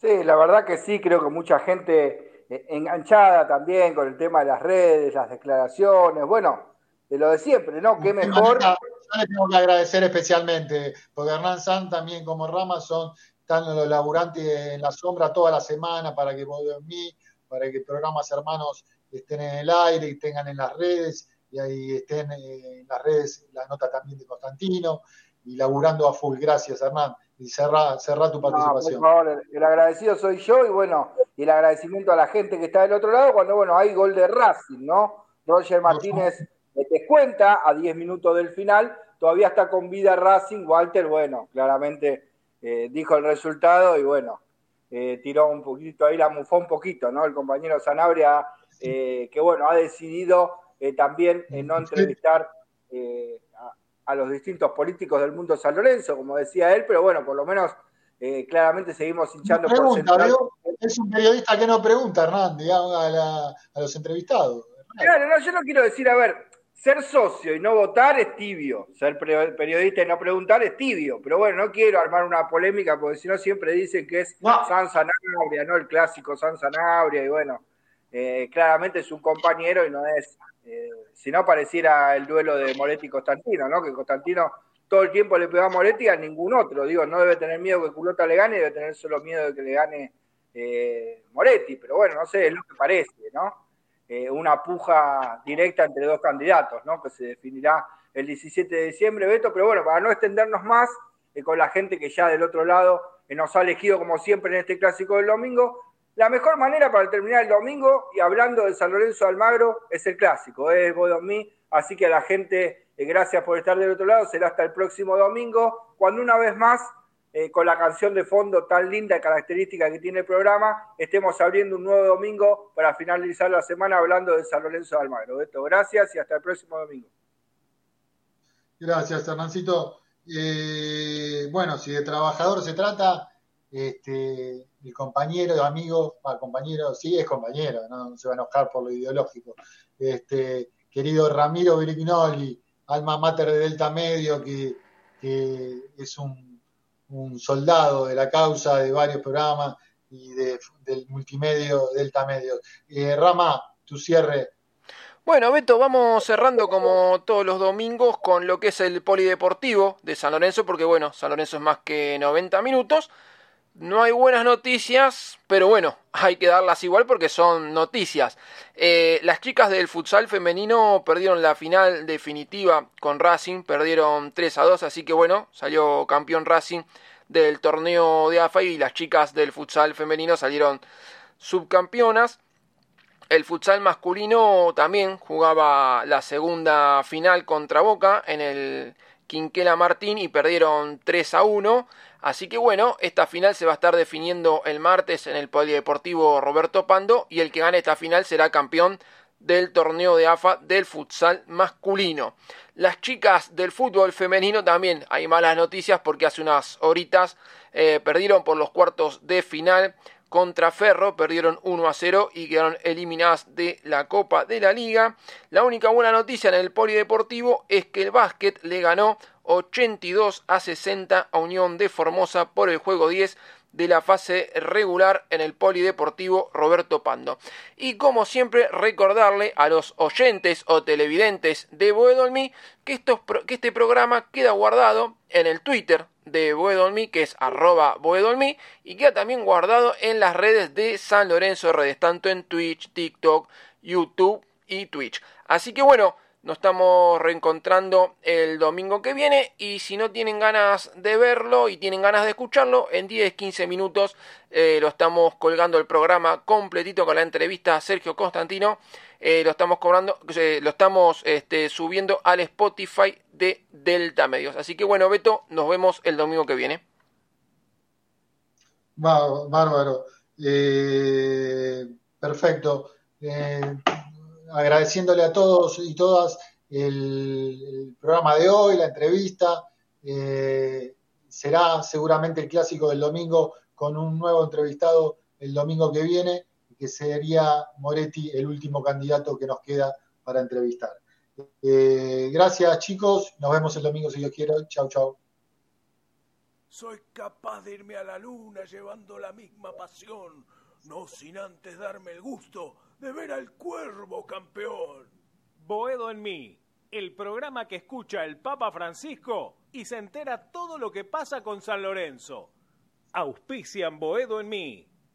Sí, la verdad que sí, creo que mucha gente eh, enganchada también con el tema de las redes, las declaraciones, bueno, de lo de siempre, ¿no? Qué mejor. Yo le tengo que agradecer especialmente, porque Hernán San también como Rama son, están los laburantes en la sombra toda la semana para que vos en mí, para que programas hermanos estén en el aire y tengan en las redes, y ahí estén en las redes la nota también de Constantino, y laburando a full. Gracias, Hernán y cerra, tu participación. por favor, el agradecido soy yo y bueno, y el agradecimiento a la gente que está del otro lado cuando, bueno, hay gol de Racing, ¿no? Roger Martínez te cuenta a 10 minutos del final, todavía está con vida Racing, Walter, bueno, claramente eh, dijo el resultado y bueno, eh, tiró un poquito ahí, la mufó un poquito, ¿no? El compañero Sanabria, eh, que bueno, ha decidido también no entrevistar a los distintos políticos del mundo San Lorenzo, como decía él, pero bueno, por lo menos eh, claramente seguimos hinchando por Central. Es un periodista que no pregunta, Hernán, digamos, a, los entrevistados. Claro, no, yo no quiero decir, a ver, ser socio y no votar es tibio, ser periodista y no preguntar es tibio, pero bueno, no quiero armar una polémica porque si no siempre dicen que es San Sanabria, ¿no? El clásico San Sanabria y bueno, eh, claramente es un compañero y no es eh, si no, pareciera el duelo de Moretti y Constantino, ¿no? Que Constantino todo el tiempo le pega a Moretti a ningún otro. Digo, no debe tener miedo que Culota le gane, debe tener solo miedo de que le gane eh, Moretti. Pero bueno, no sé, es lo que parece, ¿no? eh, una puja directa entre dos candidatos, ¿no? Que se definirá el 17 de diciembre, Beto, pero bueno, para no extendernos más eh, con la gente que ya del otro lado nos ha elegido como siempre en este clásico del domingo, la mejor manera para terminar el domingo, y hablando de San Lorenzo de Almagro, es el clásico, es Bodomí, así que a la gente, eh, gracias por estar del otro lado, será hasta el próximo domingo, cuando una vez más, eh, con la canción de fondo tan linda y característica que tiene el programa, estemos abriendo un nuevo domingo para finalizar la semana hablando de San Lorenzo de Almagro. Beto, gracias y hasta el próximo domingo. Gracias, Hernancito. Eh, bueno, si de trabajador se trata, este, el compañero, amigo, ah, compañero, sí es compañero, no, se va a enojar por lo ideológico. Este, querido Ramiro Brignoli, alma mater de Delta Medio, que, que es un, un, soldado de la causa de varios programas y de, del multimedio Delta Medio. Eh, Rama, tu cierre bueno, Beto, vamos cerrando como todos los domingos con lo que es el polideportivo de San Lorenzo, porque bueno, San Lorenzo es más que 90 minutos. No hay buenas noticias, pero bueno, hay que darlas igual porque son noticias. Eh, las chicas del futsal femenino perdieron la final definitiva con Racing, perdieron 3 a 2, así que bueno, salió campeón Racing del torneo de AFA y las chicas del futsal femenino salieron subcampeonas. El futsal masculino también jugaba la segunda final contra Boca en el Quinquela Martín y perdieron 3 a 1. Así que bueno, esta final se va a estar definiendo el martes en el Polideportivo Roberto Pando y el que gane esta final será campeón del torneo de AFA del futsal masculino. Las chicas del fútbol femenino también hay malas noticias porque hace unas horitas eh, perdieron por los cuartos de final contra Ferro, perdieron 1 a 0 y quedaron eliminadas de la Copa de la Liga. La única buena noticia en el polideportivo es que el básquet le ganó 82 a 60 a Unión de Formosa por el juego 10 de la fase regular en el Polideportivo Roberto Pando. Y como siempre, recordarle a los oyentes o televidentes de Boedolmi que, estos, que este programa queda guardado en el Twitter de Boedolmi, que es arroba Boedolmi, y queda también guardado en las redes de San Lorenzo de Redes, tanto en Twitch, TikTok, YouTube y Twitch. Así que bueno, nos estamos reencontrando el domingo que viene y si no tienen ganas de verlo y tienen ganas de escucharlo, en 10-15 minutos eh, lo estamos colgando el programa completito con la entrevista a Sergio Constantino. Eh, lo estamos cobrando, eh, lo estamos este, subiendo al Spotify de Delta Medios. Así que bueno, Beto, nos vemos el domingo que viene. Bárbaro. perfecto agradeciéndole a todos y todas el, programa de hoy, la entrevista. Eh, será seguramente el clásico del domingo con un nuevo entrevistado el domingo que viene, que sería Moretti el último candidato que nos queda para entrevistar. Eh, gracias chicos, nos vemos el domingo si Dios quiere. Chau, chau. Soy capaz de irme a la luna llevando la misma pasión, no sin antes darme el gusto de ver al cuervo campeón. Boedo en mí, el programa que escucha el Papa Francisco y se entera todo lo que pasa con San Lorenzo. Auspician Boedo en mí.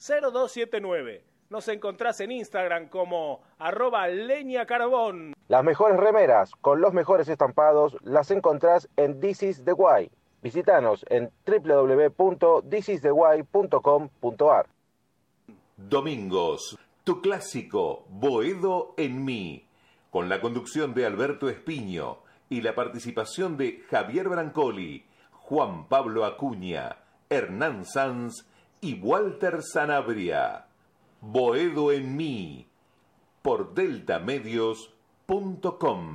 115-332-0279. Nos encontrás en Instagram como arroba leña carbón. Las mejores remeras con los mejores estampados las encontrás en This is the Way. Visítanos en www.thisistheway.com.ar. Domingos, tu clásico Boedo en mí, con la conducción de Alberto Espiño y la participación de Javier Brancoli, Juan Pablo Acuña, Hernán Sanz y Walter Sanabria. Boedo en mí, por deltamedios.com.